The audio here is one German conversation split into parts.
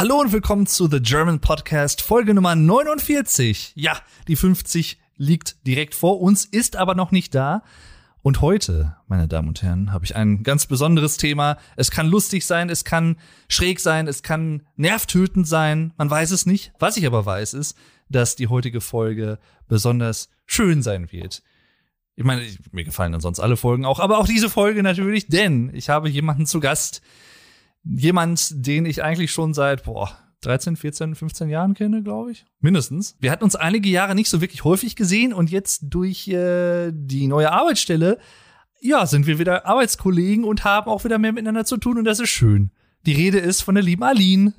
Hallo und willkommen zu The German Podcast, Folge Nummer 49. Ja, die 50 liegt direkt vor uns, ist aber noch nicht da. Und heute, meine Damen und Herren, habe ich ein ganz besonderes Thema. Es kann lustig sein, es kann schräg sein, es kann nervtötend sein. Man weiß es nicht. Was ich aber weiß, ist, dass die heutige Folge besonders schön sein wird. Ich meine, mir gefallen dann sonst alle Folgen auch, aber auch diese Folge natürlich, denn ich habe jemanden zu Gast. Jemand, den ich eigentlich schon seit, boah, 13, 14, 15 Jahren kenne, glaube ich. Mindestens. Wir hatten uns einige Jahre nicht so wirklich häufig gesehen und jetzt durch äh, die neue Arbeitsstelle, ja, sind wir wieder Arbeitskollegen und haben auch wieder mehr miteinander zu tun und das ist schön. Die Rede ist von der lieben Aline.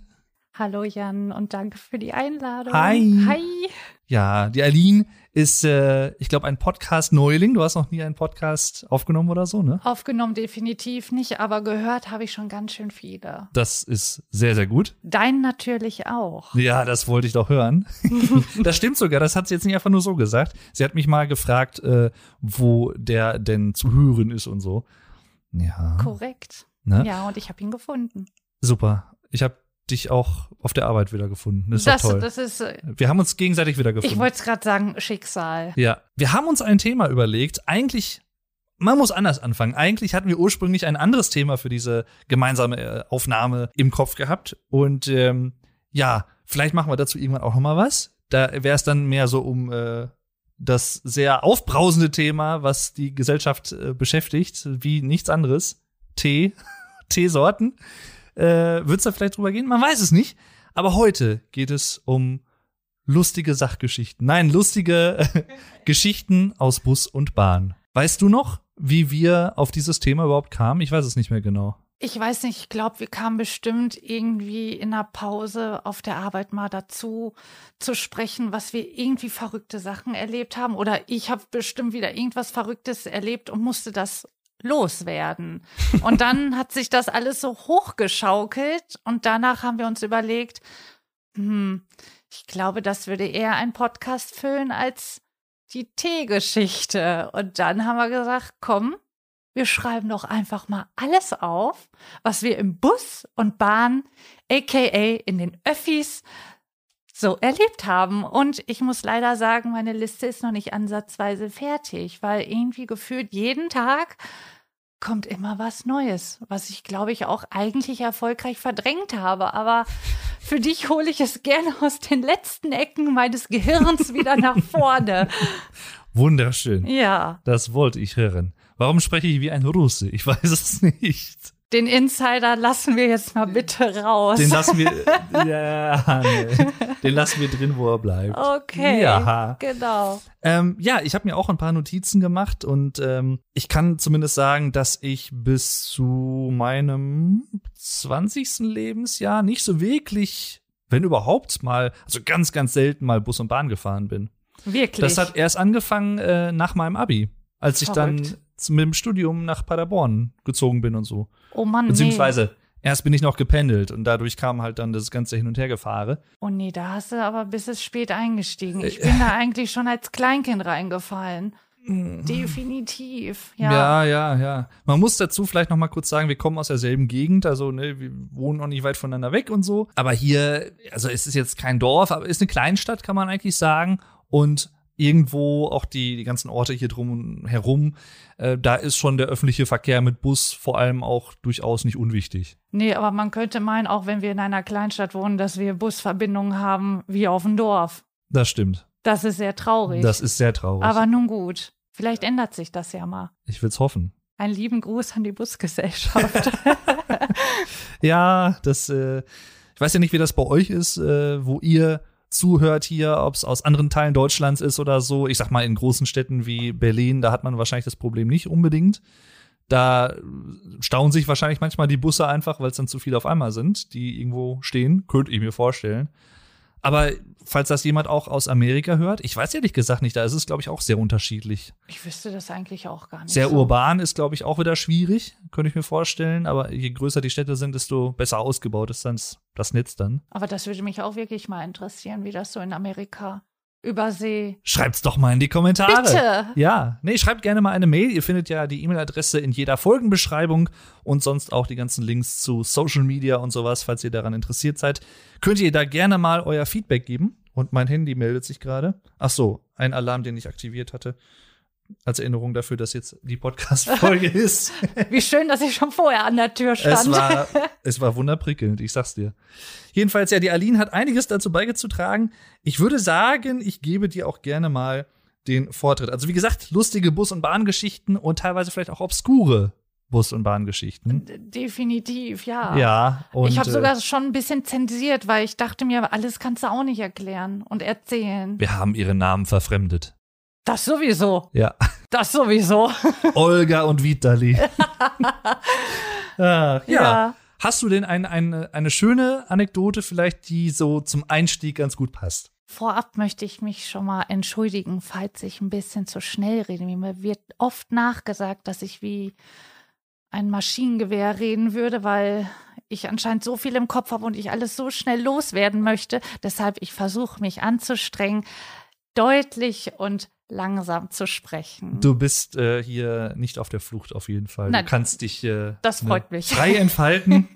Hallo Jan und danke für die Einladung. Hi. Hi. Ja, die Aline ist, äh, ich glaube, ein Podcast-Neuling. Du hast noch nie einen Podcast aufgenommen oder so, ne? Aufgenommen definitiv nicht, aber gehört habe ich schon ganz schön viele. Das ist sehr, sehr gut. Dein natürlich auch. Ja, das wollte ich doch hören. das stimmt sogar, das hat sie jetzt nicht einfach nur so gesagt. Sie hat mich mal gefragt, äh, wo der denn zu hören ist und so. Ja. Korrekt. Ne? Ja, und ich habe ihn gefunden. Super. Ich habe dich auch auf der Arbeit wieder gefunden. Das ist das, doch toll. das ist, äh, Wir haben uns gegenseitig wieder gefunden. ich wollte es gerade sagen, Schicksal. Ja, wir haben uns ein Thema überlegt. Eigentlich, man muss anders anfangen. Eigentlich hatten wir ursprünglich ein anderes Thema für diese gemeinsame äh, Aufnahme im Kopf gehabt. Und ähm, ja, vielleicht machen wir dazu irgendwann auch noch mal was. Da wäre es dann mehr so um äh, das sehr aufbrausende Thema, was die Gesellschaft äh, beschäftigt, wie nichts anderes. Tee, Teesorten. Äh, Wird es da vielleicht drüber gehen? Man weiß es nicht. Aber heute geht es um lustige Sachgeschichten. Nein, lustige Geschichten aus Bus und Bahn. Weißt du noch, wie wir auf dieses Thema überhaupt kamen? Ich weiß es nicht mehr genau. Ich weiß nicht, ich glaube, wir kamen bestimmt irgendwie in einer Pause auf der Arbeit mal dazu zu sprechen, was wir irgendwie verrückte Sachen erlebt haben. Oder ich habe bestimmt wieder irgendwas Verrücktes erlebt und musste das loswerden. Und dann hat sich das alles so hochgeschaukelt und danach haben wir uns überlegt, hm, ich glaube, das würde eher ein Podcast füllen als die Teegeschichte. Und dann haben wir gesagt, komm, wir schreiben doch einfach mal alles auf, was wir im Bus und Bahn, aka in den Öffis, so erlebt haben. Und ich muss leider sagen, meine Liste ist noch nicht ansatzweise fertig, weil irgendwie gefühlt jeden Tag kommt immer was Neues, was ich glaube ich auch eigentlich erfolgreich verdrängt habe. Aber für dich hole ich es gerne aus den letzten Ecken meines Gehirns wieder nach vorne. Wunderschön. Ja, Das wollte ich hören. Warum spreche ich wie ein Russe? Ich weiß es nicht. Den Insider lassen wir jetzt mal bitte raus. Den lassen wir, ja, nee. den lassen wir drin, wo er bleibt. okay, Ja. genau. Ähm, ja, ich habe mir auch ein paar Notizen gemacht und ähm, ich kann zumindest sagen, dass ich bis zu meinem 20. Lebensjahr nicht so wirklich, wenn überhaupt mal, also ganz, ganz selten mal Bus und Bahn gefahren bin. Wirklich. Das hat erst angefangen äh, nach meinem Abi, als ich Verrückt. dann mit dem Studium nach Paderborn gezogen bin und so. Oh Mann, Beziehungsweise erst bin ich noch gependelt und dadurch kam halt dann das ganze Hin- und Hergefahre. Nee. Oh nee, da hast du aber bis es spät eingestiegen. Ich bin da eigentlich schon als Kleinkind reingefallen. Definitiv. Ja. Ja, ja, ja. Man muss dazu vielleicht noch mal kurz sagen, wir kommen aus derselben Gegend, also ne, wir wohnen noch nicht weit voneinander weg und so. Aber hier, also es ist jetzt kein Dorf, aber es ist eine Kleinstadt, kann man eigentlich sagen. Und irgendwo auch die, die ganzen Orte hier drum herum, äh, da ist schon der öffentliche Verkehr mit Bus vor allem auch durchaus nicht unwichtig. Nee, aber man könnte meinen, auch wenn wir in einer Kleinstadt wohnen, dass wir Busverbindungen haben wie auf dem Dorf. Das stimmt. Das ist sehr traurig. Das ist sehr traurig. aber nun gut. Vielleicht ändert sich das ja mal. ich will's hoffen. Einen lieben Gruß an die Busgesellschaft. Ja, das, äh, ich weiß ja nicht, wie das bei euch ist, äh, wo ihr zuhört hier, ob es aus anderen Teilen Deutschlands ist oder so. Ich sag mal, in großen Städten wie Berlin, da hat man wahrscheinlich das Problem nicht unbedingt. Da stauen sich wahrscheinlich manchmal die Busse einfach, weil es dann zu viele auf einmal sind, die irgendwo stehen. Könnte ich mir vorstellen. Aber falls das jemand auch aus Amerika hört, ich weiß ehrlich gesagt nicht, da ist es, glaube ich, auch sehr unterschiedlich. ich wüsste das eigentlich auch gar nicht. Sehr so. urban ist, glaube ich, auch wieder schwierig, könnte ich mir vorstellen. Aber je größer die Städte sind, desto besser ausgebaut ist dann das Netz dann. Aber das würde mich auch wirklich mal interessieren, wie das so in Amerika übersehe. Schreibt's doch mal in die Kommentare. Bitte. Ja, nee, schreibt gerne mal eine Mail. Ihr findet ja die E-Mail-Adresse in jeder Folgenbeschreibung und sonst auch die ganzen Links zu Social Media und sowas, falls ihr daran interessiert seid. Könnt ihr da gerne mal euer Feedback geben. Und mein Handy meldet sich gerade. Ach so, ein Alarm, den ich aktiviert hatte. Als Erinnerung dafür, dass jetzt die Podcast-Folge ist. Wie schön, dass ich schon vorher an der Tür stand. Es war, es war wunderprickelnd, ich sag's dir. Jedenfalls, ja, die Aline hat einiges dazu beigetragen. Ich würde sagen, ich gebe dir auch gerne mal den Vortritt. Also, wie gesagt, lustige Bus- und Bahngeschichten und teilweise vielleicht auch obskure Bus- und Bahngeschichten. Definitiv, ja. Ja, und. ich habe äh, sogar schon ein bisschen zensiert, weil ich dachte mir, alles kannst du auch nicht erklären und erzählen. Wir haben ihre Namen verfremdet. Das sowieso. Ja. Das sowieso. Olga und Vitali. Ach, ja. Ja. Hast du denn ein, eine, eine schöne Anekdote vielleicht, die so zum Einstieg ganz gut passt? Vorab möchte ich mich schon mal entschuldigen, falls ich ein bisschen zu schnell rede. Mir wird oft nachgesagt, dass ich wie ein Maschinengewehr reden würde, weil ich anscheinend so viel im Kopf habe und ich alles so schnell loswerden möchte. Deshalb, ich versuche mich anzustrengen, deutlich und langsam zu sprechen. Du bist äh, hier nicht auf der Flucht auf jeden Fall. Nein, du kannst dich äh, das freut mich. frei entfalten.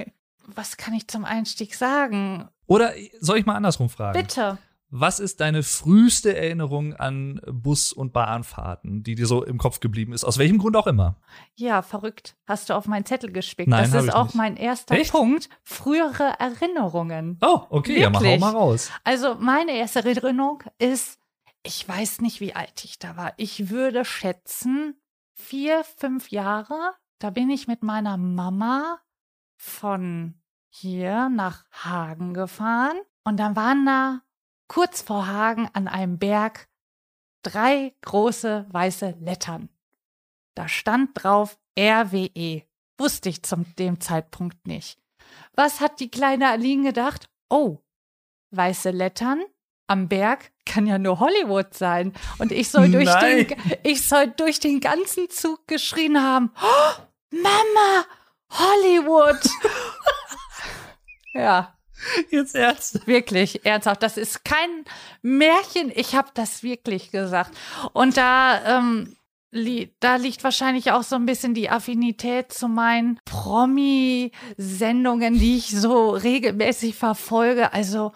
Was kann ich zum Einstieg sagen? Oder soll ich mal andersrum fragen? Bitte. Was ist deine früheste Erinnerung an Bus- und Bahnfahrten, die dir so im Kopf geblieben ist? Aus welchem Grund auch immer? Ja, verrückt. Hast du auf meinen Zettel gespickt? Nein, das ist ich auch nicht. mein erster Echt? Punkt. Frühere Erinnerungen. Oh, okay, ja, mach auch Wirklich? mal raus. Also meine erste Erinnerung ist, ich weiß nicht, wie alt ich da war. Ich würde schätzen, vier, fünf Jahre. Da bin ich mit meiner Mama von hier nach Hagen gefahren. Und dann waren da kurz vor Hagen an einem Berg drei große weiße Lettern. Da stand drauf RWE. Wusste ich zum dem Zeitpunkt nicht. Was hat die kleine Aline gedacht? Oh, weiße Lettern am Berg kann ja nur Hollywood sein. Und ich soll durch, Nein. den, ich soll durch den ganzen Zug geschrien haben, oh, Mama, Hollywood. ja, Jetzt ernst. wirklich, ernsthaft. Das ist kein Märchen. Ich habe das wirklich gesagt. Und da, ähm, li da liegt wahrscheinlich auch so ein bisschen die Affinität zu meinen Promi-Sendungen, die ich so regelmäßig verfolge. Also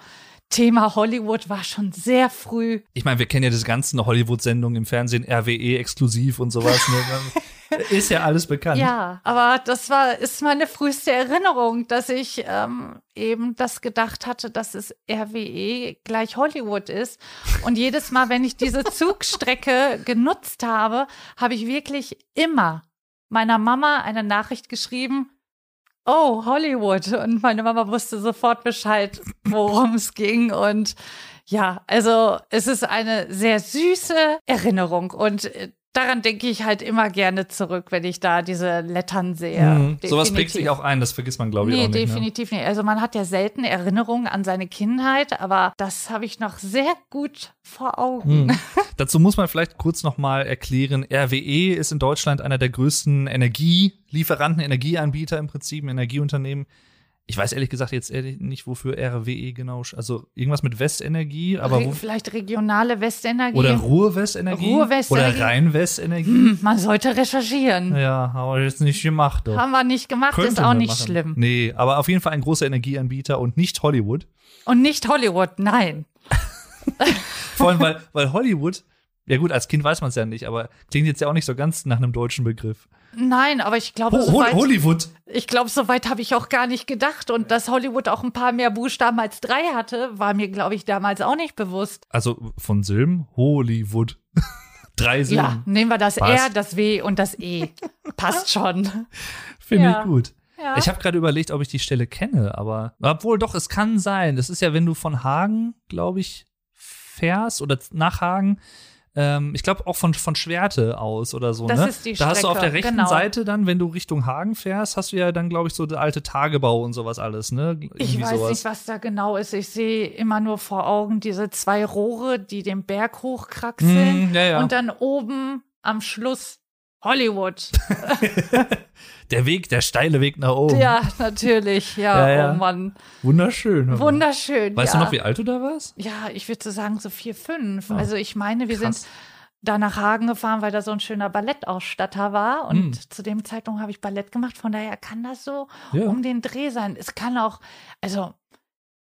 Thema Hollywood war schon sehr früh. Ich meine, wir kennen ja diese ganzen Hollywood-Sendungen im Fernsehen, RWE exklusiv und sowas. Ne? ist ja alles bekannt. Ja, aber das war, ist meine früheste Erinnerung, dass ich ähm, eben das gedacht hatte, dass es RWE gleich Hollywood ist. Und jedes Mal, wenn ich diese Zugstrecke genutzt habe, habe ich wirklich immer meiner Mama eine Nachricht geschrieben, oh, Hollywood. Und meine Mama wusste sofort Bescheid, worum es ging. Und ja, also es ist eine sehr süße Erinnerung. Und äh, daran denke ich halt immer gerne zurück, wenn ich da diese Lettern sehe. Mhm. Sowas prägt sich auch ein, das vergisst man, glaube ich, Nee, auch nicht. Ne? definitiv nicht. Also man hat ja selten Erinnerungen an seine Kindheit, aber das habe ich noch sehr gut vor Augen. Hm. Dazu muss man vielleicht kurz noch mal erklären, RWE ist in Deutschland einer der größten Energielieferanten, Energieanbieter im Prinzip, Energieunternehmen. Ich weiß ehrlich gesagt jetzt ehrlich nicht, wofür RWE genau, also irgendwas mit Westenergie, aber Re vielleicht regionale Westenergie. oder Ruhr-Westenergie Ruhr-Westenergie. oder Rhein-Westenergie. Hm, man sollte recherchieren. Ja, aber jetzt nicht gemacht. Doch. Haben wir nicht gemacht, Könnte ist auch nicht machen. schlimm. Nee, aber auf jeden Fall ein großer Energieanbieter und nicht Hollywood. Und nicht Hollywood, nein. Vor allem, weil, weil Hollywood, ja gut, als Kind weiß man es ja nicht, aber klingt jetzt ja auch nicht so ganz nach einem deutschen Begriff. Nein, aber ich glaube, Ho so weit, Hollywood. ich glaube, so weit habe ich auch gar nicht gedacht. Und dass Hollywood auch ein paar mehr Buchstaben als drei hatte, war mir, glaube ich, damals auch nicht bewusst. Also von Silben, Hollywood. Drei Ja, Silben. nehmen wir das Passt. R, das W und das E. Passt schon. Finde Ja. ich gut. Ja. Ich habe gerade überlegt, ob ich die Stelle kenne, aber obwohl doch, es kann sein. Das ist ja, wenn du von Hagen, glaube ich, fährst oder nach Hagen. Ähm, ich glaube auch von, von Schwerte aus oder so. Das ne? ist die da hast du auf der Strecke, rechten genau. Seite dann, wenn du Richtung Hagen fährst, hast du ja dann, glaube ich, so der alte Tagebau und sowas alles, ne? Irgendwie Ich weiß sowas. nicht, was da genau ist. Ich sehe immer nur vor Augen diese zwei Rohre, die den Berg hochkraxeln Hm, ja, ja. und dann oben am Schluss Hollywood. der Weg, der steile Weg nach oben. Ja, natürlich. Ja, Ja, ja. oh Mann. Wunderschön. aber. Wunderschön. Weißt ja. du noch, wie alt du da warst? Ja, ich würde so sagen, so vier, fünf. Oh, also ich meine, wir krass. sind da nach Hagen gefahren, weil da so ein schöner Ballettausstatter war. Und Hm. zu dem Zeitpunkt habe ich Ballett gemacht. Von daher kann das so um den Dreh sein. Es kann auch, also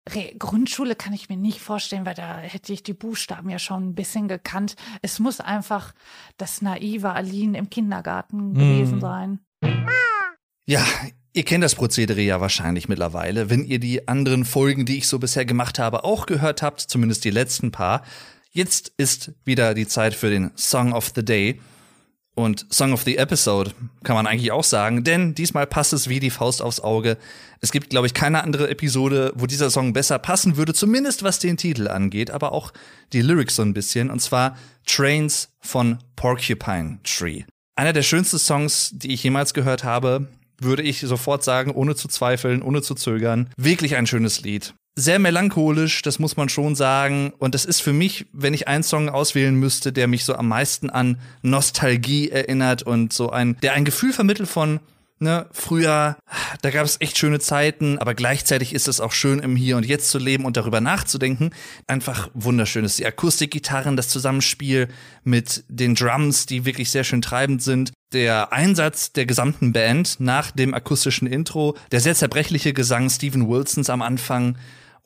Re Grundschule kann ich mir nicht vorstellen, weil da hätte ich die Buchstaben ja schon ein bisschen gekannt. Es muss einfach das naive Aline im Kindergarten gewesen Hm. sein. Ja, ihr kennt das Prozedere ja wahrscheinlich mittlerweile. Wenn ihr die anderen Folgen, die ich so bisher gemacht habe, auch gehört habt, zumindest die letzten paar. Jetzt ist wieder die Zeit für den Song of the Day. Und Song of the Episode kann man eigentlich auch sagen, denn diesmal passt es wie die Faust aufs Auge. Es gibt, glaube ich, keine andere Episode, wo dieser Song besser passen würde, zumindest was den Titel angeht, aber auch die Lyrics so ein bisschen. Und zwar Trains von Porcupine Tree. Einer der schönsten Songs, die ich jemals gehört habe, würde ich sofort sagen, ohne zu zweifeln, ohne zu zögern. Wirklich ein schönes Lied. Sehr melancholisch, das muss man schon sagen. Und das ist für mich, wenn ich einen Song auswählen müsste, der mich so am meisten an Nostalgie erinnert und so ein, der ein Gefühl vermittelt von, ne, früher, da gab es echt schöne Zeiten, aber gleichzeitig ist es auch schön, im Hier und Jetzt zu leben und darüber nachzudenken. Einfach wunderschön ist die Akustikgitarren, das Zusammenspiel mit den Drums, die wirklich sehr schön treibend sind. Der Einsatz der gesamten Band nach dem akustischen Intro, der sehr zerbrechliche Gesang Stephen Wilsons am Anfang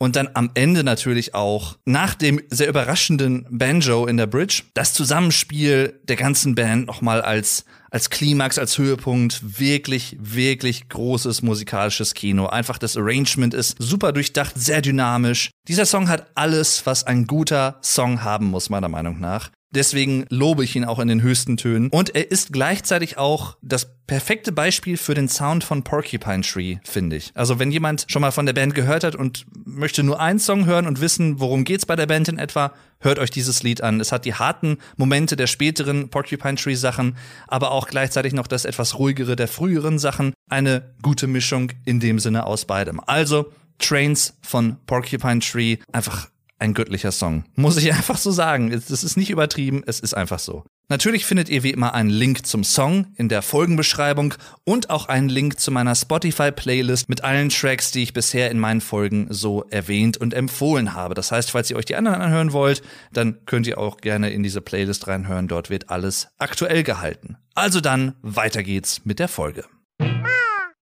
und dann am Ende natürlich auch nach dem sehr überraschenden Banjo in der Bridge das Zusammenspiel der ganzen Band nochmal als als Klimax, als Höhepunkt wirklich, wirklich großes musikalisches Kino. Einfach das Arrangement ist super durchdacht, sehr dynamisch. Dieser Song hat alles, was ein guter Song haben muss, meiner Meinung nach. Deswegen lobe ich ihn auch in den höchsten Tönen. Und er ist gleichzeitig auch das perfekte Beispiel für den Sound von Porcupine Tree, finde ich. Also wenn jemand schon mal von der Band gehört hat und möchte nur einen Song hören und wissen, worum geht's bei der Band in etwa, hört euch dieses Lied an. Es hat die harten Momente der späteren Porcupine Tree Sachen, aber auch gleichzeitig noch das etwas ruhigere der früheren Sachen. Eine gute Mischung in dem Sinne aus beidem. Also Trains von Porcupine Tree, einfach ein göttlicher Song. Muss ich einfach so sagen. Es ist nicht übertrieben, es ist einfach so. Natürlich findet ihr wie immer einen Link zum Song in der Folgenbeschreibung und auch einen Link zu meiner Spotify-Playlist mit allen Tracks, die ich bisher in meinen Folgen so erwähnt und empfohlen habe. Das heißt, falls ihr euch die anderen anhören wollt, dann könnt ihr auch gerne in diese Playlist reinhören. Dort wird alles aktuell gehalten. Also dann, weiter geht's mit der Folge.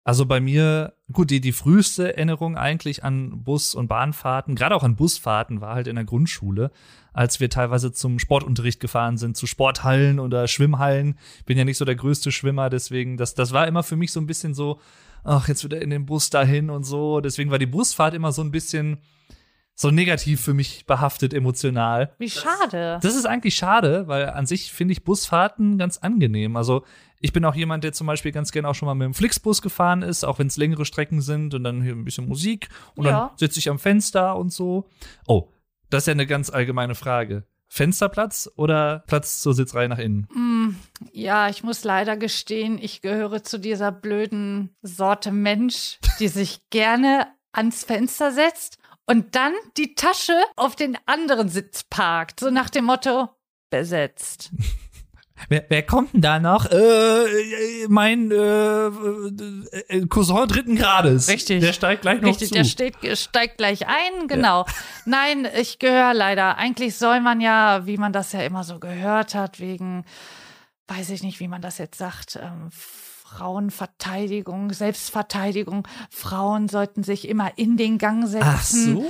Also bei mir, gut, die, die früheste Erinnerung eigentlich an Bus- und Bahnfahrten, gerade auch an Busfahrten, war halt in der Grundschule, als wir teilweise zum Sportunterricht gefahren sind, zu Sporthallen oder Schwimmhallen. Bin ja nicht so der größte Schwimmer, deswegen, das, das war immer für mich so ein bisschen so, ach, jetzt wieder in den Bus dahin und so. Deswegen war die Busfahrt immer so ein bisschen so negativ für mich behaftet emotional. Wie schade. Das ist eigentlich schade, weil an sich finde ich Busfahrten ganz angenehm. Also ich bin auch jemand, der zum Beispiel ganz gerne auch schon mal mit dem Flixbus gefahren ist, auch wenn es längere Strecken sind und dann hier ein bisschen Musik und Ja. dann sitze ich am Fenster und so. Oh, das ist ja eine ganz allgemeine Frage. Fensterplatz oder Platz zur Sitzreihe nach innen? Hm, ja, ich muss leider gestehen, ich gehöre zu dieser blöden Sorte Mensch, die sich gerne ans Fenster setzt und dann die Tasche auf den anderen Sitz parkt. So nach dem Motto, besetzt. Wer, wer kommt denn da noch? Äh, äh, mein äh, äh, Cousin dritten Grades. Richtig. Der steigt gleich noch Richtig, zu. der steht, steigt gleich ein, genau. Nein, ich gehöre leider. Eigentlich soll man ja, wie man das ja immer so gehört hat, wegen, weiß ich nicht, wie man das jetzt sagt, ähm, Frauenverteidigung, Selbstverteidigung. Frauen sollten sich immer in den Gang setzen. Ach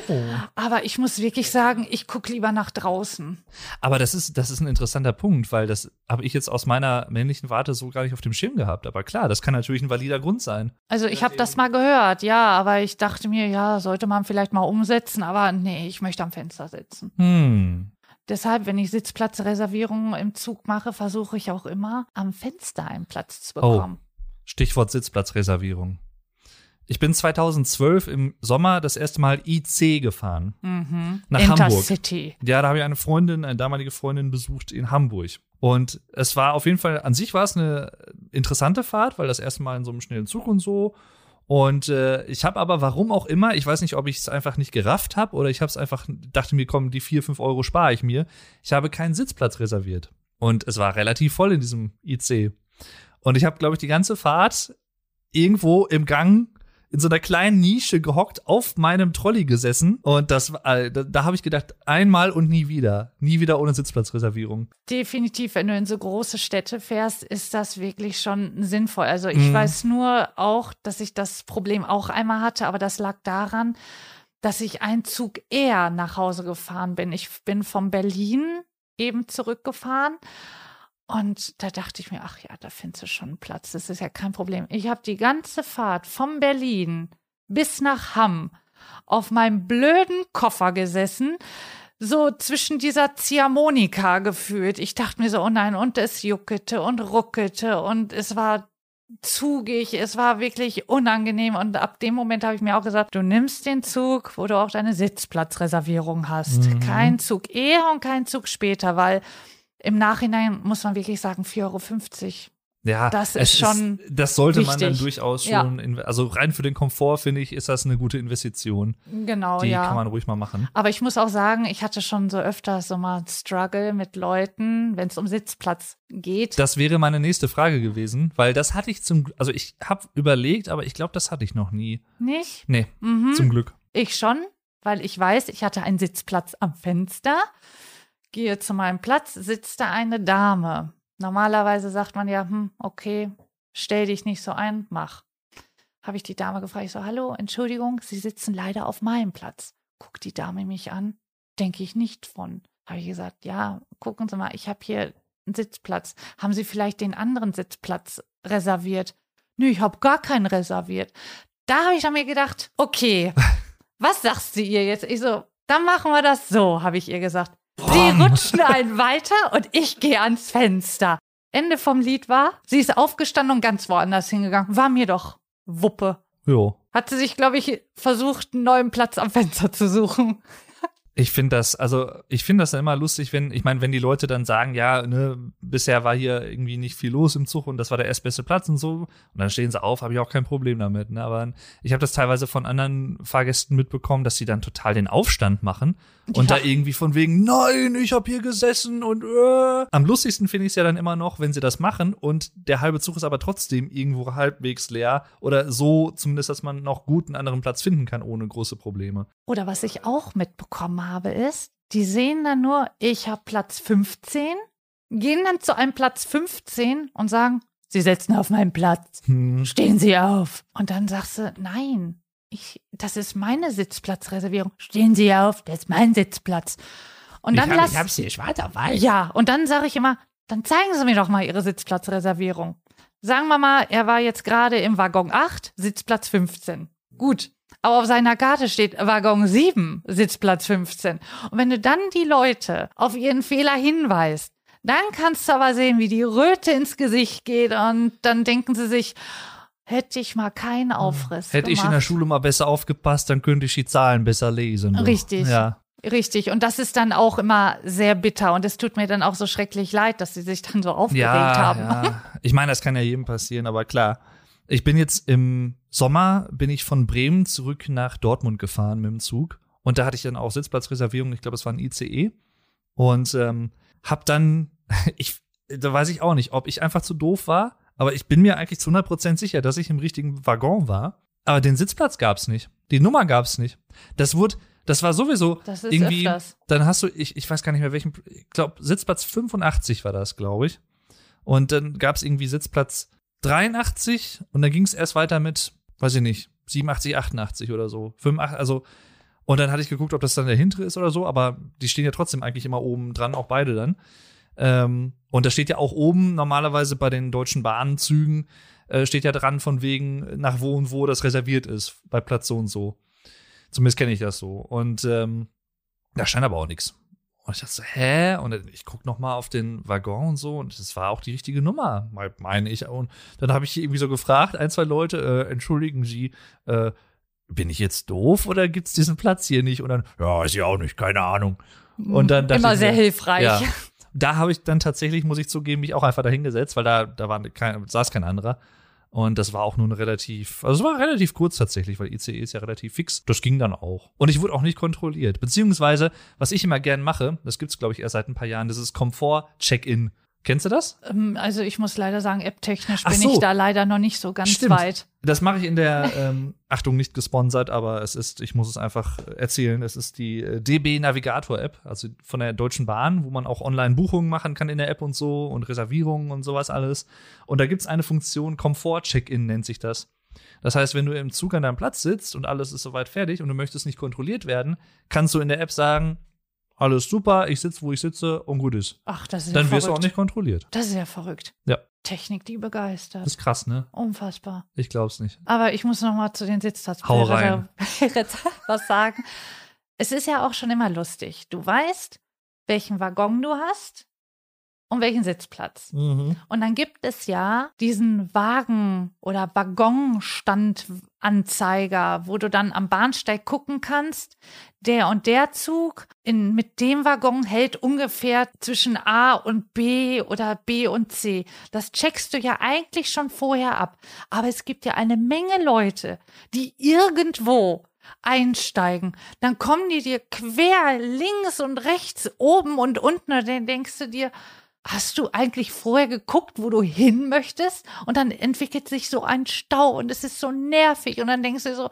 so. Aber ich muss wirklich sagen, ich gucke lieber nach draußen. Aber das ist, das ist ein interessanter Punkt, weil das habe ich jetzt aus meiner männlichen Warte so gar nicht auf dem Schirm gehabt. Aber klar, das kann natürlich ein valider Grund sein. Also ich habe das mal gehört, ja, aber ich dachte mir, ja, sollte man vielleicht mal umsetzen, aber nee, ich möchte am Fenster sitzen. Hm. Deshalb, wenn ich Sitzplatzreservierungen im Zug mache, versuche ich auch immer, am Fenster einen Platz zu Oh. Stichwort Sitzplatzreservierung. Ich bin 2012 im Sommer das erste Mal IC gefahren. Mhm. Nach Hamburg. Intercity. Ja, da habe ich eine Freundin, eine damalige Freundin besucht in Hamburg. Und es war auf jeden Fall, an sich war es eine interessante Fahrt, weil das erste Mal in so einem schnellen Zug und so. Und äh, ich habe aber, warum auch immer, ich weiß nicht, ob ich es einfach nicht gerafft habe oder ich habe es einfach, dachte mir, komm, die vier, fünf Euro spare ich mir. Ich habe keinen Sitzplatz reserviert. Und es war relativ voll in diesem IC. Und ich habe, glaube ich, die ganze Fahrt irgendwo im Gang in so einer kleinen Nische gehockt, auf meinem Trolley gesessen. Und das, äh, da, da habe ich gedacht, einmal und nie wieder. Nie wieder ohne Sitzplatzreservierung. Definitiv, wenn du in so große Städte fährst, ist das wirklich schon sinnvoll. Also ich Mhm. weiß nur auch, dass ich das Problem auch einmal hatte, aber das lag daran, dass ich einen Zug eher nach Hause gefahren bin. Ich bin von Berlin eben zurückgefahren. Und da dachte ich mir, ach ja, da findest du schon einen Platz. Das ist ja kein Problem. Ich habe die ganze Fahrt von Berlin bis nach Hamm auf meinem blöden Koffer gesessen, so zwischen dieser Ziehharmonika gefühlt. Ich dachte mir so, oh nein, und es juckete und ruckelte und es war zugig, es war wirklich unangenehm und ab dem Moment habe ich mir auch gesagt, du nimmst den Zug, wo du auch deine Sitzplatzreservierung hast. Mhm. Kein Zug eher und kein Zug später, weil im Nachhinein muss man wirklich sagen, 4,50 Euro. Ja, Das ist schon das sollte man dann wichtig. durchaus Ja. schon, in, also rein für den Komfort finde ich, ist das eine gute Investition. Genau, Die ja. kann man ruhig mal machen. Aber ich muss auch sagen, ich hatte schon so öfters so mal Struggle mit Leuten, wenn es um Sitzplatz geht. Das wäre meine nächste Frage gewesen, weil das hatte ich zum, also ich habe überlegt, aber ich glaube, das hatte ich noch nie. Nicht? Nee, Mhm. zum Glück. Ich schon, weil ich weiß, ich hatte einen Sitzplatz am Fenster. Gehe zu meinem Platz, sitzt da eine Dame. Normalerweise sagt man ja, hm, okay, stell dich nicht so ein, mach. Habe ich die Dame gefragt, ich so, hallo, Entschuldigung, Sie sitzen leider auf meinem Platz. Guckt die Dame mich an, denke ich nicht von. Habe ich gesagt, ja, gucken Sie mal, ich habe hier einen Sitzplatz. Haben Sie vielleicht den anderen Sitzplatz reserviert? Nö, ich habe gar keinen reserviert. Da habe ich dann mir gedacht, okay, was sagst du ihr jetzt? Ich so, dann machen wir das so, habe ich ihr gesagt. Sie Brom. rutschen einen weiter und ich gehe ans Fenster. Ende vom Lied war, sie ist aufgestanden und ganz woanders hingegangen. War mir doch Wuppe. Jo. Hat sie sich, glaube ich, versucht, einen neuen Platz am Fenster zu suchen. Ich finde das, also ich finde das immer lustig, wenn, ich meine, wenn die Leute dann sagen, ja, ne, bisher war hier irgendwie nicht viel los im Zug und das war der erstbeste Platz und so, und dann stehen sie auf, habe ich auch kein Problem damit. Ne? Aber ich habe das teilweise von anderen Fahrgästen mitbekommen, dass sie dann total den Aufstand machen und Ja. da irgendwie von wegen, nein, ich habe hier gesessen und äh. am lustigsten finde ich es ja dann immer noch, wenn sie das machen und der halbe Zug ist aber trotzdem irgendwo halbwegs leer oder so zumindest, dass man noch gut einen anderen Platz finden kann ohne große Probleme. Oder was ich auch mitbekommen habe, ist, die sehen dann nur, ich habe Platz 15, gehen dann zu einem Platz 15 und sagen, Sie setzen auf meinen Platz. Hm. Stehen Sie auf. Und dann sagst du, nein, ich, das ist meine Sitzplatzreservierung. Stehen Sie auf, das ist mein Sitzplatz. Und dann lass, hier schwarz auf weiß. ja, und dann sage ich immer, dann zeigen Sie mir doch mal Ihre Sitzplatzreservierung. Sagen wir mal, er war jetzt gerade im Waggon 8, Sitzplatz 15. Gut. Aber auf seiner Karte steht Waggon 7, Sitzplatz 15. Und wenn du dann die Leute auf ihren Fehler hinweist, dann kannst du aber sehen, wie die Röte ins Gesicht geht und dann denken sie sich, hätte ich mal keinen Aufriss Hätte ich in der gemacht. Schule mal besser aufgepasst, dann könnte ich die Zahlen besser lesen. du. Richtig. Ja. Richtig. Und das ist dann auch immer sehr bitter. Und es tut mir dann auch so schrecklich leid, dass sie sich dann so aufgeregt Ja, haben. ja. Ich meine, das kann ja jedem passieren, aber klar. Ich bin jetzt im Sommer, bin ich von Bremen zurück nach Dortmund gefahren mit dem Zug. Und da hatte ich dann auch Sitzplatzreservierung. Ich glaube, es war ein ICE. Und ähm, hab dann, ich, da weiß ich auch nicht, ob ich einfach zu doof war, aber ich bin mir eigentlich zu 100% sicher, dass ich im richtigen Waggon war. Aber den Sitzplatz gab's nicht. Die Nummer gab's nicht. Das wurde, das war sowieso Das ist irgendwie, öfters. dann hast du, ich, ich weiß gar nicht mehr welchen, ich glaube, Sitzplatz 85 war das, glaube ich. Und dann gab's irgendwie Sitzplatz 83 und dann ging es erst weiter mit, weiß ich nicht, 87, 88 oder so. 85, also, und dann hatte ich geguckt, ob das dann der hintere ist oder so, aber die stehen ja trotzdem eigentlich immer oben dran, auch beide dann. Ähm, und da steht ja auch oben normalerweise bei den deutschen Bahnzügen, äh, steht ja dran von wegen nach wo und wo das reserviert ist, bei Platz so und so. Zumindest kenne ich das so. Und ähm, da stand aber auch nichts. Und ich dachte so, hä? Und ich guck noch mal auf den Waggon und so und das war auch die richtige Nummer, me- meine ich. Und dann habe ich irgendwie so gefragt, ein, zwei Leute, äh, entschuldigen Sie, äh, bin ich jetzt doof oder gibt's diesen Platz hier nicht? Und dann, ja, ist ja auch nicht, keine Ahnung. Und dann Immer sehr mir, hilfreich. Ja. Da habe ich dann tatsächlich, muss ich zugeben, mich auch einfach dahingesetzt, weil da, da war kein, saß kein anderer. Und das war auch eine relativ, also es war relativ kurz tatsächlich, weil ICE ist ja relativ fix. Das ging dann auch. Und ich wurde auch nicht kontrolliert. Beziehungsweise, was ich immer gern mache, das gibt's glaube ich erst seit ein paar Jahren, das ist Komfort-Check-In. Kennst du das? Ähm, Also ich muss leider sagen, app-technisch bin so. ich da leider noch nicht so ganz Stimmt. weit. Das mache ich in der, ähm, Achtung, nicht gesponsert, aber es ist, ich muss es einfach erzählen, es ist die äh, DB Navigator App, also von der Deutschen Bahn, wo man auch online Buchungen machen kann in der App und so und Reservierungen und sowas alles. Und da gibt's eine Funktion, Komfort-Check-In nennt sich das. Das heißt, wenn du im Zug an deinem Platz sitzt und alles ist soweit fertig und du möchtest nicht kontrolliert werden, kannst du in der App sagen, alles super, ich sitze, wo ich sitze und gut ist. Ach, das ist Dann ja wirst du auch nicht kontrolliert. Das ist ja verrückt. Ja. Technik, die begeistert. Das ist krass, ne? Unfassbar. Ich glaub's nicht. Aber ich muss noch mal zu den Sitzplatz Hau rein. was sagen. Es ist ja auch schon immer lustig. Du weißt, welchen Waggon du hast und welchen Sitzplatz. Mhm. Und dann gibt es ja diesen Wagen- oder Waggonstandanzeiger, wo du dann am Bahnsteig gucken kannst, der und der Zug in, mit dem Waggon hält ungefähr zwischen A und B oder B und C. Das checkst du ja eigentlich schon vorher ab. Aber es gibt ja eine Menge Leute, die irgendwo einsteigen, dann kommen die dir quer links und rechts, oben und unten und dann denkst du dir, Hast du eigentlich vorher geguckt, wo du hin möchtest? Und dann entwickelt sich so ein Stau und es ist so nervig. Und dann denkst du so,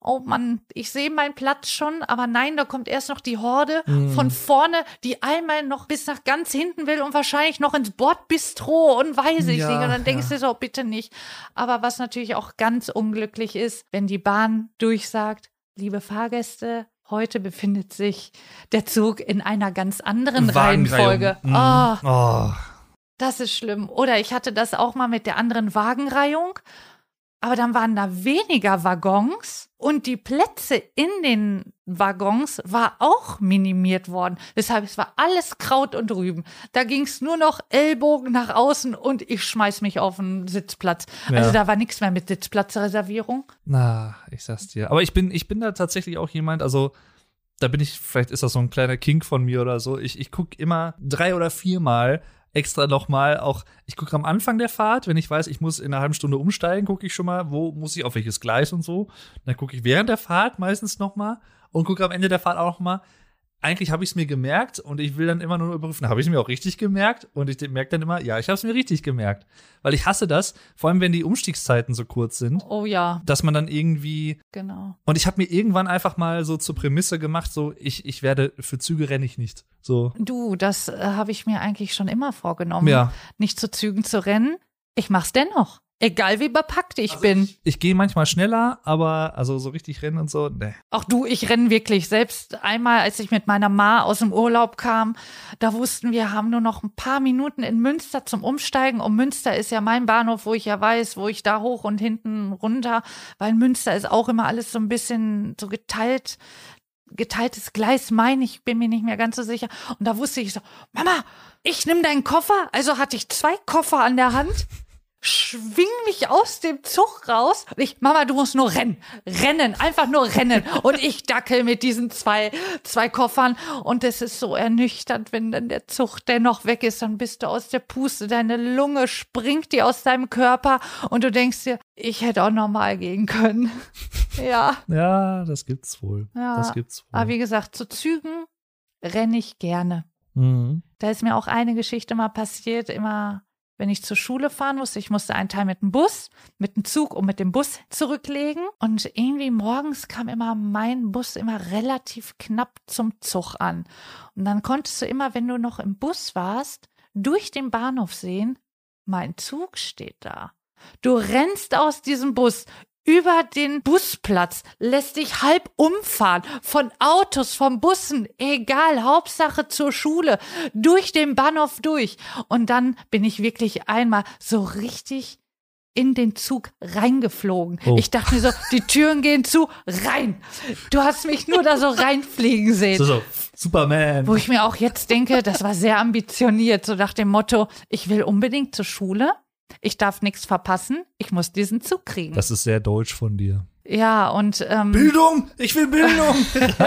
oh Mann, ich sehe meinen Platz schon, aber nein, da kommt erst noch die Horde von vorne, die einmal noch bis nach ganz hinten will und wahrscheinlich noch ins Bordbistro und weiß ich Ja, nicht. Und dann denkst ja. du so, bitte nicht. Aber was natürlich auch ganz unglücklich ist, wenn die Bahn durchsagt, liebe Fahrgäste, heute befindet sich der Zug in einer ganz anderen Reihenfolge. Ah, Oh. das ist schlimm. Oder ich hatte das auch mal mit der anderen Wagenreihung. Aber dann waren da weniger Waggons und die Plätze in den Waggons war auch minimiert worden. Deshalb, es war alles Kraut und Rüben. Da ging es nur noch Ellbogen nach außen und ich schmeiß mich auf einen Sitzplatz. Ja. Also da war nichts mehr mit Sitzplatzreservierung. Na, ich sag's dir. Aber ich bin, ich bin da tatsächlich auch jemand, also da bin ich, vielleicht ist das so ein kleiner Kink von mir oder so. Ich, ich gucke immer drei oder viermal extra nochmal auch, ich gucke am Anfang der Fahrt, wenn ich weiß, ich muss in einer halben Stunde umsteigen, gucke ich schon mal, wo muss ich auf welches Gleis und so. Dann gucke ich während der Fahrt meistens nochmal und gucke am Ende der Fahrt auch nochmal. Eigentlich habe ich es mir gemerkt und ich will dann immer nur überprüfen, habe ich es mir auch richtig gemerkt? Und ich merke dann immer, ja, ich habe es mir richtig gemerkt. Weil ich hasse das, vor allem wenn die Umstiegszeiten so kurz sind, Oh ja, dass man dann irgendwie genau. und ich habe mir irgendwann einfach mal so zur Prämisse gemacht, so ich, ich werde für Züge renne ich nicht. So. Du, das äh, habe ich mir eigentlich schon immer vorgenommen. Ja. Nicht zu Zügen zu rennen. Ich mach's dennoch. Egal wie bepackt ich Also bin. Ich, ich gehe manchmal schneller, aber also so richtig rennen und so, ne. Auch du, ich renne wirklich. Selbst einmal, als ich mit meiner Ma aus dem Urlaub kam, da wussten wir, haben nur noch ein paar Minuten in Münster zum Umsteigen. Und Münster ist ja mein Bahnhof, wo ich ja weiß, wo ich da hoch und hinten runter, weil Münster ist auch immer alles so ein bisschen so geteilt. Geteiltes Gleis, mein ich, bin mir nicht mehr ganz so sicher. Und da wusste ich so, Mama, ich nimm deinen Koffer. Also hatte ich zwei Koffer an der Hand schwing mich aus dem Zug raus. Und ich, Mama, du musst nur rennen. Rennen, einfach nur rennen. Und ich dackel mit diesen zwei, zwei Koffern. Und es ist so ernüchternd, wenn dann der Zug dennoch weg ist, dann bist du aus der Puste. Deine Lunge springt dir aus deinem Körper und du denkst dir, ich hätte auch normal gehen können. ja. Ja, das gibt's wohl. Ja. Das gibt's wohl. Aber wie gesagt, zu Zügen renne ich gerne. mhm. Da ist mir auch eine Geschichte mal passiert, immer wenn ich zur Schule fahren musste. Ich musste einen Teil mit dem Bus, mit dem Zug und mit dem Bus zurücklegen. Und irgendwie morgens kam immer mein Bus immer relativ knapp zum Zug an. Und dann konntest du immer, wenn du noch im Bus warst, durch den Bahnhof sehen, mein Zug steht da. Du rennst aus diesem Bus über den Busplatz, lässt dich halb umfahren, von Autos, von Bussen, egal, Hauptsache zur Schule, durch den Bahnhof durch. Und dann bin ich wirklich einmal so richtig in den Zug reingeflogen. Oh. Ich dachte mir so, die Türen gehen zu, rein. Du hast mich nur da so reinfliegen sehen. So, so, Superman. Wo ich mir auch jetzt denke, das war sehr ambitioniert, so nach dem Motto, ich will unbedingt zur Schule, ich darf nichts verpassen, ich muss diesen Zug kriegen. Das ist sehr deutsch von dir. ja, und ähm, Bildung! Ich will Bildung!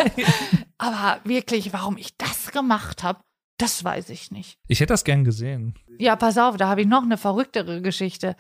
aber wirklich, warum ich das gemacht habe, das weiß ich nicht. ich hätte das gern gesehen. Ja, pass auf, da habe ich noch eine verrücktere Geschichte.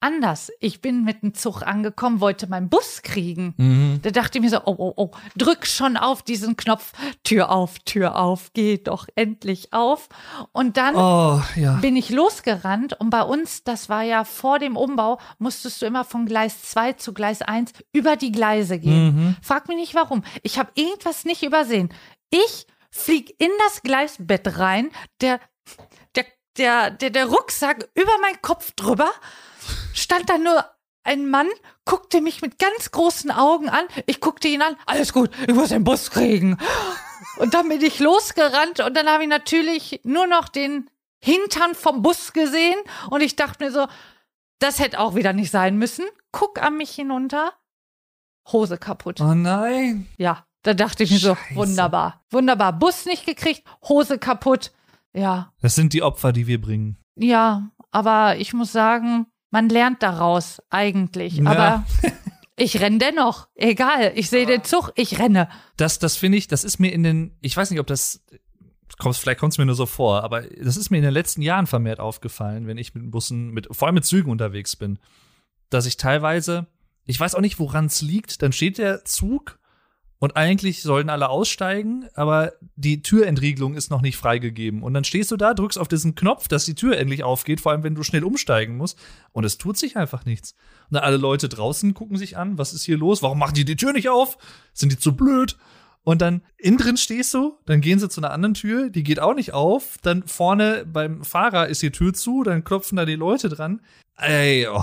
Anders. Ich bin mit dem Zug angekommen, wollte meinen Bus kriegen. Mhm. Da dachte ich mir so, oh, oh, oh, drück schon auf diesen Knopf. Tür auf, Tür auf, geh doch endlich auf. Und dann Oh, ja. bin ich losgerannt und bei uns, das war ja vor dem Umbau, musstest du immer von Gleis 2 zu Gleis 1 über die Gleise gehen. Mhm. Frag mich nicht warum. Ich habe irgendwas nicht übersehen. Ich flieg in das Gleisbett rein, der, der, der, der, der Rucksack über meinen Kopf drüber, stand da nur ein Mann, guckte mich mit ganz großen Augen an. Ich guckte ihn an, alles gut, ich muss den Bus kriegen. Und dann bin ich losgerannt und dann habe ich natürlich nur noch den Hintern vom Bus gesehen und ich dachte mir so, das hätte auch wieder nicht sein müssen. Guck an mich hinunter, Hose kaputt. Oh nein. Ja, da dachte ich mir so, Scheiße. wunderbar. Wunderbar. Bus nicht gekriegt, Hose kaputt. Ja, Das sind die Opfer, die wir bringen. ja, aber ich muss sagen, man lernt daraus eigentlich. Ja. Aber ich renne dennoch. Egal, ich sehe den Zug, ich renne. Das, das finde ich, das ist mir in den, ich weiß nicht, ob das, vielleicht kommt es mir nur so vor, aber das ist mir in den letzten Jahren vermehrt aufgefallen, wenn ich mit Bussen, mit, vor allem mit Zügen unterwegs bin, dass ich teilweise, ich weiß auch nicht, woran es liegt, dann steht der Zug und eigentlich sollten alle aussteigen, aber die Türentriegelung ist noch nicht freigegeben. Und dann stehst du da, drückst auf diesen Knopf, dass die Tür endlich aufgeht, vor allem wenn du schnell umsteigen musst. Und es tut sich einfach nichts. Und dann alle Leute draußen gucken sich an, was ist hier los? Warum machen die die Tür nicht auf? Sind die zu blöd? Und dann innen drin stehst du, dann gehen sie zu einer anderen Tür, die geht auch nicht auf. Dann vorne beim Fahrer ist die Tür zu, dann klopfen da die Leute dran. Ey, oh.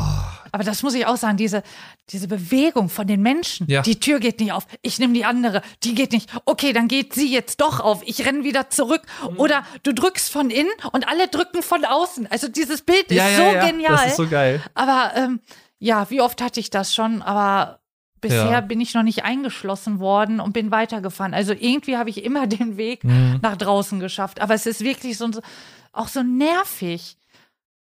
Aber das muss ich auch sagen, diese, diese Bewegung von den Menschen. Ja. Die Tür geht nicht auf, ich nehme die andere, die geht nicht. Okay, dann geht sie jetzt doch auf, ich renne wieder zurück. Mhm. Oder du drückst von innen und alle drücken von außen. Also dieses Bild ist ja, ja, so ja, genial. Das ist so geil. Aber ähm, ja, wie oft hatte ich das schon? Aber bisher Ja. bin ich noch nicht eingeschlossen worden und bin weitergefahren. Also irgendwie habe ich immer den Weg Mhm. nach draußen geschafft. Aber es ist wirklich so, so auch so nervig.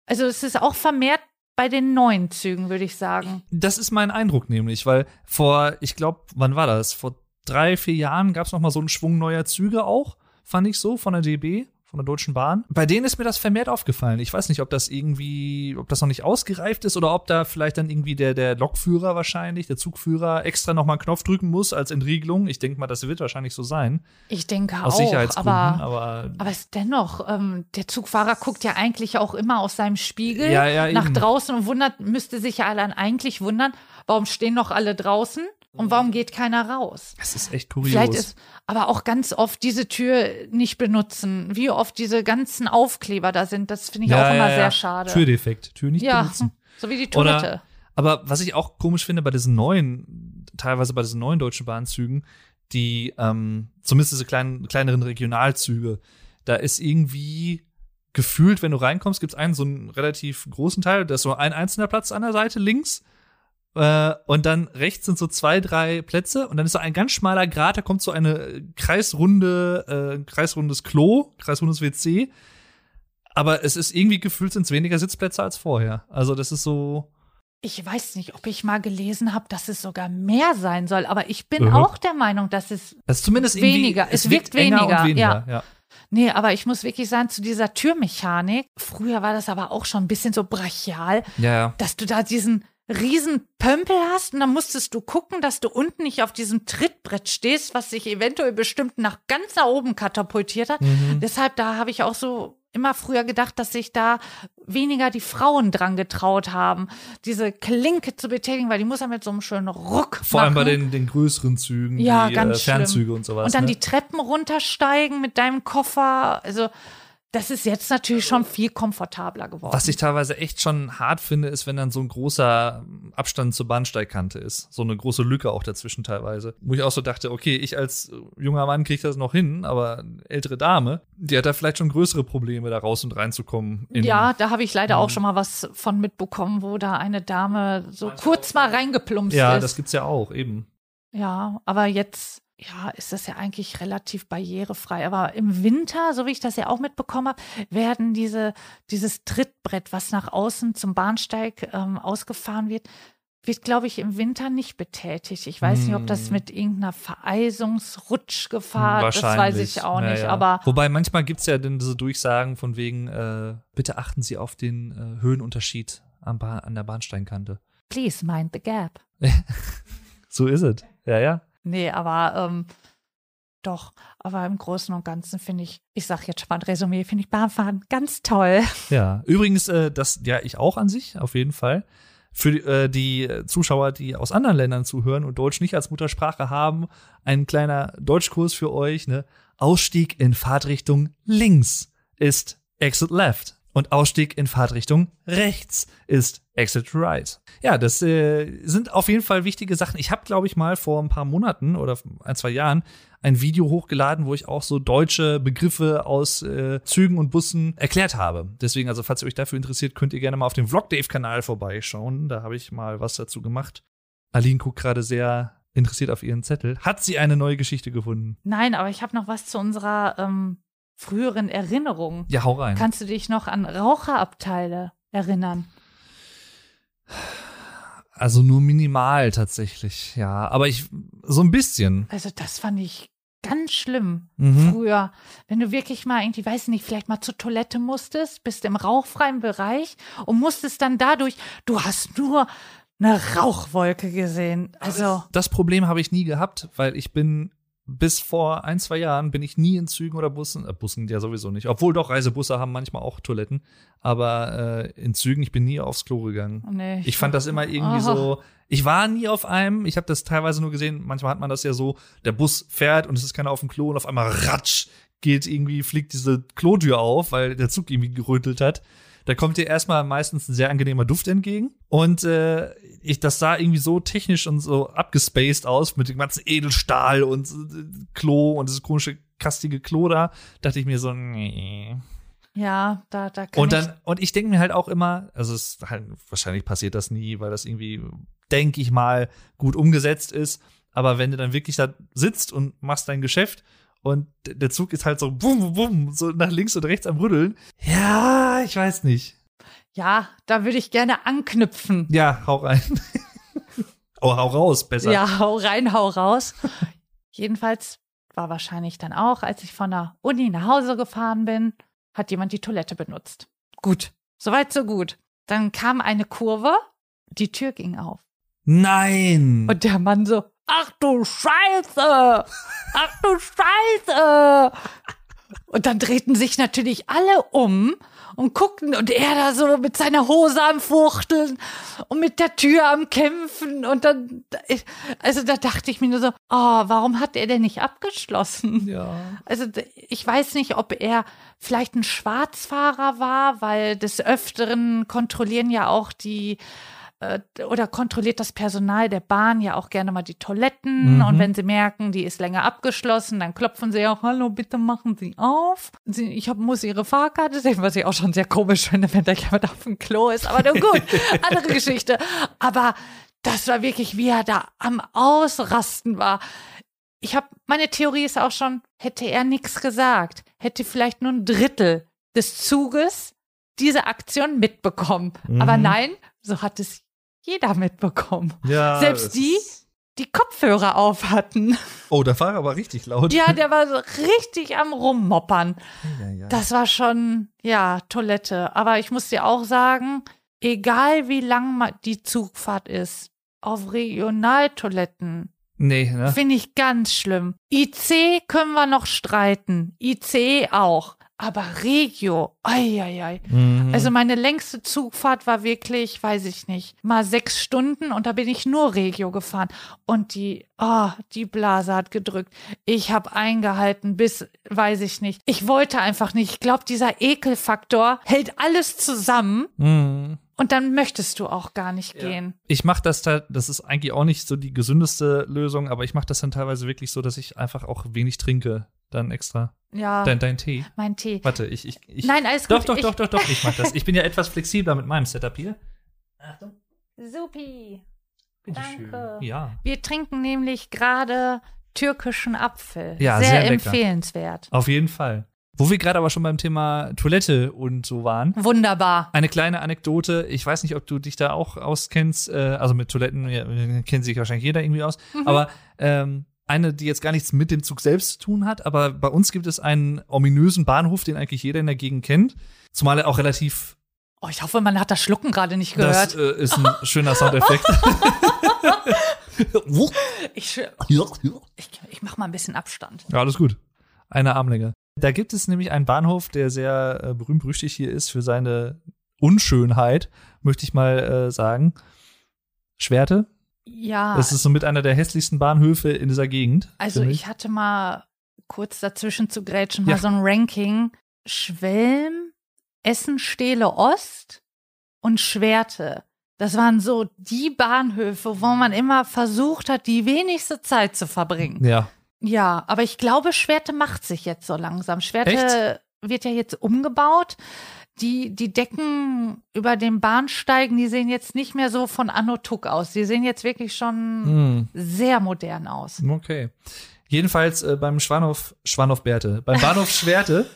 Also es ist auch vermehrt bei den neuen Zügen, würde ich sagen. Das ist mein Eindruck nämlich, weil vor, ich glaube, wann war das? Vor drei, vier Jahren gab es noch mal so einen Schwung neuer Züge auch, fand ich so, von der DB, von der Deutschen Bahn. Bei denen ist mir das vermehrt aufgefallen. Ich weiß nicht, ob das irgendwie, ob das noch nicht ausgereift ist oder ob da vielleicht dann irgendwie der, der Lokführer wahrscheinlich, der Zugführer, extra noch mal einen Knopf drücken muss als Entriegelung. Ich denke mal, das wird wahrscheinlich so sein. Ich denke Aus auch, Sicherheitsgründen. aber, aber, aber es dennoch, ähm, der Zugfahrer guckt ja eigentlich auch immer aus seinem Spiegel Ja, ja, nach eben. draußen und wundert, müsste sich ja alle eigentlich wundern, warum stehen noch alle draußen und warum geht keiner raus? es ist echt kurios. Vielleicht ist aber auch ganz oft diese Tür nicht benutzen. Wie oft diese ganzen Aufkleber da sind, das finde ich auch immer sehr schade. Türdefekt, Tür nicht ja, benutzen. so wie die Toilette. Oder, aber was ich auch komisch finde bei diesen neuen, teilweise bei diesen neuen deutschen Bahnzügen, die, ähm, zumindest diese kleinen, kleineren Regionalzüge, da ist irgendwie gefühlt, wenn du reinkommst, gibt es einen so einen relativ großen Teil, da ist so ein einzelner Platz an der Seite links. Äh, und dann rechts sind so zwei, drei Plätze und dann ist so ein ganz schmaler Grat, da kommt so eine kreisrunde, äh, kreisrundes Klo, kreisrundes WC. Aber es ist irgendwie gefühlt sind es weniger Sitzplätze als vorher. Also das ist so. Ich weiß nicht, ob ich mal gelesen habe, dass es sogar mehr sein soll, aber ich bin Mhm. auch der Meinung, dass es Es ist zumindest Weniger. Es wirkt enger weniger, weniger ja. Nee, aber ich muss wirklich sagen, zu dieser Türmechanik, früher war das aber auch schon ein bisschen so brachial, Ja, ja. dass du da diesen riesen Pömpel hast und dann musstest du gucken, dass du unten nicht auf diesem Trittbrett stehst, was sich eventuell bestimmt nach ganz nach oben katapultiert hat. Mhm. Deshalb, da habe ich auch so immer früher gedacht, dass sich da weniger die Frauen dran getraut haben, diese Klinke zu betätigen, weil die muss ja mit so einem schönen Ruck Vor allem bei machen. den, den größeren Zügen, Ja, die ganz äh, Fernzüge schlimm. und sowas. Und dann ne? die Treppen runtersteigen mit deinem Koffer. Also, das ist jetzt natürlich schon viel komfortabler geworden. Was ich teilweise echt schon hart finde, ist, wenn dann so ein großer Abstand zur Bahnsteigkante ist. So eine große Lücke auch dazwischen teilweise. Wo ich auch so dachte, okay, ich als junger Mann kriege das noch hin, aber eine ältere Dame, die hat da vielleicht schon größere Probleme, da raus und reinzukommen. in- ja, da habe ich leider auch Mhm. schon mal was von mitbekommen, wo da eine Dame so kurz mal reingeplumpst Ja, ist. das gibt's ja auch, eben. Ja, aber jetzt, ja, ist das ja eigentlich relativ barrierefrei. Aber im Winter, so wie ich das ja auch mitbekommen habe, werden diese, dieses Trittbrett, was nach außen zum Bahnsteig ähm, ausgefahren wird, wird, glaube ich, im Winter nicht betätigt. Ich weiß nicht, ob das Hm. mit irgendeiner Vereisungsrutschgefahr, das weiß ich auch nicht. ja. Aber Wobei manchmal gibt's ja dann diese Durchsagen von wegen, äh, bitte achten Sie auf den äh, Höhenunterschied am ba an der Bahnsteinkante. Please mind the gap. So ist es. Ja, ja. Nee, aber ähm, doch, aber im Großen und Ganzen finde ich, ich sag jetzt spannend Resümee, finde ich Bahnfahren ganz toll. Ja, übrigens, äh, das ja ich auch an sich, auf jeden Fall. Für äh, die Zuschauer, die aus anderen Ländern zuhören und Deutsch nicht als Muttersprache haben, ein kleiner Deutschkurs für euch. Ne? Ausstieg in Fahrtrichtung links ist Exit Left und Ausstieg in Fahrtrichtung rechts ist Exit Right. Ja, das äh, sind auf jeden Fall wichtige Sachen. Ich habe, glaube ich, mal vor ein paar Monaten oder ein, zwei Jahren ein Video hochgeladen, wo ich auch so deutsche Begriffe aus äh, Zügen und Bussen erklärt habe. Deswegen, also falls ihr euch dafür interessiert, könnt ihr gerne mal auf dem Vlog Dave-Kanal vorbeischauen. Da habe ich mal was dazu gemacht. Aline guckt gerade sehr interessiert auf ihren Zettel. Hat sie eine neue Geschichte gefunden? Nein, aber ich habe noch was zu unserer ähm, früheren Erinnerung. Ja, hau rein. Kannst du dich noch an Raucherabteile erinnern? Also nur minimal tatsächlich, ja. Aber ich, so ein bisschen. Also das fand ich ganz schlimm Mhm. früher. Wenn du wirklich mal irgendwie, weiß nicht, vielleicht mal zur Toilette musstest, bist im rauchfreien Bereich und musstest dann dadurch, du hast nur eine Rauchwolke gesehen. Also, Das Problem habe ich nie gehabt, weil ich bin bis vor ein, zwei Jahren bin ich nie in Zügen oder Bussen, äh, Bussen ja sowieso nicht. Obwohl doch Reisebusse haben manchmal auch Toiletten, aber äh, in Zügen, ich bin nie aufs Klo gegangen. nee. Ich fand das immer irgendwie Oh. so. Ich war nie auf einem. Ich habe das teilweise nur gesehen. Manchmal hat man das ja so: Der Bus fährt und es ist keiner auf dem Klo und auf einmal ratsch geht irgendwie fliegt diese Klotür auf, weil der Zug irgendwie gerötelt hat. Da kommt dir erstmal meistens ein sehr angenehmer Duft entgegen. Und äh, ich, das sah irgendwie so technisch und so abgespaced aus mit dem ganzen Edelstahl und äh, Klo und das komische kastige Klo da. Dachte ich mir so, nee. Ja, da, da kann Und ich, dann, und ich denke mir halt auch immer, also es ist halt, wahrscheinlich passiert das nie, weil das irgendwie, denke ich mal, gut umgesetzt ist. Aber wenn du dann wirklich da sitzt und machst dein Geschäft und der Zug ist halt so bum, bum, bum, so nach links und rechts am Rütteln. Ja, ich weiß nicht. ja, da würde ich gerne anknüpfen. Ja, hau rein. oh, hau raus, besser. Ja, hau rein, hau raus. Jedenfalls war wahrscheinlich dann auch, als ich von der Uni nach Hause gefahren bin, hat jemand die Toilette benutzt. Gut, soweit so gut. Dann kam eine Kurve, die Tür ging auf. Nein. Und der Mann so, ach du Scheiße, ach du Scheiße. Und dann drehten sich natürlich alle um und guckten und er da so mit seiner Hose am Fuchteln und mit der Tür am Kämpfen und dann, also da dachte ich mir nur so, oh, warum hat er denn nicht abgeschlossen? ja. Also ich weiß nicht, ob er vielleicht ein Schwarzfahrer war, weil des Öfteren kontrollieren ja auch die oder kontrolliert das Personal der Bahn ja auch gerne mal die Toiletten Mhm. und wenn sie merken, die ist länger abgeschlossen, dann klopfen sie auch, hallo, bitte machen Sie auf. Sie, ich hab, muss Ihre Fahrkarte sehen, was ich auch schon sehr komisch finde, wenn da jemand auf dem Klo ist. Aber nun gut, andere Geschichte. Aber das war wirklich, wie er da am Ausrasten war. Ich habe, meine Theorie ist auch schon, hätte er nichts gesagt, hätte vielleicht nur ein Drittel des Zuges diese Aktion mitbekommen. Mhm. Aber nein, so hat es jeder mitbekommen. ja Selbst die? Die Kopfhörer auf hatten. Oh, der Fahrer war richtig laut. Ja, der war so richtig am Rummoppern. ja, ja. Das war schon, ja, Toilette. Aber ich muss dir auch sagen, egal wie lang die Zugfahrt ist, auf Regionaltoiletten nee, ne? finde ich ganz schlimm. IC können wir noch streiten. IC auch. Aber Regio, ei, Mhm. Also meine längste Zugfahrt war wirklich, weiß ich nicht, mal sechs Stunden und da bin ich nur Regio gefahren. Und die, oh, die Blase hat gedrückt. Ich habe eingehalten bis, weiß ich nicht. Ich wollte einfach nicht. Ich glaube, dieser Ekelfaktor hält alles zusammen Mhm. und dann möchtest du auch gar nicht gehen. ich mache das da, das ist eigentlich auch nicht so die gesündeste Lösung, aber ich mache das dann teilweise wirklich so, dass ich einfach auch wenig trinke, dann extra. Ja, Dein, dein Tee. mein Tee. Warte, ich, ich, ich. Nein, alles doch, gut. doch, ich, doch, doch, doch, ich mach das. Ich bin ja etwas flexibler mit meinem Setup hier. Achtung. Supi. Danke. Ja. Wir trinken nämlich gerade türkischen Apfel. Ja, sehr, sehr empfehlenswert. Auf jeden Fall. Wo wir gerade aber schon beim Thema Toilette und so waren. Wunderbar. Eine kleine Anekdote. Ich weiß nicht, ob du dich da auch auskennst. Äh, also mit Toiletten ja, kennt sich wahrscheinlich jeder irgendwie aus. Mhm. Aber ähm, eine, die jetzt gar nichts mit dem Zug selbst zu tun hat. Aber bei uns gibt es einen ominösen Bahnhof, den eigentlich jeder in der Gegend kennt. Zumal er auch relativ Oh, ich hoffe, man hat das Schlucken gerade nicht gehört. Das äh, ist ein schöner Soundeffekt. ich, ich, ich mach mal ein bisschen Abstand. Ja, alles gut. Eine Armlänge. Da gibt es nämlich einen Bahnhof, der sehr äh, berühmt-berüchtigt hier ist für seine Unschönheit, möchte ich mal äh, sagen. Schwerte. Ja. Das ist somit einer der hässlichsten Bahnhöfe in dieser Gegend. Also finde ich hatte mal kurz dazwischen zu grätschen, mal Ja. so ein Ranking. Schwelm, Essen, Stehle Ost und Schwerte. Das waren so die Bahnhöfe, wo man immer versucht hat, die wenigste Zeit zu verbringen. Ja. Ja, aber ich glaube, Schwerte macht sich jetzt so langsam. Schwerte wird ja jetzt umgebaut. Die, die Decken über den Bahnsteigen, die sehen jetzt nicht mehr so von Anno Tuck aus. Die sehen jetzt wirklich schon Hm. sehr modern aus. Okay. Jedenfalls äh, beim Schwanhof, Schwanhof Bärte, beim Bahnhof Schwerte,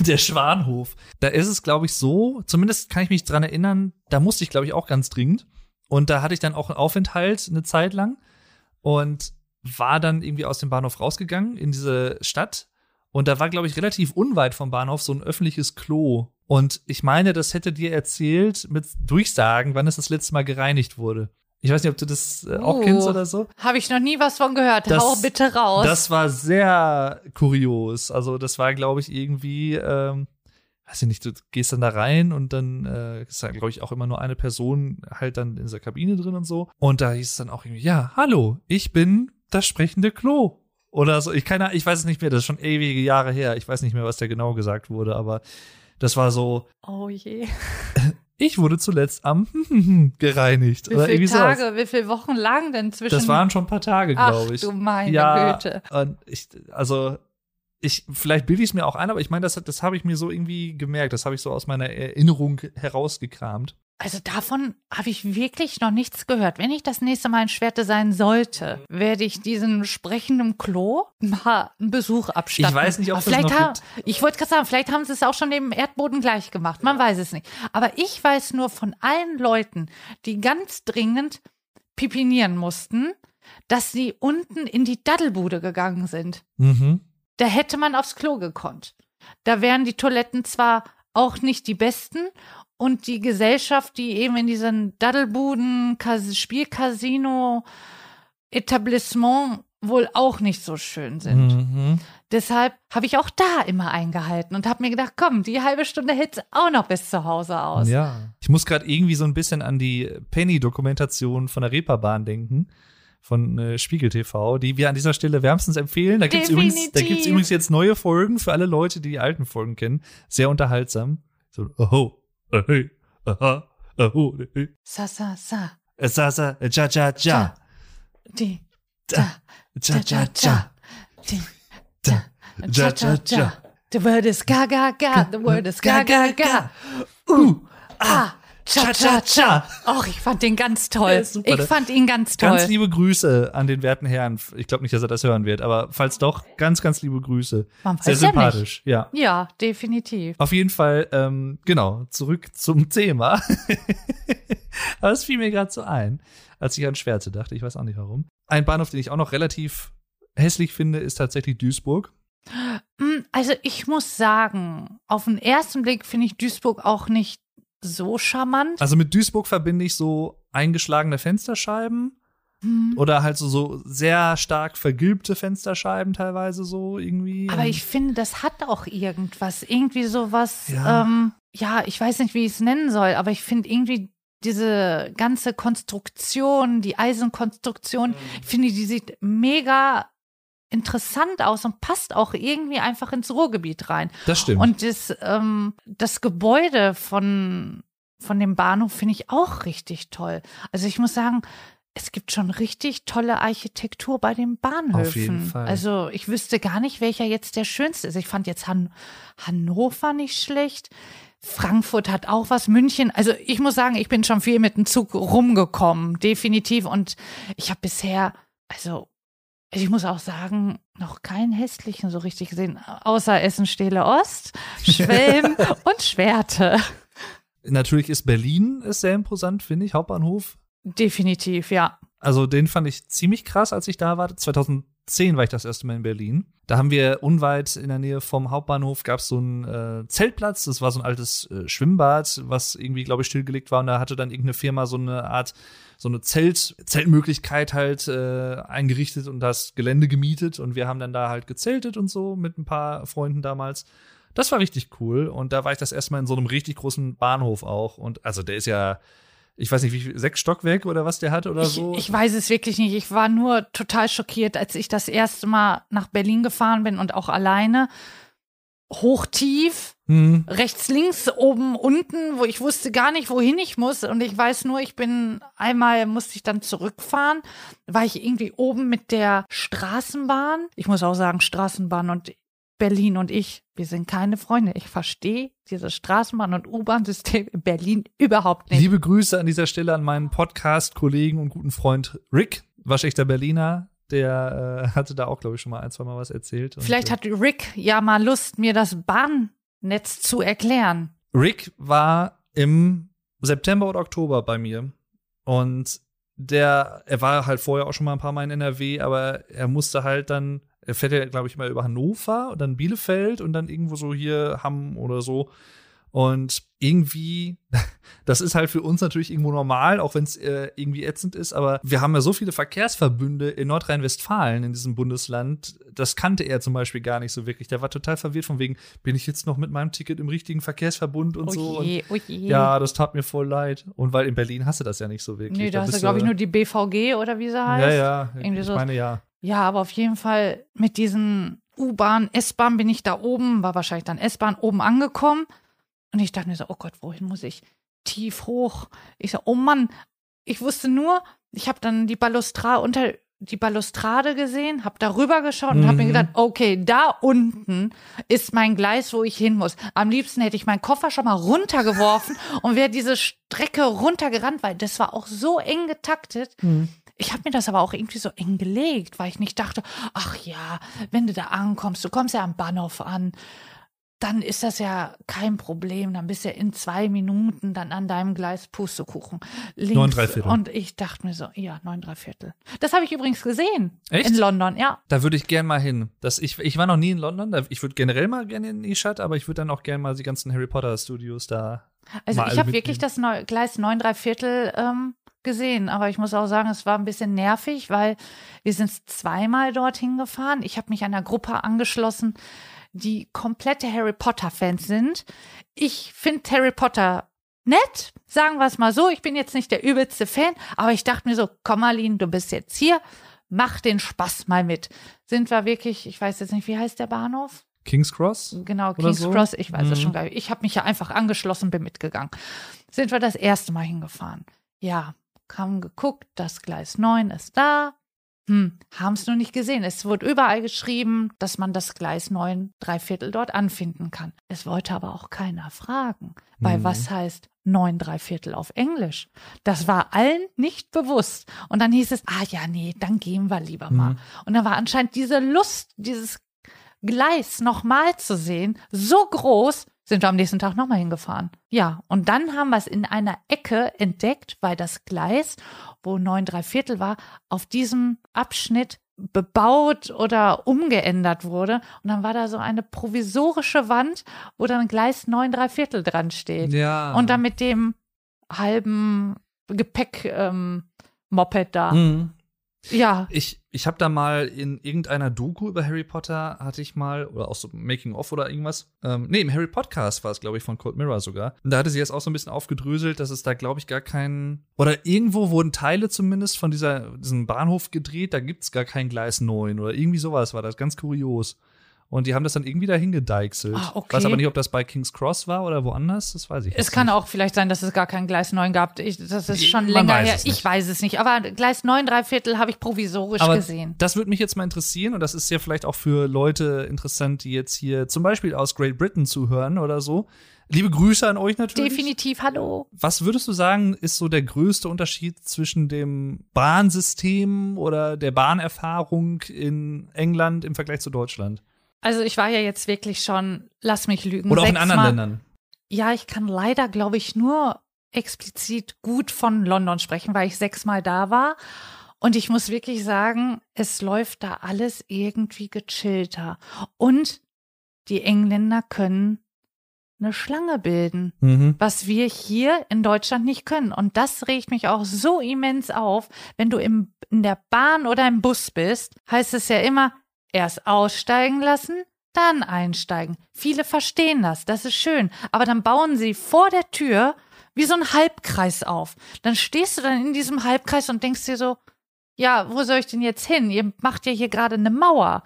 der Schwanhof, da ist es, glaube ich, so, zumindest kann ich mich dran erinnern, da musste ich, glaube ich, auch ganz dringend. Und da hatte ich dann auch einen Aufenthalt eine Zeit lang und war dann irgendwie aus dem Bahnhof rausgegangen in diese Stadt. Und da war, glaube ich, relativ unweit vom Bahnhof so ein öffentliches Klo. Und ich meine, das hätte dir erzählt mit Durchsagen, wann es das letzte Mal gereinigt wurde. Ich weiß nicht, ob du das äh, auch Uh. kennst oder so. Habe ich noch nie was von gehört. Das- Hau bitte raus. Das war sehr kurios. Also, das war, glaube ich, irgendwie, ähm, weiß ich nicht, du gehst dann da rein und dann äh, ist da, glaube ich, auch immer nur eine Person halt dann in dieser Kabine drin und so. Und da hieß es dann auch irgendwie, ja, hallo, ich bin das sprechende Klo. Oder so. Ich, keine, ich weiß es nicht mehr, das ist schon ewige Jahre her. Ich weiß nicht mehr, was da genau gesagt wurde, aber das war so, oh je. ich wurde zuletzt am gereinigt. Wie oder viele sowas. Tage, wie viele Wochen lang denn zwischen. Das waren schon ein paar Tage, glaube ich. du meine ja, Güte. Und ich, also, ich, vielleicht bilde ich es mir auch ein, aber ich meine, das, das habe ich mir so irgendwie gemerkt. Das habe ich so aus meiner Erinnerung herausgekramt. Also davon habe ich wirklich noch nichts gehört. Wenn ich das nächste Mal in Schwerte sein sollte, werde ich diesen sprechenden Klo mal einen Besuch abstatten. Ich weiß nicht, ob Aber es das vielleicht noch. Ich wollte gerade sagen, vielleicht haben sie es auch schon dem Erdboden gleich gemacht. Man weiß es nicht. Aber ich weiß nur von allen Leuten, die ganz dringend pipinieren mussten, dass sie unten in die Daddelbude gegangen sind. Mhm. Da hätte man aufs Klo gekonnt. Da wären die Toiletten zwar auch nicht die besten und die Gesellschaft, die eben in diesen Daddelbuden, Spielcasino, Etablissement wohl auch nicht so schön sind. Mhm. Deshalb habe ich auch da immer eingehalten und habe mir gedacht, komm, die halbe Stunde hält's auch noch bis zu Hause aus. Ja. Ich muss gerade irgendwie so ein bisschen an die Penny-Dokumentation von der Reeperbahn denken. Von äh, Spiegel TV, die wir an dieser Stelle wärmstens empfehlen. Da gibt's übrigens, da Definitiv. gibt's übrigens jetzt neue Folgen für alle Leute, die die alten Folgen kennen. Sehr unterhaltsam. So, oh, hey, aha, oh, hey. Sa, sa, sa. Äh, Sa, sa, ja, ja, ja. Die, Da, ja, ja, ja. Die, Da, ja, ja, ja, ja. The word is ga, ga, ga. The word is ga, ga, ga. Uh, Ah, cha, cha, cha. Och, ich fand den ganz toll. Ist super, ich der- fand ihn ganz toll. Ganz liebe Grüße an den werten Herrn. Ich glaube nicht, dass er das hören wird, aber falls doch, ganz, ganz liebe Grüße. Sehr ja sympathisch, ja. ja, definitiv. Auf jeden Fall, ähm, genau, zurück zum Thema. Aber es fiel mir gerade so ein, als ich an Schwerte dachte. Ich weiß auch nicht warum. Ein Bahnhof, den ich auch noch relativ hässlich finde, ist tatsächlich Duisburg. Hm, Also ich muss sagen, auf den ersten Blick finde ich Duisburg auch nicht so charmant. Also mit Duisburg verbinde ich so eingeschlagene Fensterscheiben Hm. oder halt so, so sehr stark vergilbte Fensterscheiben teilweise so irgendwie. Aber ich finde, das hat auch irgendwas. Irgendwie sowas, Ja. ähm, ja, ich weiß nicht, wie ich es nennen soll, aber ich finde irgendwie diese ganze Konstruktion, die Eisenkonstruktion, ich finde, die sieht mega interessant aus und passt auch irgendwie einfach ins Ruhrgebiet rein. das stimmt. Und das, ähm, das Gebäude von, von dem Bahnhof finde ich auch richtig toll. Also ich muss sagen, es gibt schon richtig tolle Architektur bei den Bahnhöfen. Auf jeden Fall. Also ich wüsste gar nicht, welcher jetzt der schönste ist. Ich fand jetzt Han Hannover nicht schlecht. Frankfurt hat auch was, München. Also ich muss sagen, ich bin schon viel mit dem Zug rumgekommen, definitiv. Und ich habe bisher, also ich muss auch sagen, noch keinen hässlichen so richtig gesehen, außer Essen-Stehle Ost, Schwelm und Schwerte. Natürlich ist Berlin ist sehr imposant, finde ich, Hauptbahnhof. Definitiv, ja. Also den fand ich ziemlich krass, als ich da war. 2010 war ich das erste Mal in Berlin. Da haben wir unweit in der Nähe vom Hauptbahnhof gab es so einen äh, Zeltplatz. Das war so ein altes äh, Schwimmbad, was irgendwie, glaube ich, stillgelegt war. Und da hatte dann irgendeine Firma so eine Art, so eine Zelt, Zeltmöglichkeit halt äh, eingerichtet und das Gelände gemietet. Und wir haben dann da halt gezeltet und so mit ein paar Freunden damals. Das war richtig cool. Und da war ich das erste Mal in so einem richtig großen Bahnhof auch. Und also der ist ja ich weiß nicht, wie sechs Stockwerke oder was der hat oder ich, so. Ich weiß es wirklich nicht. Ich war nur total schockiert, als ich das erste Mal nach Berlin gefahren bin und auch alleine. Hoch, tief, hm. rechts, links, oben, unten, wo ich wusste gar nicht, wohin ich muss. Und ich weiß nur, ich bin einmal musste ich dann zurückfahren, war ich irgendwie oben mit der Straßenbahn. Ich muss auch sagen, Straßenbahn und Berlin und ich, wir sind keine Freunde. Ich verstehe dieses Straßenbahn- und U-Bahn-System in Berlin überhaupt nicht. Liebe Grüße an dieser Stelle an meinen Podcast-Kollegen und guten Freund Rick, waschechter Berliner. Der äh, hatte da auch, glaube ich, schon mal ein, zwei Mal was erzählt. Vielleicht hat Rick ja mal Lust, mir das Bahnnetz zu erklären. Rick war im September oder Oktober bei mir und der, er war halt vorher auch schon mal ein paar Mal in NRW, aber er musste halt dann er fährt ja, glaube ich, mal über Hannover und dann Bielefeld und dann irgendwo so hier Hamm oder so. Und irgendwie, das ist halt für uns natürlich irgendwo normal, auch wenn es äh, irgendwie ätzend ist, aber wir haben ja so viele Verkehrsverbünde in Nordrhein-Westfalen, in diesem Bundesland, das kannte er zum Beispiel gar nicht so wirklich. Der war total verwirrt von wegen, bin ich jetzt noch mit meinem Ticket im richtigen Verkehrsverbund und oh so. Je, und, oh je. Ja, das tat mir voll leid. Und weil in Berlin hast du das ja nicht so wirklich. Nee, da hast du, glaube ich, nur die BVG oder wie sie heißt. Ja, ja, Irgendwie ich so. meine ja. Ja, aber auf jeden Fall mit diesen U-Bahn, S-Bahn bin ich da oben, war wahrscheinlich dann S-Bahn oben angekommen. Und ich dachte mir so, oh Gott, wohin muss ich? Tief hoch. Ich so, oh Mann, ich wusste nur, ich habe dann die Balustrade unter die Balustrade gesehen, habe darüber geschaut und habe mir Mhm. gedacht, okay, da unten ist mein Gleis, wo ich hin muss. Am liebsten hätte ich meinen Koffer schon mal runtergeworfen und wäre diese Strecke runtergerannt, weil das war auch so eng getaktet. Ich habe mir das aber auch irgendwie so eng gelegt, weil ich nicht dachte, ach ja, wenn du da ankommst, du kommst ja am Bahnhof an, dann ist das ja kein Problem. Dann bist du ja in zwei Minuten dann an deinem Gleis Pustekuchen. Links. Neun, drei Viertel. Und ich dachte mir so, ja, neun, drei Viertel. Das habe ich übrigens gesehen. Echt? In London, ja. Da würde ich gern mal hin. Das, ich, ich war noch nie in London. Ich würde generell mal gerne in die Stadt, aber ich würde dann auch gerne mal die ganzen Harry Potter Studios da. Also mal ich habe wirklich das Neu Gleis neun, drei Viertel ähm, gesehen. Aber ich muss auch sagen, es war ein bisschen nervig, weil wir sind zweimal dorthin gefahren. Ich habe mich einer Gruppe angeschlossen, die komplette Harry Potter-Fans sind. Ich finde Harry Potter nett, sagen wir es mal so. Ich bin jetzt nicht der übelste Fan, aber ich dachte mir so, komm Marlene, du bist jetzt hier, mach den Spaß mal mit. Sind wir wirklich, ich weiß jetzt nicht, wie heißt der Bahnhof? King's Cross? Genau, King's so? Cross, ich weiß es Mhm. schon gar nicht. Ich habe mich ja einfach angeschlossen, bin mitgegangen. Sind wir das erste Mal hingefahren. Ja, haben geguckt, das Gleis 9 ist da. Hm, haben es nur nicht gesehen. Es wurde überall geschrieben, dass man das Gleis 9 drei Viertel dort anfinden kann. Es wollte aber auch keiner fragen. Weil Mhm. was heißt 9 drei Viertel auf Englisch? Das war allen nicht bewusst. Und dann hieß es, ah ja, nee, dann gehen wir lieber mal. Mhm. Und dann war anscheinend diese Lust, dieses Gleis nochmal zu sehen, so groß, sind wir am nächsten Tag nochmal hingefahren. Ja, und dann haben wir es in einer Ecke entdeckt, weil das Gleis, wo neun drei Viertel war, auf diesem Abschnitt bebaut oder umgeändert wurde. Und dann war da so eine provisorische Wand, wo dann Gleis neun drei Viertel dran steht. Ja. Und dann mit dem halben Gepäck ähm, Moped da. Mhm. Ja, Ich, ich habe da mal in irgendeiner Doku über Harry Potter, hatte ich mal, oder auch so Making of oder irgendwas. Ähm, nee, im Harry Podcast war es, glaube ich, von Cold Mirror sogar. Und da hatte sie jetzt auch so ein bisschen aufgedröselt, dass es da, glaube ich, gar keinen. Oder irgendwo wurden Teile zumindest von dieser, diesem Bahnhof gedreht, da gibt's gar kein Gleis 9 oder irgendwie sowas war das, ganz kurios. Und die haben das dann irgendwie dahin gedeichselt. Ah, okay. Weiß aber nicht, ob das bei King's Cross war oder woanders, das weiß ich Es jetzt kann nicht. auch vielleicht sein, dass es gar kein Gleis 9 gab. Ich, das ist Ich- schon man länger her. es nicht. Ich weiß es nicht. Aber Gleis 9 drei Viertel habe ich provisorisch Aber gesehen. das würde mich jetzt mal interessieren und das ist ja vielleicht auch für Leute interessant, die jetzt hier zum Beispiel aus Great Britain zuhören oder so. Liebe Grüße an euch natürlich. Definitiv, hallo. Was würdest du sagen, ist so der größte Unterschied zwischen dem Bahnsystem oder der Bahnerfahrung in England im Vergleich zu Deutschland? Also ich war ja jetzt wirklich schon, lass mich lügen. Oder auch in anderen sechsmal- Ländern? Ja, ich kann leider, glaube ich, nur explizit gut von London sprechen, weil ich sechsmal da war. Und ich muss wirklich sagen, es läuft da alles irgendwie gechillter. Und die Engländer können eine Schlange bilden, Mhm. was wir hier in Deutschland nicht können. Und das regt mich auch so immens auf. Wenn du im, in der Bahn oder im Bus bist, heißt es ja immer, erst aussteigen lassen, dann einsteigen. Viele verstehen das, das ist schön. Aber dann bauen sie vor der Tür wie so ein Halbkreis auf. Dann stehst du dann in diesem Halbkreis und denkst dir so, ja, wo soll ich denn jetzt hin? Ihr macht ja hier gerade eine Mauer.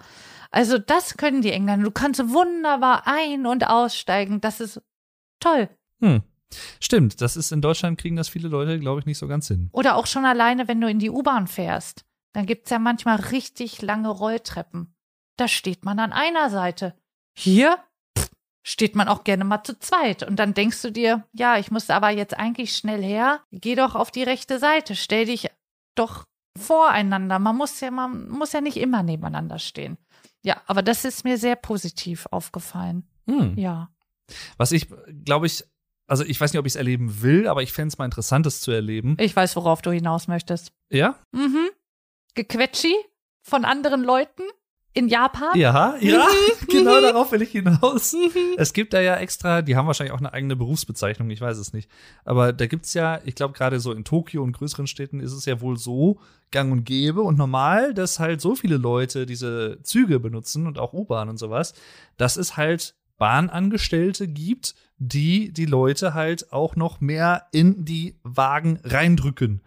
Also das können die Engländer. Du kannst wunderbar ein- und aussteigen. Das ist toll. Hm. Stimmt, das ist in Deutschland kriegen das viele Leute, glaube ich, nicht so ganz hin. Oder auch schon alleine, wenn du in die U-Bahn fährst. Dann gibt's ja manchmal richtig lange Rolltreppen. Da steht man an einer Seite. Hier pff, steht man auch gerne mal zu zweit. Und dann denkst du dir, ja, ich muss aber jetzt eigentlich schnell her. Geh doch auf die rechte Seite. Stell dich doch voreinander. Man muss ja, man muss ja nicht immer nebeneinander stehen. Ja, aber das ist mir sehr positiv aufgefallen. Hm. Ja. Was ich, glaube ich, also ich weiß nicht, ob ich es erleben will, aber ich fände es mal interessant, das zu erleben. Ich weiß, worauf du hinaus möchtest. Ja? Mhm. Gequetschi von anderen Leuten in Japan. Ja, ja, Mhm. genau darauf will ich hinaus. Es gibt da ja extra, die haben wahrscheinlich auch eine eigene Berufsbezeichnung, ich weiß es nicht. Aber da gibt's ja, ich glaube gerade so in Tokio und größeren Städten ist es ja wohl so gang und gäbe und normal, dass halt so viele Leute diese Züge benutzen und auch U-Bahn und sowas, dass es halt Bahnangestellte gibt, die die Leute halt auch noch mehr in die Wagen reindrücken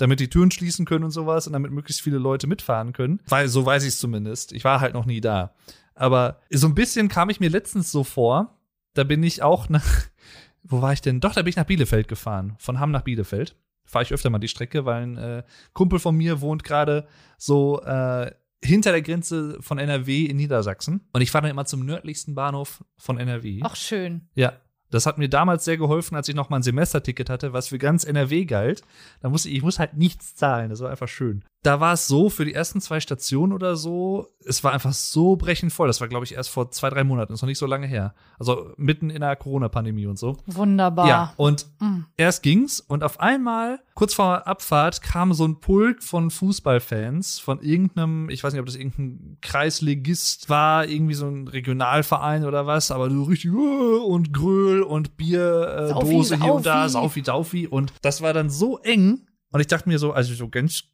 damit die Türen schließen können und sowas und damit möglichst viele Leute mitfahren können. Weil so weiß ich es zumindest. Ich war halt noch nie da. Aber so ein bisschen kam ich mir letztens so vor. Da bin ich auch nach. Wo war ich denn? Doch, da bin ich nach Bielefeld gefahren. Von Hamm nach Bielefeld. Fahre ich öfter mal die Strecke, weil ein äh, Kumpel von mir wohnt gerade so äh, hinter der Grenze von NRW in Niedersachsen. Und ich fahre dann immer zum nördlichsten Bahnhof von NRW. Ach, schön. Ja. Das hat mir damals sehr geholfen, als ich noch mal ein Semesterticket hatte, was für ganz NRW galt. Da musste ich, ich muss halt nichts zahlen. Das war einfach schön. Da war es so, für die ersten zwei Stationen oder so, es war einfach so brechend voll. Das war, glaube ich, erst vor zwei, drei Monaten. Ist noch nicht so lange her. Also mitten in der Corona-Pandemie und so. Wunderbar. Ja, und Mm. erst ging's und auf einmal, kurz vor Abfahrt, kam so ein Pulk von Fußballfans von irgendeinem, ich weiß nicht, ob das irgendein Kreisligist war, irgendwie so ein Regionalverein oder was, aber so richtig und Gröl und Bierdose äh, hier und da. Saufi, Daufi und das war dann so eng und ich dachte mir so, also so ganz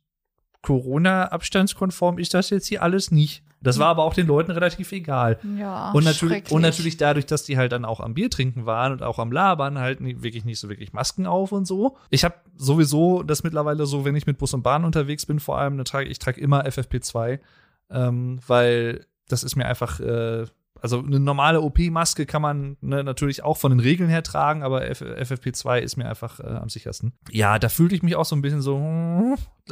Corona-abstandskonform ist das jetzt hier alles nicht. Das war aber auch den Leuten relativ egal. Ja, Und natürlich, und natürlich dadurch, dass die halt dann auch am Bier trinken waren und auch am Labern, halt wirklich nicht so wirklich Masken auf und so. Ich habe sowieso das mittlerweile so, wenn ich mit Bus und Bahn unterwegs bin, vor allem, dann trage ich trage immer FFP2, ähm, weil das ist mir einfach, äh, also eine normale OP-Maske kann man ne, natürlich auch von den Regeln her tragen, aber F FFP2 ist mir einfach äh, am sichersten. Ja, da fühlte ich mich auch so ein bisschen so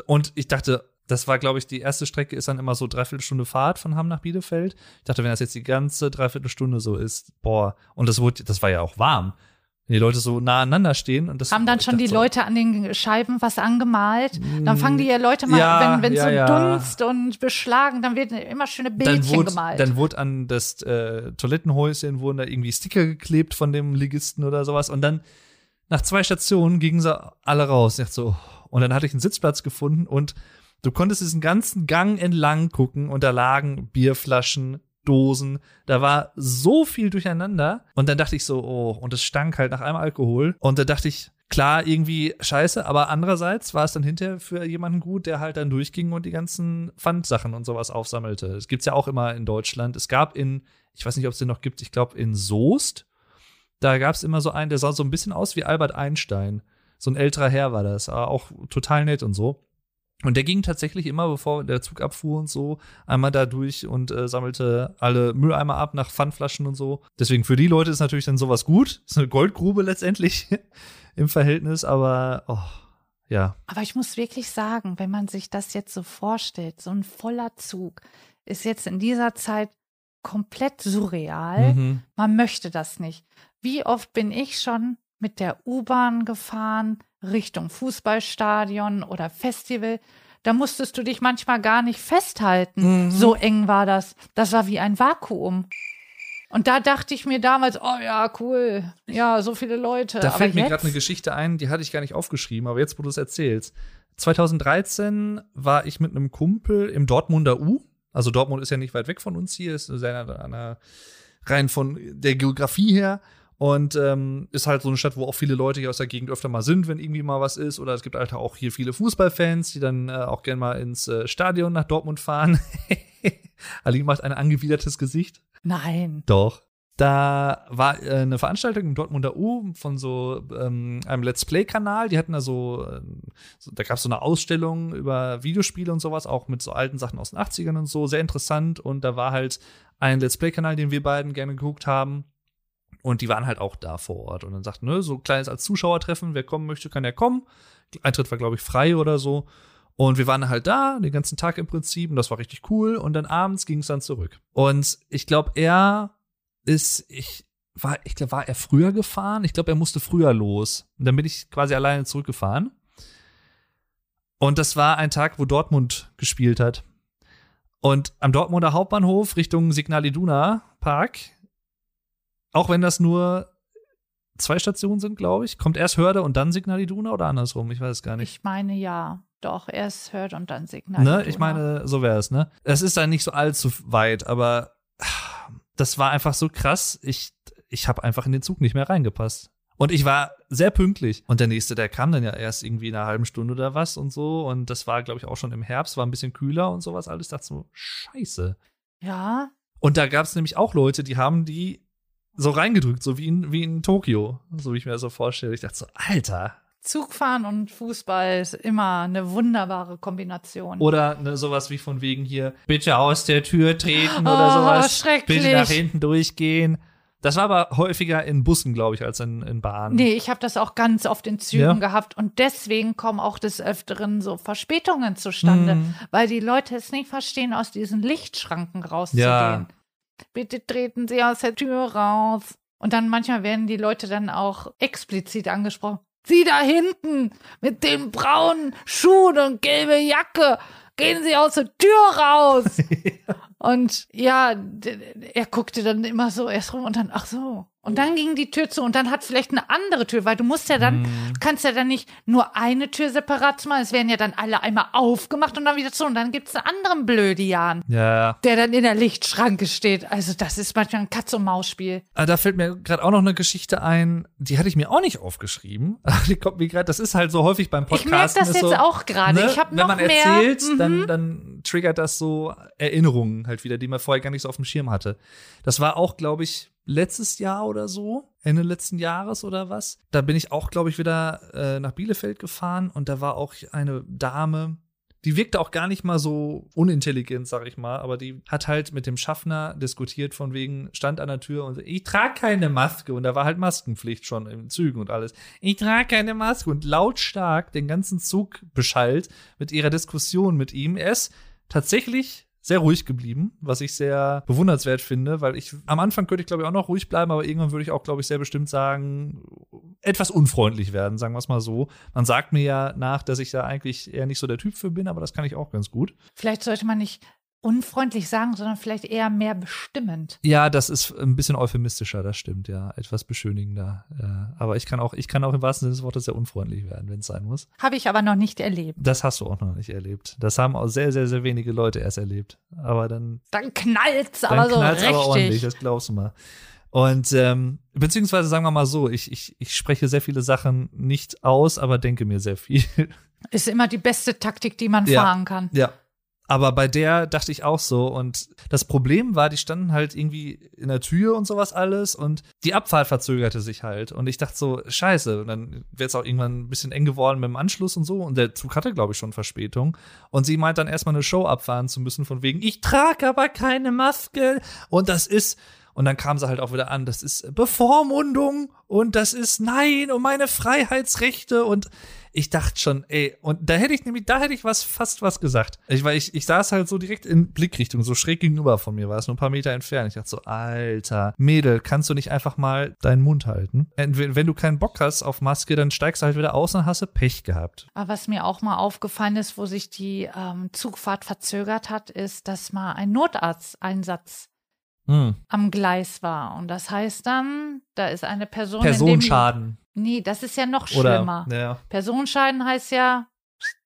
und ich dachte, das war, glaube ich, die erste Strecke ist dann immer so dreiviertel Stunde Fahrt von Hamm nach Bielefeld. Ich dachte, wenn das jetzt die ganze Dreiviertelstunde so ist, boah, und das wurde, das war ja auch warm. Wenn die Leute so nah aneinander stehen und das. Haben dann schon die so, Leute an den Scheiben was angemalt? Dann fangen die ja Leute mal, Ja, wenn, wenn ja, so ja. Dunst und beschlagen, dann werden immer schöne dann Bildchen wurde, gemalt. dann wurde an das äh, Toilettenhäuschen wurden da irgendwie Sticker geklebt von dem Ligisten oder sowas und dann nach zwei Stationen gingen sie alle raus. Ich dachte so, und dann hatte ich einen Sitzplatz gefunden und du konntest diesen ganzen Gang entlang gucken und da lagen Bierflaschen, Dosen, da war so viel durcheinander und dann dachte ich so, oh, und es stank halt nach einem Alkohol und da dachte ich, klar, irgendwie scheiße, aber andererseits war es dann hinterher für jemanden gut, der halt dann durchging und die ganzen Pfandsachen und sowas aufsammelte. Das gibt's ja auch immer in Deutschland. Es gab in, ich weiß nicht, ob es den noch gibt, ich glaube in Soest, da gab's immer so einen, der sah so ein bisschen aus wie Albert Einstein. So ein älterer Herr war das, aber auch total nett und so. Und der ging tatsächlich immer, bevor der Zug abfuhr und so, einmal da durch und äh, sammelte alle Mülleimer ab nach Pfandflaschen und so. Deswegen für die Leute ist natürlich dann sowas gut. Ist eine Goldgrube letztendlich im Verhältnis, aber oh, ja. Aber ich muss wirklich sagen, wenn man sich das jetzt so vorstellt, so ein voller Zug ist jetzt in dieser Zeit komplett surreal. Mhm. Man möchte das nicht. Wie oft bin ich schon mit der U-Bahn gefahren Richtung Fußballstadion oder Festival? Da musstest du dich manchmal gar nicht festhalten. Mhm. So eng war das. Das war wie ein Vakuum. Und da dachte ich mir damals, oh ja, cool. Ja, so viele Leute. Da aber fällt mir gerade eine Geschichte ein, die hatte ich gar nicht aufgeschrieben, aber jetzt, wo du es erzählst. 2013 war ich mit einem Kumpel im Dortmunder U. Also Dortmund ist ja nicht weit weg von uns hier, ist an einer, rein von der Geografie her. Und ähm, ist halt so eine Stadt, wo auch viele Leute hier aus der Gegend öfter mal sind, wenn irgendwie mal was ist. Oder es gibt halt auch hier viele Fußballfans, die dann äh, auch gerne mal ins äh, Stadion nach Dortmund fahren. Aline macht ein angewidertes Gesicht. Nein. Doch. Da war äh, eine Veranstaltung im Dortmunder U von so ähm, einem Let's Play-Kanal. Die hatten da so, ähm, so da gab es so eine Ausstellung über Videospiele und sowas, auch mit so alten Sachen aus den 80ern und so. Sehr interessant. Und da war halt ein Let's Play-Kanal, den wir beiden gerne geguckt haben. Und die waren halt auch da vor Ort. Und dann sagten, ne, so kleines als Zuschauertreffen, wer kommen möchte, kann ja kommen. Eintritt war, glaube ich, frei oder so. Und wir waren halt da, den ganzen Tag im Prinzip, und das war richtig cool. Und dann abends ging es dann zurück. Und ich glaube, er ist, ich war, ich glaube, war er früher gefahren? Ich glaube, er musste früher los. Und dann bin ich quasi alleine zurückgefahren. Und das war ein Tag, wo Dortmund gespielt hat. Und am Dortmunder Hauptbahnhof Richtung Signal Iduna Park, auch wenn das nur zwei Stationen sind, glaube ich, kommt erst Hörde und dann Signal Iduna oder andersrum? Ich weiß es gar nicht. Ich meine ja. Doch, erst hört und dann Signal. Ne? Ich meine, so wäre es, ne? Es ist dann nicht so allzu weit, aber das war einfach so krass. Ich, ich habe einfach in den Zug nicht mehr reingepasst. Und ich war sehr pünktlich. Und der nächste, der kam dann ja erst irgendwie in einer halben Stunde oder was und so. Und das war, glaube ich, auch schon im Herbst, war ein bisschen kühler und sowas alles. Ich dachte so, scheiße. Ja, Und da gab es nämlich auch Leute, die haben die so reingedrückt, so wie in, wie in Tokio, so wie ich mir das so vorstelle. Ich dachte so, Alter. Zugfahren und Fußball ist immer eine wunderbare Kombination. Oder ne, sowas wie von wegen hier, bitte aus der Tür treten Oh, oder sowas. schrecklich. Bitte nach hinten durchgehen. Das war aber häufiger in Bussen, glaube ich, als in, in Bahnen. Nee, ich habe das auch ganz oft in Zügen Ja? gehabt und deswegen kommen auch des Öfteren so Verspätungen zustande, Mhm. weil die Leute es nicht verstehen, aus diesen Lichtschranken rauszugehen. Ja. Bitte treten Sie aus der Tür raus. Und dann manchmal werden die Leute dann auch explizit angesprochen. Sie da hinten mit den braunen Schuhen und gelbe Jacke. Gehen Sie aus der Tür raus. Und ja, er guckte dann immer so erst rum und dann, ach so. Und dann ging die Tür zu und dann hat vielleicht eine andere Tür, weil du musst ja dann, du kannst ja dann nicht nur eine Tür separat machen. Es werden ja dann alle einmal aufgemacht und dann wieder zu. Und dann gibt's einen anderen Blödian, Ja. der dann in der Lichtschranke steht. Also das ist manchmal ein Katz-und-Maus-Spiel. Ah, Da fällt mir gerade auch noch eine Geschichte ein, die hatte ich mir auch nicht aufgeschrieben. Die kommt mir gerade, das ist halt so häufig beim Ich merke Podcast. das jetzt auch gerade. Ich habe noch ne, Wenn man mehr. erzählt, Mhm. Dann, dann triggert das so Erinnerungen halt wieder, die man vorher gar nicht so auf dem Schirm hatte. Das war auch, glaube ich, letztes Jahr oder so, Ende letzten Jahres oder was. Da bin ich auch, glaube ich, wieder äh, nach Bielefeld gefahren und da war auch eine Dame, die wirkte auch gar nicht mal so unintelligent, sag ich mal, aber die hat halt mit dem Schaffner diskutiert von wegen, stand an der Tür und ich trage keine Maske und da war halt Maskenpflicht schon in Zügen und alles. Ich trage keine Maske und lautstark den ganzen Zug beschallt mit ihrer Diskussion mit ihm. Er ist tatsächlich sehr ruhig geblieben, was ich sehr bewundernswert finde, weil ich am Anfang könnte ich glaube ich auch noch ruhig bleiben, aber irgendwann würde ich auch glaube ich sehr bestimmt sagen, etwas unfreundlich werden, sagen wir es mal so. Man sagt mir ja nach, dass ich da eigentlich eher nicht so der Typ für bin, aber das kann ich auch ganz gut. Vielleicht sollte man nicht unfreundlich sagen, sondern vielleicht eher mehr bestimmend. Ja, das ist ein bisschen euphemistischer, das stimmt, ja, etwas beschönigender. Ja. Aber ich kann auch, ich kann auch im wahrsten Sinne des Wortes sehr unfreundlich werden, wenn es sein muss. Habe ich aber noch nicht erlebt. Das hast du auch noch nicht erlebt. Das haben auch sehr, sehr, sehr wenige Leute erst erlebt. Aber dann, Dann knallt's dann aber so knallt's richtig. aber ordentlich, das glaubst du mal. Und ähm, beziehungsweise sagen wir mal so, ich, ich, ich spreche sehr viele Sachen nicht aus, aber denke mir sehr viel. Ist immer die beste Taktik, die man Ja. fahren kann. Ja. Aber bei der dachte ich auch so. Und das Problem war, die standen halt irgendwie in der Tür und sowas alles. Und die Abfahrt verzögerte sich halt. Und ich dachte so, scheiße. Und dann wäre es auch irgendwann ein bisschen eng geworden mit dem Anschluss und so. Und der Zug hatte, glaube ich, schon Verspätung. Und sie meint dann erstmal eine Show abfahren zu müssen, von wegen, ich trage aber keine Maske. Und das ist. Und dann kam sie halt auch wieder an, das ist Bevormundung und das ist Nein und meine Freiheitsrechte und ich dachte schon, ey, und da hätte ich nämlich, da hätte ich was, fast was gesagt. Ich, weil ich, ich saß halt so direkt in Blickrichtung, so schräg gegenüber von mir war es, nur ein paar Meter entfernt. Ich dachte so, Alter, Mädel, kannst du nicht einfach mal deinen Mund halten? Wenn, wenn du keinen Bock hast auf Maske, dann steigst du halt wieder aus und hast du Pech gehabt. Aber was mir auch mal aufgefallen ist, wo sich die ähm, Zugfahrt verzögert hat, ist, dass mal ein Notarzteinsatz Hm. am Gleis war. Und das heißt dann, da ist eine Person. in dem- Personenschaden. Nee, das ist ja noch Oder, schlimmer. ja. Personenschaden heißt ja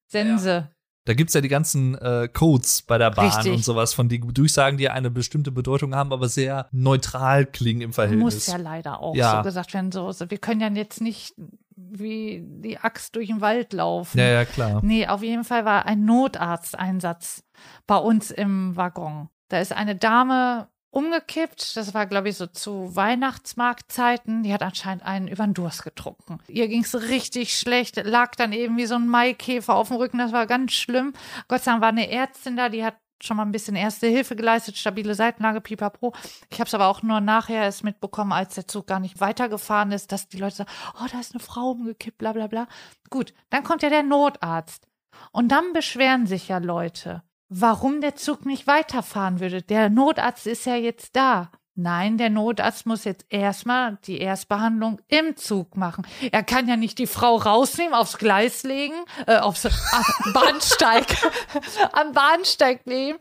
Sense. Da gibt's ja die ganzen äh, Codes bei der Bahn Richtig. und sowas, von die Durchsagen, die eine bestimmte Bedeutung haben, aber sehr neutral klingen im Verhältnis. Muss ja leider auch Ja. so gesagt werden. So, so, wir können ja jetzt nicht wie die Axt durch den Wald laufen. ja, ja, klar. Nee, auf jeden Fall war ein Notarzteinsatz bei uns im Waggon. Da ist eine Dame umgekippt. Das war, glaube ich, so zu Weihnachtsmarktzeiten. Die hat anscheinend einen über den Durst getrunken. Ihr ging's richtig schlecht, lag dann eben wie so ein Maikäfer auf dem Rücken. Das war ganz schlimm. Gott sei Dank war eine Ärztin da, die hat schon mal ein bisschen erste Hilfe geleistet, stabile Seitenlage, pipapo. Ich habe es aber auch nur nachher erst mitbekommen, als der Zug gar nicht weitergefahren ist, dass die Leute sagen, oh, da ist eine Frau umgekippt, bla bla bla. Gut, dann kommt ja der Notarzt. Und dann beschweren sich ja Leute, warum der Zug nicht weiterfahren würde. Der Notarzt ist ja jetzt da. Nein, der Notarzt muss jetzt erstmal die Erstbehandlung im Zug machen. Er kann ja nicht die Frau rausnehmen, aufs Gleis legen, äh, aufs ah, Bahnsteig, am Bahnsteig nehmen.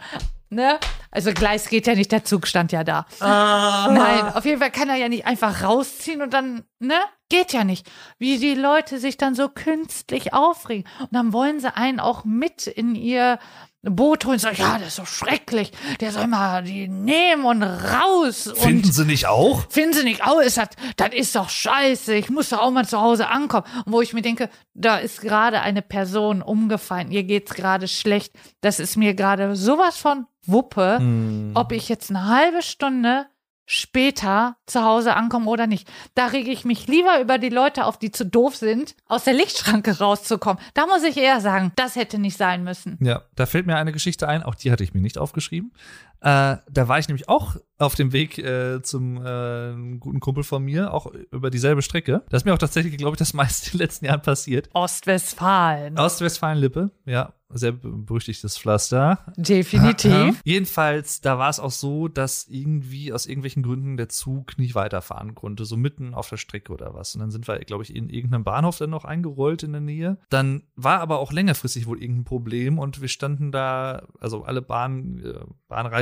Ne? Also Gleis geht ja nicht, der Zug stand ja da. Nein, auf jeden Fall kann er ja nicht einfach rausziehen und dann, ne? Geht ja nicht. Wie die Leute sich dann so künstlich aufregen. Und dann wollen sie einen auch mit in ihr Boot holen und sagen, ja, das ist so schrecklich. Der soll mal die nehmen und raus. Finden und Sie nicht auch? Finden Sie nicht, oh, ist das, das ist doch scheiße, ich muss doch auch mal zu Hause ankommen. Und wo ich mir denke, da ist gerade eine Person umgefallen, ihr geht's gerade schlecht. Das ist mir gerade sowas von Wuppe, Hm. ob ich jetzt eine halbe Stunde später zu Hause ankomme oder nicht. Da rege ich mich lieber über die Leute auf, die zu doof sind, aus der Lichtschranke rauszukommen. Da muss ich eher sagen, das hätte nicht sein müssen. Ja, da fällt mir eine Geschichte ein, auch die hatte ich mir nicht aufgeschrieben. Äh, da war ich nämlich auch auf dem Weg äh, zum äh, guten Kumpel von mir, auch über dieselbe Strecke. Das ist mir auch tatsächlich, glaube ich, das meiste in den letzten Jahren passiert. Ostwestfalen. Ostwestfalen-Lippe, ja, sehr berüchtigtes Pflaster. Definitiv. Jedenfalls, da war es auch so, dass irgendwie aus irgendwelchen Gründen der Zug nicht weiterfahren konnte, so mitten auf der Strecke oder was. Und dann sind wir, glaube ich, in irgendeinem Bahnhof dann noch eingerollt in der Nähe. Dann war aber auch längerfristig wohl irgendein Problem und wir standen da, also alle Bahn, äh,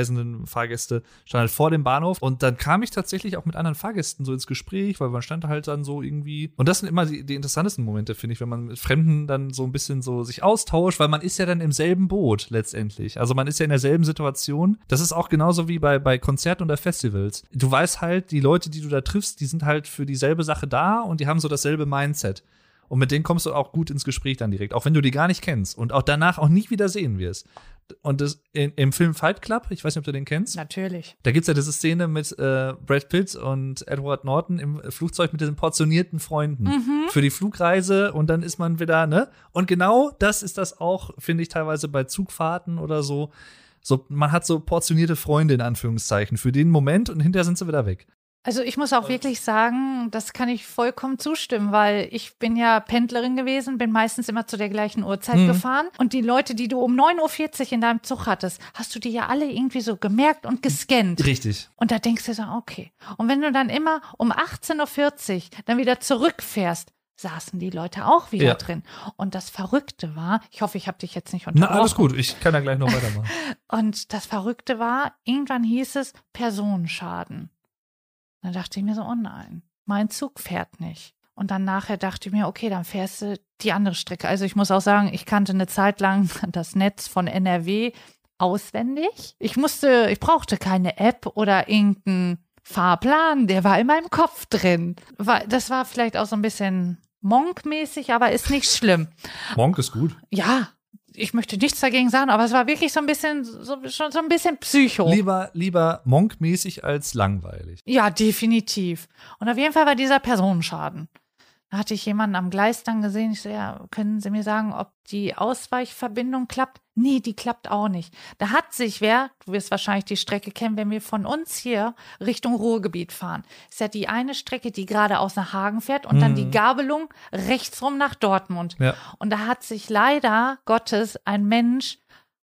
bahnreisenden Fahrgäste standen halt vor dem Bahnhof und dann kam ich tatsächlich auch mit anderen Fahrgästen so ins Gespräch, weil man stand halt dann so irgendwie. Und das sind immer die, die interessantesten Momente, finde ich, wenn man mit Fremden dann so ein bisschen so sich austauscht, weil man ist ja dann im selben Boot letztendlich. Also man ist ja in derselben Situation. Das ist auch genauso wie bei, bei Konzerten oder Festivals. Du weißt halt, die Leute, die du da triffst, die sind halt für dieselbe Sache da und die haben so dasselbe Mindset. Und mit denen kommst du auch gut ins Gespräch dann direkt, auch wenn du die gar nicht kennst und auch danach auch nie wieder sehen wirst. Und das in, im Film Fight Club, ich weiß nicht, ob du den kennst, Natürlich. da gibt's ja diese Szene mit äh, Brad Pitt und Edward Norton im Flugzeug mit diesen portionierten Freunden für die Flugreise und dann ist man wieder, ne? Und genau das ist das auch, finde ich, teilweise bei Zugfahrten oder so. So, man hat so portionierte Freunde in Anführungszeichen für den Moment und hinterher sind sie wieder weg. Also ich muss auch wirklich sagen, das kann ich vollkommen zustimmen, weil ich bin ja Pendlerin gewesen, bin meistens immer zu der gleichen Uhrzeit Mhm. gefahren und die Leute, die du um 9.40 Uhr in deinem Zug hattest, hast du die ja alle irgendwie so gemerkt und gescannt. Richtig. Und da denkst du so, okay. Und wenn du dann immer um 18.40 Uhr dann wieder zurückfährst, saßen die Leute auch wieder Ja. drin. Und das Verrückte war, ich hoffe, ich habe dich jetzt nicht Na, unterbrochen. alles gut, ich kann da gleich noch weitermachen. Und das Verrückte war, irgendwann hieß es Personenschaden. Dann dachte ich mir so, oh nein, mein Zug fährt nicht. Und dann nachher dachte ich mir, okay, dann fährst du die andere Strecke. Also ich muss auch sagen, ich kannte eine Zeit lang das Netz von NRW auswendig. Ich musste, ich brauchte keine App oder irgendeinen Fahrplan, der war in meinem Kopf drin. Das war vielleicht auch so ein bisschen Monk-mäßig, aber ist nicht schlimm. Monk ist gut. Ja, ich möchte nichts dagegen sagen, aber es war wirklich so ein bisschen, so, schon so ein bisschen Psycho. Lieber, lieber Monk-mäßig als langweilig. Ja, definitiv. Und auf jeden Fall war dieser Personenschaden. Da hatte ich jemanden am Gleis dann gesehen. Ich so, ja, können Sie mir sagen, ob die Ausweichverbindung klappt? Nee, die klappt auch nicht. Da hat sich wer, du wirst wahrscheinlich die Strecke kennen, wenn wir von uns hier Richtung Ruhrgebiet fahren. Ist ja die eine Strecke, die geradeaus nach Hagen fährt und dann die Gabelung rechtsrum nach Dortmund. Ja. Und da hat sich leider Gottes ein Mensch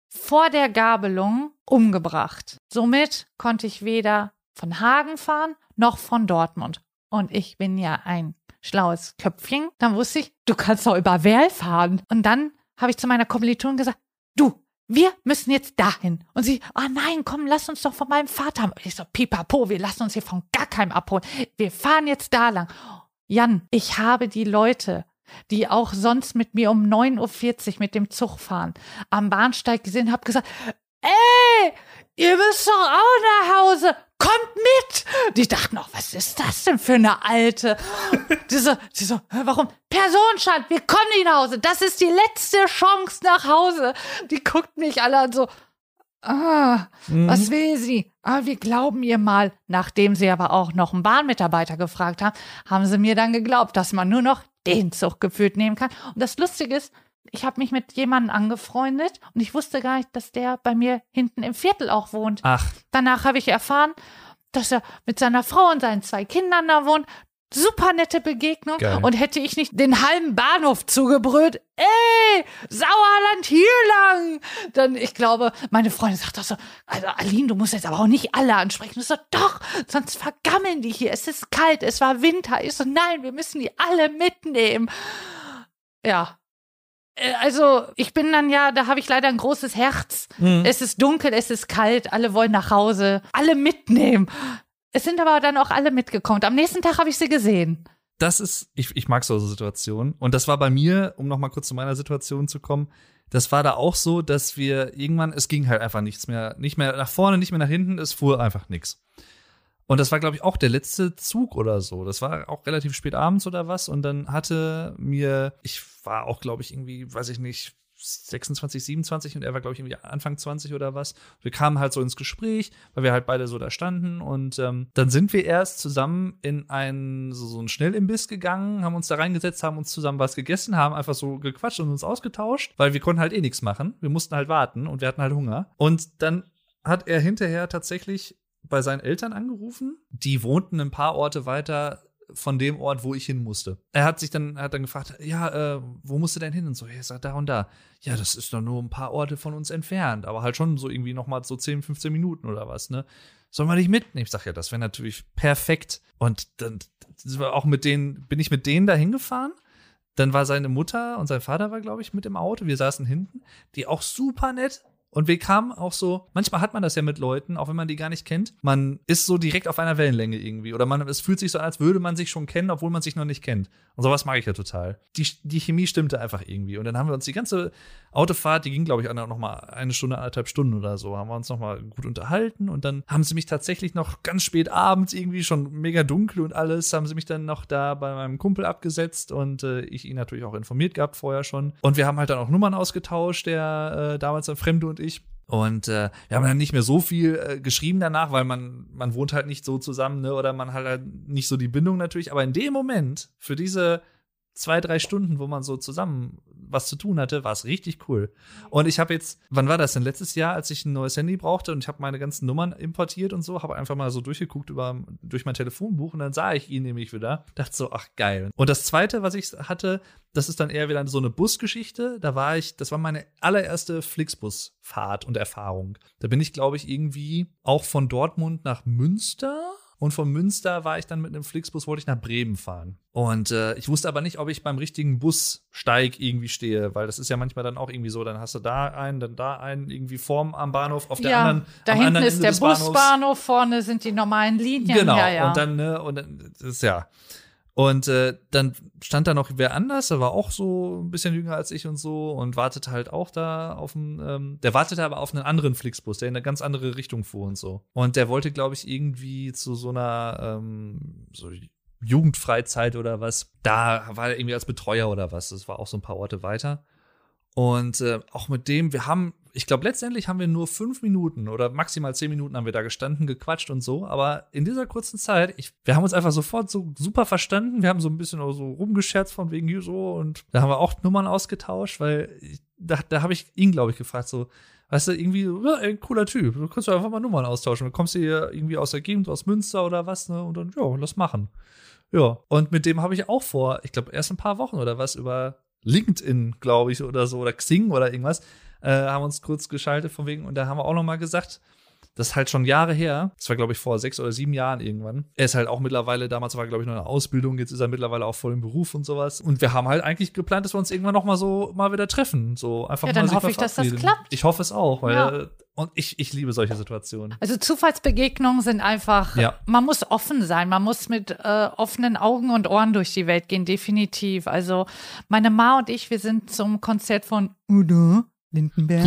vor der Gabelung umgebracht. Somit konnte ich weder von Hagen fahren noch von Dortmund. Und ich bin ja ein schlaues Köpfchen. Dann wusste ich, du kannst doch über Werl fahren. Und dann habe ich zu meiner Kommilitonin gesagt, du, wir müssen jetzt dahin. Und sie, ah oh nein, komm, lass uns doch von meinem Vater. haben. Ich so, pipapo, wir lassen uns hier von gar keinem abholen. Wir fahren jetzt da lang. Jan, ich habe die Leute, die auch sonst mit mir um 9.40 Uhr mit dem Zug fahren, am Bahnsteig gesehen, habe gesagt, ey, ihr müsst doch auch nach Hause kommt mit. Die dachten auch, was ist das denn für eine alte? Die so, die so warum? Personenstand, wir kommen nicht nach Hause. Das ist die letzte Chance nach Hause. Die guckt mich alle an so, ah, mhm. was will sie? Ah, wir glauben ihr mal. Nachdem sie aber auch noch einen Bahnmitarbeiter gefragt haben, haben sie mir dann geglaubt, dass man nur noch den Zug geführt nehmen kann. Und das Lustige ist, ich habe mich mit jemandem angefreundet und ich wusste gar nicht, dass der bei mir hinten im Viertel auch wohnt. Ach. Danach habe ich erfahren, dass er mit seiner Frau und seinen zwei Kindern da wohnt. Super nette Begegnung. Geil. Und hätte ich nicht den halben Bahnhof zugebrüllt, ey, Sauerland hier lang, dann, ich glaube, meine Freundin sagt doch so, also Aline, du musst jetzt aber auch nicht alle ansprechen. Ich so, doch, sonst vergammeln die hier. Es ist kalt, es war Winter. Ich so, nein, wir müssen die alle mitnehmen. Ja, also ich bin dann ja, da habe ich leider ein großes Herz. Mhm. Es ist dunkel, es ist kalt, alle wollen nach Hause, alle mitnehmen. Es sind aber dann auch alle mitgekommen. Am nächsten Tag habe ich sie gesehen. Das ist, ich, ich mag solche Situationen. Und das war bei mir, um noch mal kurz zu meiner Situation zu kommen, das war da auch so, dass wir irgendwann, es ging halt einfach nichts mehr, nicht mehr nach vorne, nicht mehr nach hinten, es fuhr einfach nichts. Und das war, glaube ich, auch der letzte Zug oder so. Das war auch relativ spät abends oder was. Und dann hatte mir, ich war auch, glaube ich, irgendwie, weiß ich nicht, 26, 27 und er war, glaube ich, irgendwie Anfang 20 oder was. Wir kamen halt so ins Gespräch, weil wir halt beide so da standen und ähm, dann sind wir erst zusammen in ein, so, so ein Schnellimbiss gegangen, haben uns da reingesetzt, haben uns zusammen was gegessen, haben einfach so gequatscht und uns ausgetauscht, weil wir konnten halt eh nichts machen. Wir mussten halt warten und wir hatten halt Hunger. Und dann hat er hinterher tatsächlich bei seinen Eltern angerufen. Die wohnten ein paar Orte weiter von dem Ort, wo ich hin musste. Er hat sich dann, hat dann gefragt, ja, äh, wo musst du denn hin? Und so, er sagt da und da. Ja, das ist doch nur ein paar Orte von uns entfernt, aber halt schon so irgendwie noch mal so 10, 15 Minuten oder was, ne? Sollen wir dich mitnehmen? Ich sag ja, das wäre natürlich perfekt. Und dann auch mit denen, bin ich mit denen da hingefahren. Dann war seine Mutter und sein Vater war, glaube ich, mit im Auto. Wir saßen hinten. Die auch super nett, und wir kamen auch so, manchmal hat man das ja mit Leuten, auch wenn man die gar nicht kennt. Man ist so direkt auf einer Wellenlänge irgendwie. Oder man, es fühlt sich so an, als würde man sich schon kennen, obwohl man sich noch nicht kennt. Und sowas mag ich ja total. Die, die Chemie stimmte einfach irgendwie. Und dann haben wir uns die ganze Autofahrt, die ging, glaube ich, noch mal eine Stunde, anderthalb Stunden oder so, haben wir uns noch mal gut unterhalten. Und dann haben sie mich tatsächlich noch ganz spät abends, irgendwie schon mega dunkel und alles, haben sie mich dann noch da bei meinem Kumpel abgesetzt und äh, ich ihn natürlich auch informiert gehabt vorher schon. Und wir haben halt dann auch Nummern ausgetauscht, der äh, damals ein Fremde und ich. Und äh, wir haben dann nicht mehr so viel äh, geschrieben danach, weil man, man wohnt halt nicht so zusammen, ne? Oder man hat halt nicht so die Bindung natürlich. Aber in dem Moment, für diese zwei, drei Stunden, wo man so zusammen was zu tun hatte, war es richtig cool. Und ich habe jetzt, wann war das denn? Letztes Jahr, als ich ein neues Handy brauchte und ich habe meine ganzen Nummern importiert und so, habe einfach mal so durchgeguckt über, durch mein Telefonbuch und dann sah ich ihn nämlich wieder. Dachte so, ach geil. Und das zweite, was ich hatte, das ist dann eher wieder so eine Busgeschichte. Da war ich, das war meine allererste Flixbus-Fahrt und Erfahrung. Da bin ich, glaube ich, irgendwie auch von Dortmund nach Münster und von Münster war ich dann mit einem Flixbus, wollte ich nach Bremen fahren. Und äh, ich wusste aber nicht, ob ich beim richtigen Bussteig irgendwie stehe, weil das ist ja manchmal dann auch irgendwie so, dann hast du da einen, dann da einen, irgendwie vorm am Bahnhof, auf der ja, anderen. Da hinten anderen ist Ende der Busbahnhof, vorne sind die normalen Linien. Genau, ja, ja. und dann, ne, und dann, das ist ja. Und äh, dann stand da noch wer anders, der war auch so ein bisschen jünger als ich und so und wartete halt auch da auf einen, ähm, der wartete aber auf einen anderen Flixbus, der in eine ganz andere Richtung fuhr und so. Und der wollte, glaube ich, irgendwie zu so einer ähm, so Jugendfreizeit oder was. Da war er irgendwie als Betreuer oder was. Das war auch so ein paar Orte weiter. Und äh, auch mit dem, wir haben, ich glaube, letztendlich haben wir nur fünf Minuten oder maximal zehn Minuten haben wir da gestanden, gequatscht und so. Aber in dieser kurzen Zeit, ich, wir haben uns einfach sofort so super verstanden. Wir haben so ein bisschen auch so rumgescherzt von wegen so und da haben wir auch Nummern ausgetauscht, weil ich, da, da habe ich ihn, glaube ich, gefragt, so, weißt du, irgendwie, ja, ein cooler Typ. Du kannst einfach mal Nummern austauschen. Du kommst hier irgendwie aus der Gegend, aus Münster oder was, ne? Und dann, ja, lass machen. Ja, und mit dem habe ich auch vor, ich glaube, erst ein paar Wochen oder was über LinkedIn, glaube ich, oder so, oder Xing oder irgendwas, äh, haben uns kurz geschaltet von wegen, und da haben wir auch noch mal gesagt, Das ist halt schon Jahre her. Das war, glaube ich, vor sechs oder sieben Jahren irgendwann. Er ist halt auch mittlerweile, damals war, glaube ich, noch eine Ausbildung, jetzt ist er mittlerweile auch voll im Beruf und sowas. Und wir haben halt eigentlich geplant, dass wir uns irgendwann noch mal so mal wieder treffen. So einfach Ja, mal dann hoffe ich, dass das klappt. Ich hoffe es auch, weil Ja. äh, und ich, ich liebe solche Situationen. Also Zufallsbegegnungen sind einfach, Ja. man muss offen sein, man muss mit äh, offenen Augen und Ohren durch die Welt gehen, definitiv. Also meine Ma und ich, wir sind zum Konzert von Udo Lindenberg.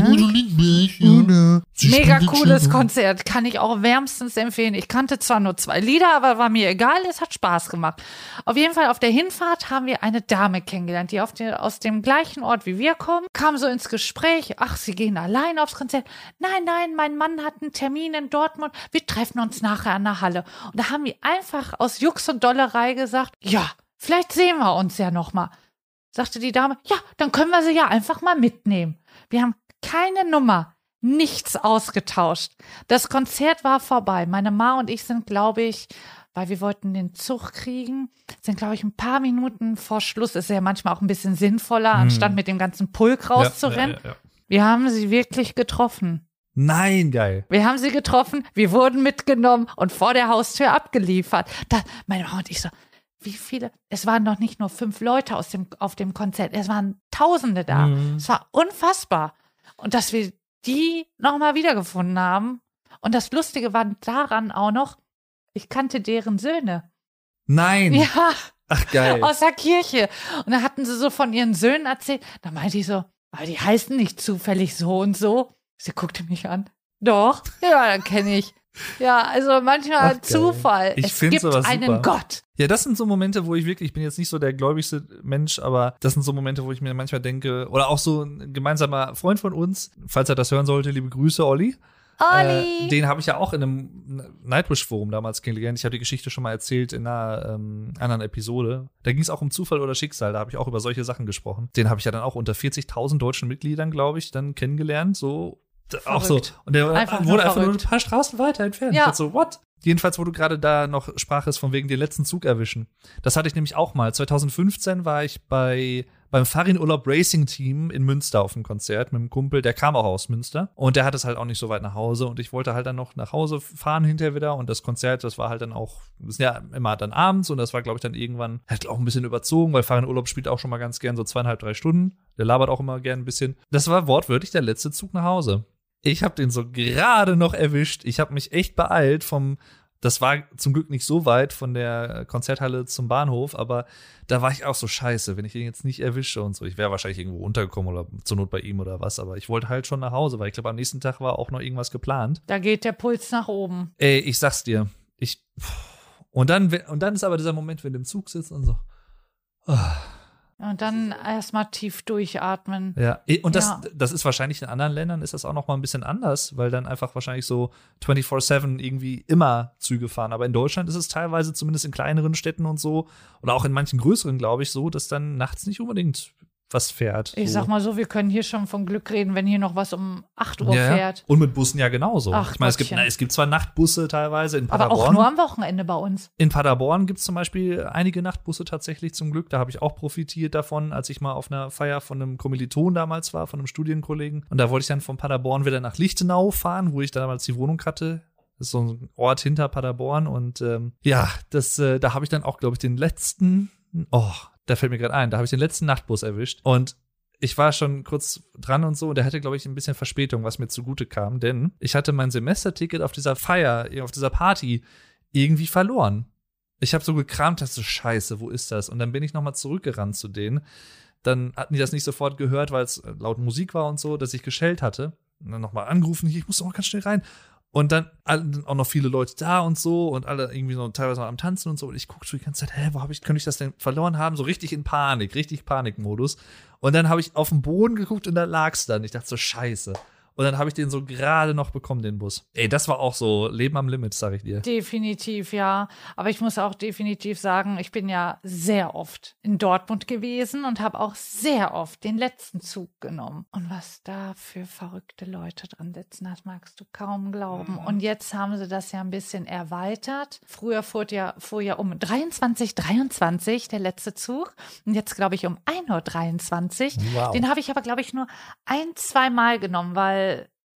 Mega cooles Konzert, kann ich auch wärmstens empfehlen. Ich kannte zwar nur zwei Lieder, aber war mir egal, es hat Spaß gemacht. Auf jeden Fall auf der Hinfahrt haben wir eine Dame kennengelernt, die auf der, aus dem gleichen Ort wie wir kommen, kam so ins Gespräch, ach, sie gehen allein aufs Konzert. Nein, nein, mein Mann hat einen Termin in Dortmund, wir treffen uns nachher an der Halle. Und da haben wir einfach aus Jux und Dollerei gesagt, ja, vielleicht sehen wir uns ja noch mal. Sagte die Dame, ja, dann können wir sie ja einfach mal mitnehmen. Wir haben keine Nummer, nichts ausgetauscht. Das Konzert war vorbei. Meine Ma und ich sind, glaube ich, weil wir wollten den Zug kriegen, sind, glaube ich, ein paar Minuten vor Schluss. Ist ja manchmal auch ein bisschen sinnvoller, anstatt mit dem ganzen Pulk rauszurennen. Ja, ja, ja. Wir haben sie wirklich getroffen. Nein, geil. Wir haben sie getroffen, wir wurden mitgenommen und vor der Haustür abgeliefert. Da, meine Mama und ich so, wie viele? Es waren doch nicht nur fünf Leute aus dem, auf dem Konzert, es waren Tausende da. Mhm. Es war unfassbar. Und dass wir die nochmal wiedergefunden haben. Und das Lustige war daran auch noch, ich kannte deren Söhne. Nein. Ja, Ach, geil. aus der Kirche. Und da hatten sie so von ihren Söhnen erzählt. Da meinte ich so, aber die heißen nicht zufällig so und so. Sie guckte mich an. Doch, ja, dann kenne ich. Ja, also manchmal Ach. Zufall. Ich es gibt sowas einen super. Gott. Ja, das sind so Momente, wo ich wirklich, ich bin jetzt nicht so der gläubigste Mensch, aber das sind so Momente, wo ich mir manchmal denke, oder auch so ein gemeinsamer Freund von uns, falls er das hören sollte, liebe Grüße, Olli. Olli. Äh, den habe ich ja auch in einem Nightwish-Forum damals kennengelernt. Ich habe die Geschichte schon mal erzählt in einer ähm, anderen Episode. Da ging es auch um Zufall oder Schicksal. Da habe ich auch über solche Sachen gesprochen. Den habe ich ja dann auch unter 40.000 deutschen Mitgliedern, glaube ich, dann kennengelernt. So d- auch so. Verrückt. Und der Einfach wurde einfach nur ein verrückt. paar Straßen weiter entfernt. Ja. So, what? Jedenfalls, wo du gerade da noch sprachest, von wegen den letzten Zug erwischen. Das hatte ich nämlich auch mal. 2015 war ich bei beim Farin Urlaub Racing Team in Münster auf dem Konzert mit einem Kumpel, der kam auch aus Münster und der hat es halt auch nicht so weit nach Hause und ich wollte halt dann noch nach Hause fahren hinterher wieder und das Konzert, das war halt dann auch, das ist ja immer dann abends und das war glaube ich dann irgendwann halt auch ein bisschen überzogen, weil Farin Urlaub spielt auch schon mal ganz gern so zweieinhalb, drei Stunden, der labert auch immer gern ein bisschen. Das war wortwörtlich der letzte Zug nach Hause. Ich habe den so gerade noch erwischt. Ich habe mich echt beeilt vom das war zum Glück nicht so weit von der Konzerthalle zum Bahnhof, aber da war ich auch so scheiße, wenn ich ihn jetzt nicht erwische und so. Ich wäre wahrscheinlich irgendwo untergekommen oder zur Not bei ihm oder was, aber ich wollte halt schon nach Hause, weil ich glaube, am nächsten Tag war auch noch irgendwas geplant. Da geht der Puls nach oben. Ey, ich sag's dir, ich und dann und dann ist aber dieser Moment, wenn du im Zug sitzt und so. ah, Und dann erstmal tief durchatmen. Ja, eh, und das, Ja. das ist wahrscheinlich in anderen Ländern ist das auch noch mal ein bisschen anders, weil dann einfach wahrscheinlich so 24/7 irgendwie immer Züge fahren. Aber in Deutschland ist es teilweise zumindest in kleineren Städten und so oder auch in manchen größeren, glaube ich, so, dass dann nachts nicht unbedingt was fährt. Ich so. sag mal so, wir können hier schon von Glück reden, wenn hier noch was um 8 Uhr ja, fährt. Und mit Bussen ja genauso. Ach, ich meine, es gibt, na, es gibt zwar Nachtbusse teilweise in Aber Paderborn. auch nur am Wochenende bei uns. In Paderborn gibt es zum Beispiel einige Nachtbusse tatsächlich zum Glück. Da habe ich auch profitiert davon, als ich mal auf einer Feier von einem Kommiliton damals war, von einem Studienkollegen. Und da wollte ich dann von Paderborn wieder nach Lichtenau fahren, wo ich damals die Wohnung hatte. Das ist so ein Ort hinter Paderborn. Und ähm, ja, das, äh, da habe ich dann auch, glaube ich, den letzten, oh, da fällt mir gerade ein, da habe ich den letzten Nachtbus erwischt. Und ich war schon kurz dran und so, und der hatte, glaube ich, ein bisschen Verspätung, was mir zugute kam, denn ich hatte mein Semesterticket auf dieser Feier, auf dieser Party irgendwie verloren. Ich habe so gekramt, dachte so, scheiße, wo ist das? Und dann bin ich nochmal zurückgerannt zu denen. Dann hatten die das nicht sofort gehört, weil es laut Musik war und so, dass ich geschellt hatte. Und dann nochmal angerufen, ich muss doch mal ganz schnell rein. Und dann auch noch viele Leute da und so und alle irgendwie so teilweise noch am Tanzen und so. Und ich gucke so die ganze Zeit, hä, wo habe ich, könnte ich das denn verloren haben? So richtig in Panik, richtig Panikmodus. Und dann habe ich auf den Boden geguckt und da lag's dann. Ich dachte so, scheiße. Und dann habe ich den so gerade noch bekommen, den Bus. Ey, das war auch so Leben am Limit, sag ich dir. Definitiv, ja. Aber ich muss auch definitiv sagen, ich bin ja sehr oft in Dortmund gewesen und habe auch sehr oft den letzten Zug genommen. Und was da für verrückte Leute dran sitzen, das magst du kaum glauben. Und jetzt haben sie das ja ein bisschen erweitert. Früher fuhr ja, fuhr ja um 23, 23 der letzte Zug. Und jetzt, glaube ich, um 1.23 Uhr. Wow. Den habe ich aber, glaube ich, nur ein, zwei Mal genommen, weil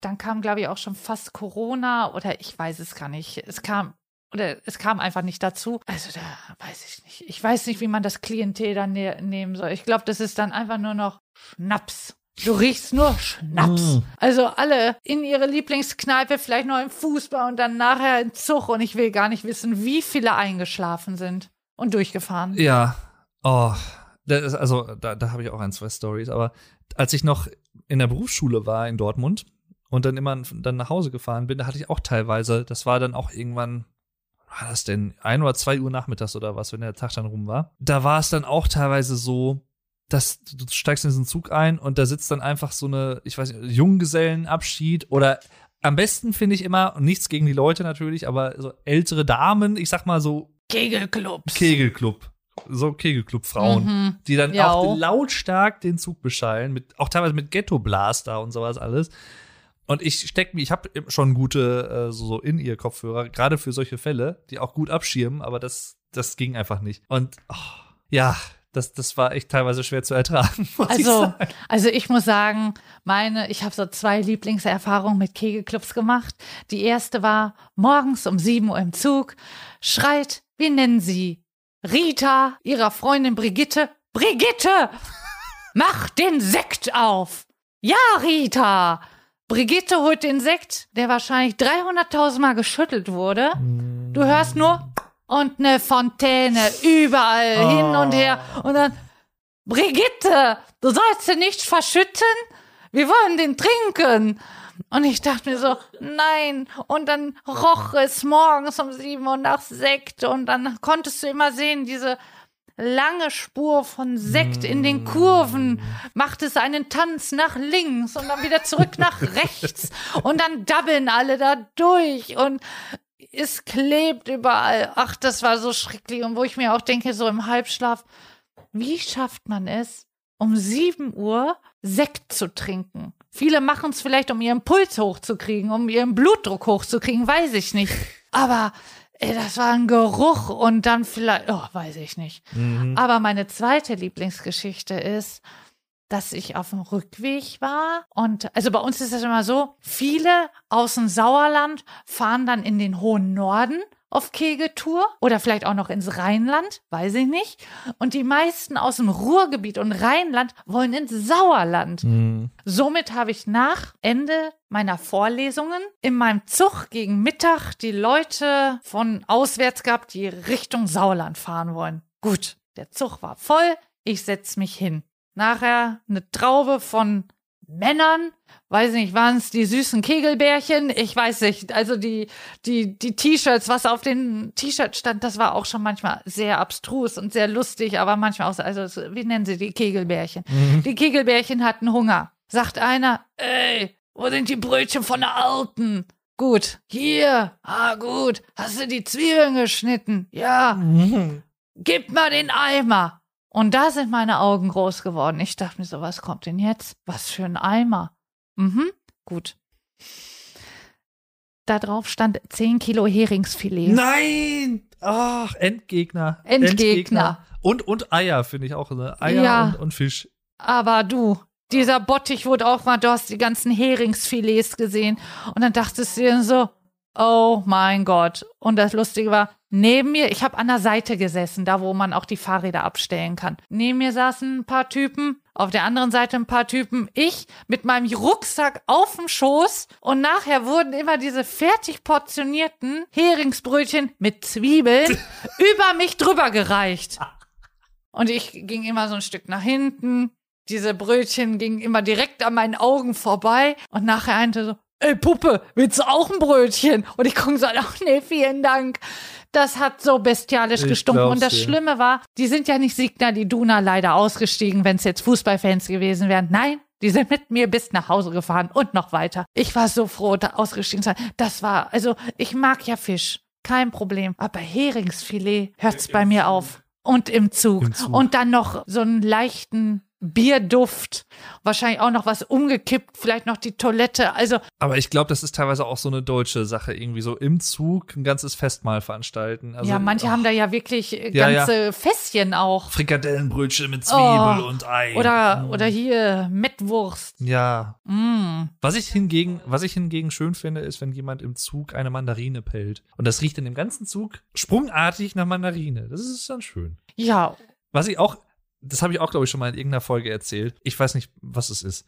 dann kam, glaube ich, auch schon fast Corona oder ich weiß es gar nicht. Es kam oder es kam einfach nicht dazu. Also da weiß ich nicht. Ich weiß nicht, wie man das Klientel dann ne nehmen soll. Ich glaube, das ist dann einfach nur noch Schnaps. Du riechst nur Schnaps. Mm. Also alle in ihre Lieblingskneipe, vielleicht noch im Fußball und dann nachher in Zug und ich will gar nicht wissen, wie viele eingeschlafen sind und durchgefahren. Ja. Oh. Das, also da, da habe ich auch ein, zwei Stories. Aber als ich noch in der Berufsschule war in Dortmund und dann immer dann nach Hause gefahren bin, da hatte ich auch teilweise, das war dann auch irgendwann war das denn ein oder zwei Uhr nachmittags oder was, wenn der Tag dann rum war. Da war es dann auch teilweise so, dass du steigst in diesen Zug ein und da sitzt dann einfach so eine, ich weiß nicht, Junggesellenabschied oder am besten finde ich immer, und nichts gegen die Leute natürlich, aber so ältere Damen, ich sag mal so Kegelclubs. Kegelclub. So Kegelclub-Frauen, mhm. die dann ja. auch lautstark den Zug beschallen, mit, auch teilweise mit Ghetto-Blaster und sowas alles. Und ich stecke mich, ich habe schon gute äh, so in ihr Kopfhörer, gerade für solche Fälle, die auch gut abschirmen, aber das, das ging einfach nicht. Und oh, ja, das, das war echt teilweise schwer zu ertragen. also, ich also ich muss sagen, meine, ich habe so zwei Lieblingserfahrungen mit Kegelclubs gemacht. Die erste war morgens um 7 Uhr im Zug, schreit, wie nennen sie? Rita, ihrer Freundin Brigitte. Brigitte! Mach den Sekt auf! Ja, Rita! Brigitte holt den Sekt, der wahrscheinlich 300.000 Mal geschüttelt wurde. Du hörst nur und eine Fontäne überall oh. hin und her. Und dann, Brigitte, du sollst den nicht verschütten. Wir wollen den trinken. Und ich dachte mir so, nein. Und dann roch es morgens um sieben Uhr nach Sekt. Und dann konntest du immer sehen, diese lange Spur von Sekt in den Kurven, macht es einen Tanz nach links und dann wieder zurück nach rechts und dann dabbeln alle da durch und es klebt überall. Ach, das war so schrecklich und wo ich mir auch denke, so im Halbschlaf, wie schafft man es, um sieben Uhr Sekt zu trinken? Viele machen es vielleicht, um ihren Puls hochzukriegen, um ihren Blutdruck hochzukriegen, weiß ich nicht. Aber Ey, das war ein Geruch und dann vielleicht, oh, weiß ich nicht. Mhm. Aber meine zweite Lieblingsgeschichte ist, dass ich auf dem Rückweg war und also bei uns ist das immer so, viele aus dem Sauerland fahren dann in den hohen Norden auf Kegeltour oder vielleicht auch noch ins Rheinland, weiß ich nicht. Und die meisten aus dem Ruhrgebiet und Rheinland wollen ins Sauerland. Mhm. Somit habe ich nach Ende meiner Vorlesungen in meinem Zug gegen Mittag die Leute von auswärts gehabt, die Richtung Sauerland fahren wollen. Gut, der Zug war voll, ich setze mich hin. Nachher eine Traube von Männern, weiß nicht, waren es die süßen Kegelbärchen? Ich weiß nicht. Also die, die, die T-Shirts, was auf den T-Shirts stand, das war auch schon manchmal sehr abstrus und sehr lustig, aber manchmal auch, also wie nennen sie die Kegelbärchen? Mhm. Die Kegelbärchen hatten Hunger. Sagt einer, ey, wo sind die Brötchen von der Alten? Gut, hier. Ah, gut. Hast du die Zwiebeln geschnitten? Ja. Mhm. Gib mal den Eimer. Und da sind meine Augen groß geworden. Ich dachte mir so, was kommt denn jetzt? Was für ein Eimer. Mhm, gut. Da drauf stand 10 Kilo Heringsfilet. Nein! Ach, Endgegner. Endgegner. Endgegner. Und, und Eier, finde ich auch. Ne? Eier ja, und, und Fisch. Aber du, dieser Bottich wurde auch mal, du hast die ganzen Heringsfilets gesehen. Und dann dachtest du dir so, oh mein Gott. Und das Lustige war, Neben mir, ich habe an der Seite gesessen, da wo man auch die Fahrräder abstellen kann. Neben mir saßen ein paar Typen, auf der anderen Seite ein paar Typen, ich mit meinem Rucksack auf dem Schoß und nachher wurden immer diese fertig portionierten Heringsbrötchen mit Zwiebeln über mich drüber gereicht. Und ich ging immer so ein Stück nach hinten. Diese Brötchen gingen immer direkt an meinen Augen vorbei und nachher einte so, ey Puppe, willst du auch ein Brötchen? Und ich gucke so, ach nee, vielen Dank. Das hat so bestialisch ich gestunken. Und das dir. Schlimme war, die sind ja nicht Signa, die Duna leider ausgestiegen, wenn es jetzt Fußballfans gewesen wären. Nein, die sind mit mir bis nach Hause gefahren und noch weiter. Ich war so froh, da ausgestiegen zu sein. Das war, also ich mag ja Fisch. Kein Problem. Aber Heringsfilet hört's bei mir auf. Und im Zug. Im Zug. Und dann noch so einen leichten Bierduft, wahrscheinlich auch noch was umgekippt, vielleicht noch die Toilette. Also Aber ich glaube, das ist teilweise auch so eine deutsche Sache, irgendwie so im Zug ein ganzes Festmahl veranstalten. Also, ja, manche oh, haben da ja wirklich äh, Ja, ja. ganze Fässchen auch. Frikadellenbrötchen mit Zwiebel Oh. und Ei. Oder Mm. oder hier Mettwurst. Ja. Mm. Was ich hingegen, was ich hingegen schön finde, ist, wenn jemand im Zug eine Mandarine pellt. Und das riecht in dem ganzen Zug sprungartig nach Mandarine. Das ist dann schön. Ja, Was ich auch, das habe ich auch, glaube ich, schon mal in irgendeiner Folge erzählt. Ich weiß nicht, was es ist.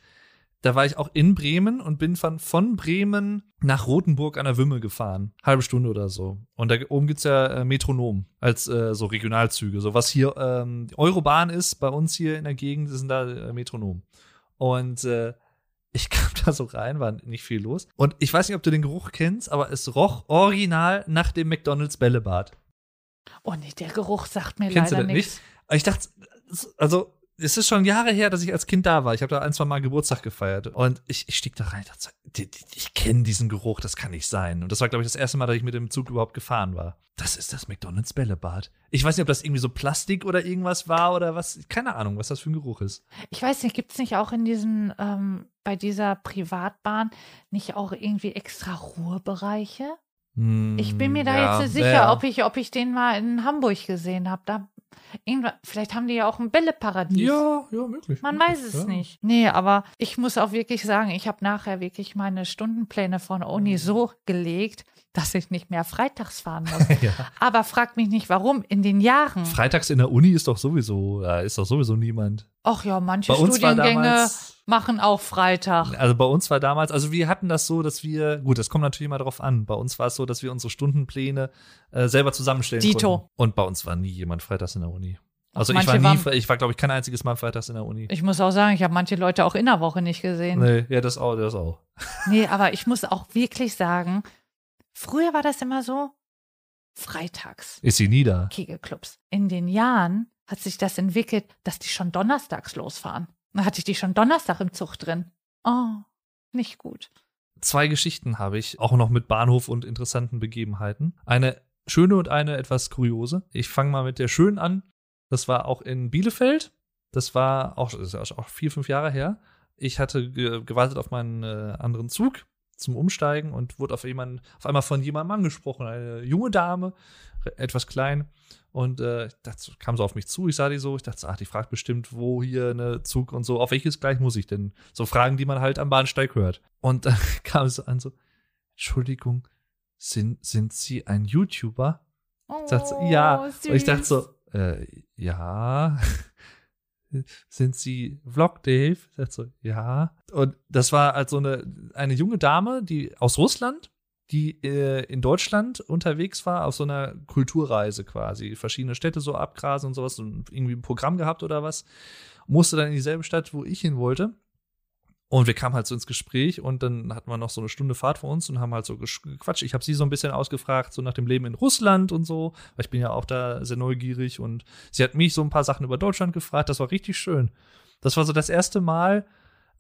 Da war ich auch in Bremen und bin von, von Bremen nach Rothenburg an der Wümme gefahren. Halbe Stunde oder so. Und da oben gibt's ja äh, Metronom als äh, so Regionalzüge. So was hier ähm, die Eurobahn ist, bei uns hier in der Gegend, sind da äh, Metronom. Und äh, ich kam da so rein, war nicht viel los. Und ich weiß nicht, ob du den Geruch kennst, aber es roch original nach dem McDonalds Bällebad. oh nee, der Geruch sagt mir Kennst du leider das nichts. nicht? Ich dachte, also es ist schon Jahre her, dass ich als Kind da war. Ich habe da ein, zwei Mal Geburtstag gefeiert. Und ich, ich stieg da rein. Ich, dachte, ich kenne diesen Geruch, das kann nicht sein. Und das war, glaube ich, das erste Mal, dass ich mit dem Zug überhaupt gefahren war. Das ist das McDonalds Bällebad. Ich weiß nicht, ob das irgendwie so Plastik oder irgendwas war oder was. Keine Ahnung, was das für ein Geruch ist. Ich weiß nicht, gibt's nicht auch in diesen, ähm, bei dieser Privatbahn nicht auch irgendwie extra Ruhebereiche? Ich bin mir da Hm, ja, jetzt nicht sicher, ja. ob ich, ob ich den mal in Hamburg gesehen habe. Da irgendwann, vielleicht haben die ja auch ein Bälleparadies. Ja, ja, möglich. Man weiß es ja. nicht. Nee, aber ich muss auch wirklich sagen, ich habe nachher wirklich meine Stundenpläne von Uni so gelegt, dass ich nicht mehr freitags fahren muss. Ja. aber frag mich nicht, warum. In den Jahren. Freitags in der Uni ist doch sowieso, ist doch sowieso niemand. Ach ja, manche Studiengänge damals, machen auch Freitag. also bei uns war damals, also wir hatten das so, dass wir, gut, das kommt natürlich immer drauf an. Bei uns war es so, dass wir unsere Stundenpläne äh, selber zusammenstellen Dito. konnten. Und bei uns war nie jemand freitags in der Uni. Also ich war nie, waren- ich war glaube ich kein einziges Mal freitags in der Uni. Ich muss auch sagen, ich habe manche Leute auch in der Woche nicht gesehen. Nee, ja, das auch, das auch. Nee, aber ich muss auch wirklich sagen, früher war das immer so, freitags, Ist sie nie da. Kegelclubs. In den Jahren hat sich das entwickelt, dass die schon donnerstags losfahren. Dann hatte ich die schon Donnerstag im Zug drin. Oh, nicht gut. Zwei Geschichten habe ich, auch noch mit Bahnhof und interessanten Begebenheiten. Eine schöne und eine etwas kuriose. Ich fange mal mit der schönen an. Das war auch in Bielefeld. Das war auch, das auch vier, fünf Jahre her. Ich hatte ge gewartet auf meinen äh, anderen Zug zum Umsteigen und wurde auf jemanden, auf einmal von jemandem angesprochen. Eine junge Dame, etwas klein. Und äh, dachte, kam so auf mich zu, ich sah die so, ich dachte, ach, die fragt bestimmt, wo hier eine Zug und so, auf welches gleich muss ich denn? So Fragen, die man halt am Bahnsteig hört. Und dann kam es so an so, Entschuldigung, sind, sind Sie ein YouTuber? Oh, Ich dachte ja. Und ich dachte süß. so, äh, ja. Sind Sie Vlog Dave? Ich dachte so, ja. Und das war halt so eine, eine junge Dame, die aus Russland, die äh, in Deutschland unterwegs war, auf so einer Kulturreise quasi. Verschiedene Städte so abgrasen und sowas und irgendwie ein Programm gehabt oder was. Musste dann in dieselbe Stadt, wo ich hin wollte. Und wir kamen halt so ins Gespräch und dann hatten wir noch so eine Stunde Fahrt vor uns und haben halt so gequatscht. Ich habe sie so ein bisschen ausgefragt, so nach dem Leben in Russland und so, weil ich bin ja auch da sehr neugierig und sie hat mich so ein paar Sachen über Deutschland gefragt. Das war richtig schön. Das war so das erste Mal,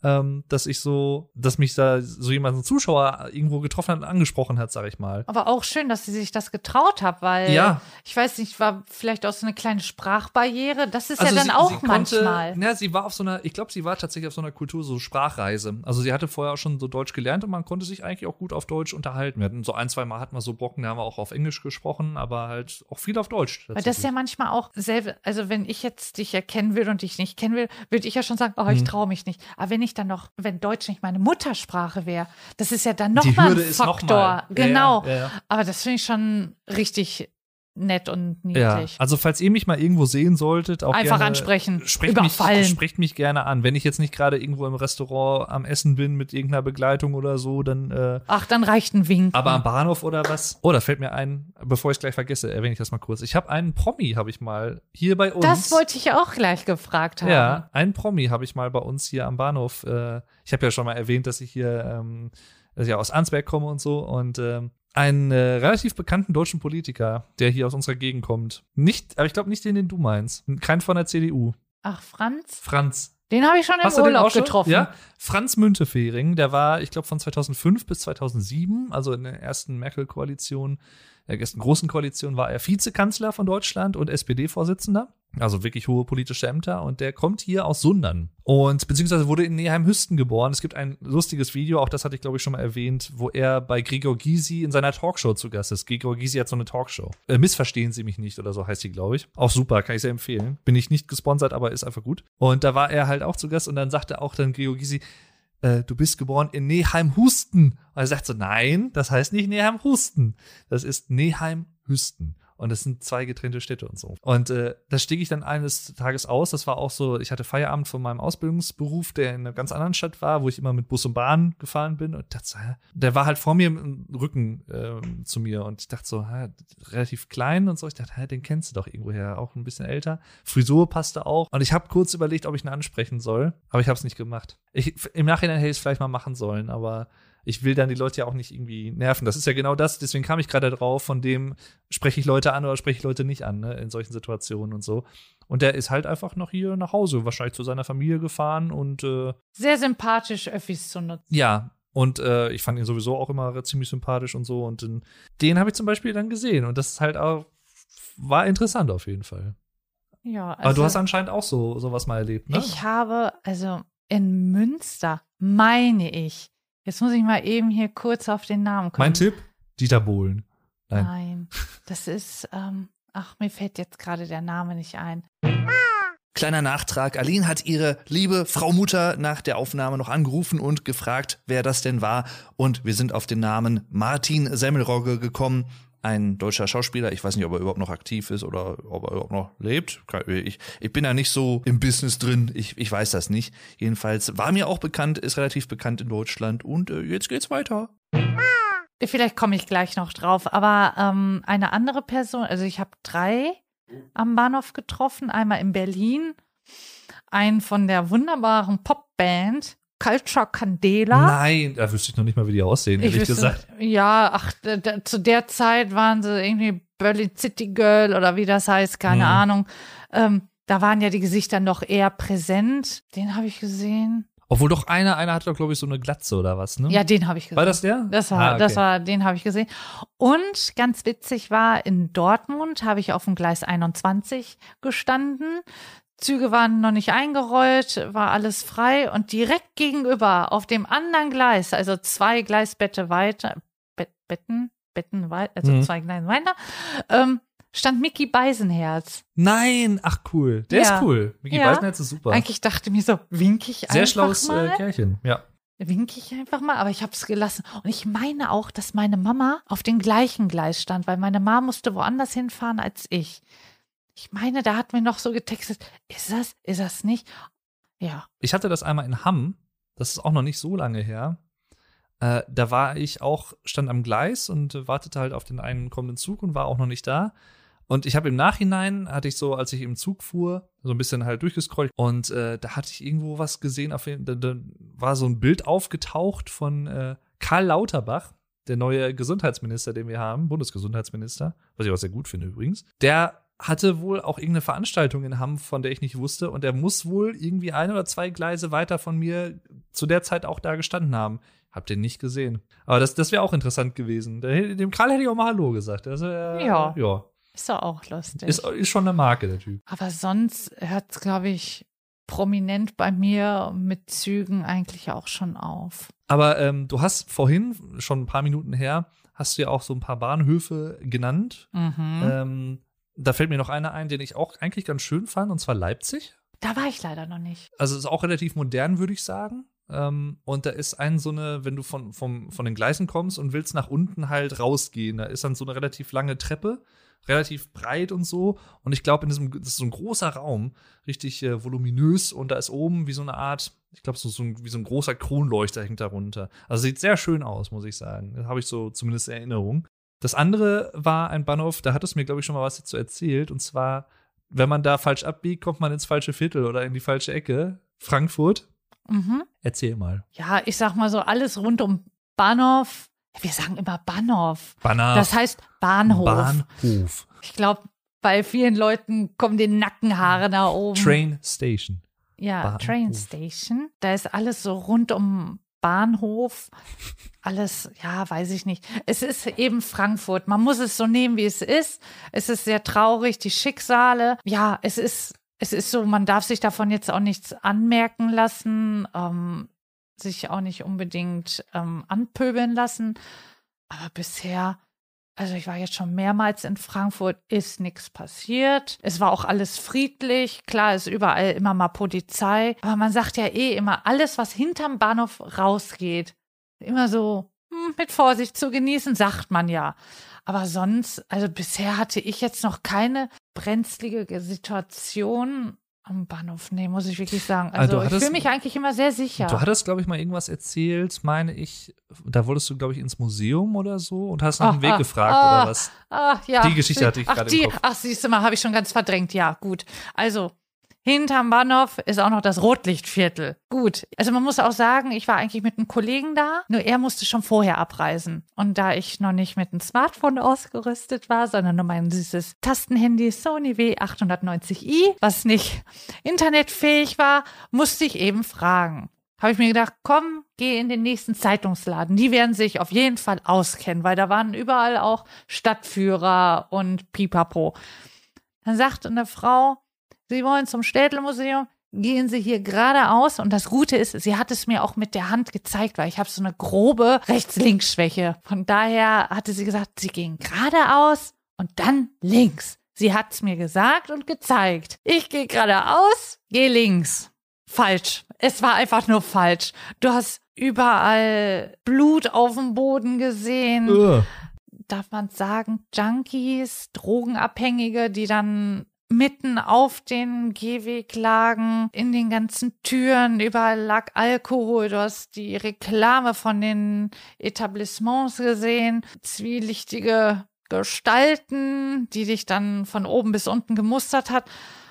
ähm, dass ich so, dass mich da so jemand, ein Zuschauer irgendwo getroffen hat und angesprochen hat, sag ich mal. Aber auch schön, dass sie sich das getraut hat, weil Ja. ich weiß nicht, war vielleicht auch so eine kleine Sprachbarriere. Das ist Also ja dann sie, auch sie konnte, manchmal. Ja, sie war auf so einer, ich glaube, sie war tatsächlich auf so einer Kultur, so Sprachreise. Also sie hatte vorher auch schon so Deutsch gelernt und man konnte sich eigentlich auch gut auf Deutsch unterhalten. Wir hatten so ein, zwei Mal hatten wir so Brocken, da haben wir auch auf Englisch gesprochen, aber halt auch viel auf Deutsch. Weil das ist ja manchmal auch selber, also wenn ich jetzt dich erkennen will und dich nicht kennen will, würde ich ja schon sagen, oh, Mhm. ich traue mich nicht. Aber wenn ich dann noch, wenn Deutsch nicht meine Muttersprache wäre, das ist ja dann nochmal ein ist noch Faktor. mal. Ja, Genau. ja, ja. Aber das finde ich schon richtig nett und Ja, niedlich. also falls ihr mich mal irgendwo sehen solltet, auch Einfach gerne, ansprechen, Sprecht überfallen. mich, sprecht mich gerne an. Wenn ich jetzt nicht gerade irgendwo im Restaurant am Essen bin mit irgendeiner Begleitung oder so, dann äh, Ach, dann reicht ein Wink. aber am Bahnhof oder was. Oh, da fällt mir ein, bevor ich es gleich vergesse, erwähne ich das mal kurz. Ich habe einen Promi, habe ich mal hier bei uns. das wollte ich ja auch gleich gefragt haben. Ja, einen Promi habe ich mal bei uns hier am Bahnhof. Äh, ich habe ja schon mal erwähnt, dass ich hier ähm, dass ich aus Arnsberg komme und so. Und ähm, einen äh, relativ bekannten deutschen Politiker, der hier aus unserer Gegend kommt. Nicht, aber ich glaube nicht den, den du meinst. Kein von der CDU. Ach, Franz? Franz. Den habe ich schon im Hast Urlaub schon? getroffen. Ja, Franz Müntefering, der war, ich glaube, von 2005 bis 2007, also in der ersten Merkel-Koalition, der ersten großen Koalition, war er Vizekanzler von Deutschland und SPD-Vorsitzender. Also wirklich hohe politische Ämter und der kommt hier aus Sundern und beziehungsweise wurde in Neheim-Hüsten geboren. Es gibt ein lustiges Video, auch das hatte ich glaube ich schon mal erwähnt, wo er bei Gregor Gysi in seiner Talkshow zu Gast ist. Gregor Gysi hat so eine Talkshow. Äh, Missverstehen Sie mich nicht oder so heißt die, glaube ich. Auch super, kann ich sehr empfehlen. Bin ich nicht gesponsert, aber ist einfach gut. Und da war er halt auch zu Gast und dann sagte auch dann Gregor Gysi, äh, du bist geboren in Neheim-Husten. Und er sagt so, nein, das heißt nicht Neheim-Husten. Das ist Neheim-Hüsten. Und das sind zwei getrennte Städte und so. Und äh, das stieg ich dann eines Tages aus. Das war auch so, ich hatte Feierabend von meinem Ausbildungsberuf, der in einer ganz anderen Stadt war, wo ich immer mit Bus und Bahn gefahren bin. Und dachte, der war halt vor mir im Rücken äh, zu mir. Und ich dachte so, hä, relativ klein und so. Ich dachte, hä, den kennst du doch irgendwoher, auch ein bisschen älter. Frisur passte auch. Und ich habe kurz überlegt, ob ich ihn ansprechen soll, aber ich habe es nicht gemacht. Ich, Im Nachhinein hätte ich es vielleicht mal machen sollen, aber ich will dann die Leute ja auch nicht irgendwie nerven. Das ist ja genau das, deswegen kam ich gerade drauf, von dem spreche ich Leute an oder spreche ich Leute nicht an, ne, in solchen Situationen und so. Und der ist halt einfach noch hier nach Hause, wahrscheinlich zu seiner Familie gefahren und äh, Sehr sympathisch, Öffis zu nutzen. ja, und äh, ich fand ihn sowieso auch immer ziemlich sympathisch und so. Und den, den habe ich zum Beispiel dann gesehen. Und das ist halt auch, war interessant auf jeden Fall. Ja, also Aber du hast anscheinend auch so sowas mal erlebt, ne? Ich habe, also in Münster, meine ich, jetzt muss ich mal eben hier kurz auf den Namen kommen. mein Tipp, Dieter Bohlen. Nein. Nein, das ist, ähm, ach, mir fällt jetzt gerade der Name nicht ein. Kleiner Nachtrag. Aline hat ihre liebe Frau Mutter nach der Aufnahme noch angerufen und gefragt, wer das denn war. Und wir sind auf den Namen Martin Semmelrogge gekommen. Ein deutscher Schauspieler. Ich weiß nicht, ob er überhaupt noch aktiv ist oder ob er überhaupt noch lebt. Ich, ich bin da nicht so im Business drin. Ich, ich weiß das nicht. Jedenfalls war mir auch bekannt, ist relativ bekannt in Deutschland. Und äh, jetzt geht's weiter. Vielleicht komme ich gleich noch drauf, aber ähm, eine andere Person, also ich habe drei am Bahnhof getroffen, einmal in Berlin, einen von der wunderbaren Popband Culture Candela. Nein, da wüsste ich noch nicht mal, wie die aussehen, ehrlich wüsste- gesagt. Ja, ach, zu der Zeit waren sie irgendwie Berlin City Girl oder wie das heißt, keine Mhm. Ahnung. Ähm, da waren ja die Gesichter noch eher präsent. Den habe ich gesehen. Obwohl doch einer, einer hat doch, glaube ich, so eine Glatze oder was, ne? Ja, den habe ich gesehen. War das der? Das war, Ah, okay. das war, den habe ich gesehen. Und ganz witzig war, in Dortmund habe ich auf dem Gleis 21 gestanden. Züge waren noch nicht eingerollt, war alles frei und direkt gegenüber auf dem anderen Gleis, also zwei Gleisbette weiter, Bet, Betten, Betten weiter, also Mhm. zwei Gleise weiter, ähm, stand Mickey Beisenherz. Nein, ach cool. Der Ja. ist cool. Mickey Ja. Beisenherz ist super. Eigentlich dachte ich mir so, wink ich Sehr einfach schlaues mal. äh, Kerlchen, ja. winke ich einfach mal, aber ich habe es gelassen. Und ich meine auch, dass meine Mama auf dem gleichen Gleis stand, weil meine Mama musste woanders hinfahren als ich. Ich meine, da hat mir noch so getextet, ist das, ist das nicht? Ja. Ich hatte das einmal in Hamm, das ist auch noch nicht so lange her. Äh, da war ich auch, stand am Gleis und wartete halt auf den einen kommenden Zug und war auch noch nicht da. Und ich habe im Nachhinein, hatte ich so, als ich im Zug fuhr, so ein bisschen halt durchgescrollt und äh, da hatte ich irgendwo was gesehen, auf da, da war so ein Bild aufgetaucht von äh, Karl Lauterbach, der neue Gesundheitsminister, den wir haben, Bundesgesundheitsminister, was ich auch sehr gut finde übrigens. Der hatte wohl auch irgendeine Veranstaltung in Hamm, von der ich nicht wusste. Und er muss wohl irgendwie ein oder zwei Gleise weiter von mir zu der Zeit auch da gestanden haben. Hab den nicht gesehen. Aber das, das wäre auch interessant gewesen. Dem Karl hätte ich auch mal Hallo gesagt. Also, äh, Ja. ja. Ist doch auch lustig. Ist, ist schon eine Marke, der Typ. aber sonst hört es, glaube ich, prominent bei mir mit Zügen eigentlich auch schon auf. Aber ähm, du hast vorhin, schon ein paar Minuten her, hast du ja auch so ein paar Bahnhöfe genannt. Mhm. Ähm, da fällt mir noch einer ein, den ich auch eigentlich ganz schön fand, und zwar Leipzig. da war ich leider noch nicht. also ist auch relativ modern, würde ich sagen. Ähm, und da ist ein so eine, wenn du von, vom, von den Gleisen kommst und willst nach unten halt rausgehen, da ist dann so eine relativ lange Treppe, relativ breit und so. Und ich glaube, in diesem, das ist so ein großer Raum, richtig äh, voluminös und da ist oben wie so eine Art, ich glaube, so, so ein, wie so ein großer Kronleuchter hängt darunter. Also sieht sehr schön aus, muss ich sagen. Da habe ich so zumindest Erinnerung. Das andere war ein Bahnhof, da hat es mir, glaube ich, schon mal was dazu erzählt. Und zwar, wenn man da falsch abbiegt, kommt man ins falsche Viertel oder in die falsche Ecke. Frankfurt. Mhm. Erzähl mal. Ja, ich sag mal so, alles rund um Bahnhof. Wir sagen immer Bahnhof. Banner. Das heißt Bahnhof. Bahnhof. Ich glaube, bei vielen Leuten kommen die Nackenhaare nach oben. Train Station. ja, Bahnhof. Train Station. Da ist alles so rund um Bahnhof. Alles, ja, weiß ich nicht. Es ist eben Frankfurt. Man muss es so nehmen, wie es ist. Es ist sehr traurig, die Schicksale. Ja, es ist, es ist so, man darf sich davon jetzt auch nichts anmerken lassen, ähm, sich auch nicht unbedingt ähm, anpöbeln lassen. Aber bisher also ich war jetzt schon mehrmals in Frankfurt, ist nichts passiert. Es war auch alles friedlich. Klar ist überall immer mal Polizei. Aber man sagt ja eh immer, alles, was hinterm Bahnhof rausgeht, immer so hm, mit Vorsicht zu genießen, sagt man ja. Aber sonst, also bisher hatte ich jetzt noch keine brenzlige Situation am Bahnhof, nee, muss ich wirklich sagen. Also, also hattest, ich fühle mich eigentlich immer sehr sicher. Du hattest, glaube ich, mal irgendwas erzählt, meine ich. Da wolltest du, glaube ich, ins Museum oder so und hast nach ach, dem Weg ach, gefragt ach, oder was? Ach, ja. Die Geschichte hatte ich gerade im Kopf. Ach, siehst du mal, habe ich schon ganz verdrängt. Ja, gut. Also, Hinterm Bahnhof ist auch noch das Rotlichtviertel. Gut. Also man muss auch sagen, ich war eigentlich mit einem Kollegen da, nur er musste schon vorher abreisen. Und da ich noch nicht mit einem Smartphone ausgerüstet war, sondern nur mein süßes Tastenhandy Sony W890i, was nicht internetfähig war, musste ich eben fragen. Habe ich mir gedacht, komm, geh in den nächsten Zeitungsladen. Die werden sich auf jeden Fall auskennen, weil da waren überall auch Stadtführer und Pipapo. Dann sagte eine Frau, Sie wollen zum Städtelmuseum, gehen Sie hier geradeaus. Und das Gute ist, sie hat es mir auch mit der Hand gezeigt, weil ich habe so eine grobe Rechts-Links-Schwäche. Von daher hatte sie gesagt, Sie gehen geradeaus und dann links. Sie hat es mir gesagt und gezeigt. Ich gehe geradeaus, gehe links. Falsch. Es war einfach nur falsch. Du hast überall Blut auf dem Boden gesehen. Uh. Darf man sagen, Junkies, Drogenabhängige, die dann mitten auf den Gehweg lagen, in den ganzen Türen, überall lag Alkohol, du hast die Reklame von den Etablissements gesehen, zwielichtige Gestalten, die dich dann von oben bis unten gemustert hat.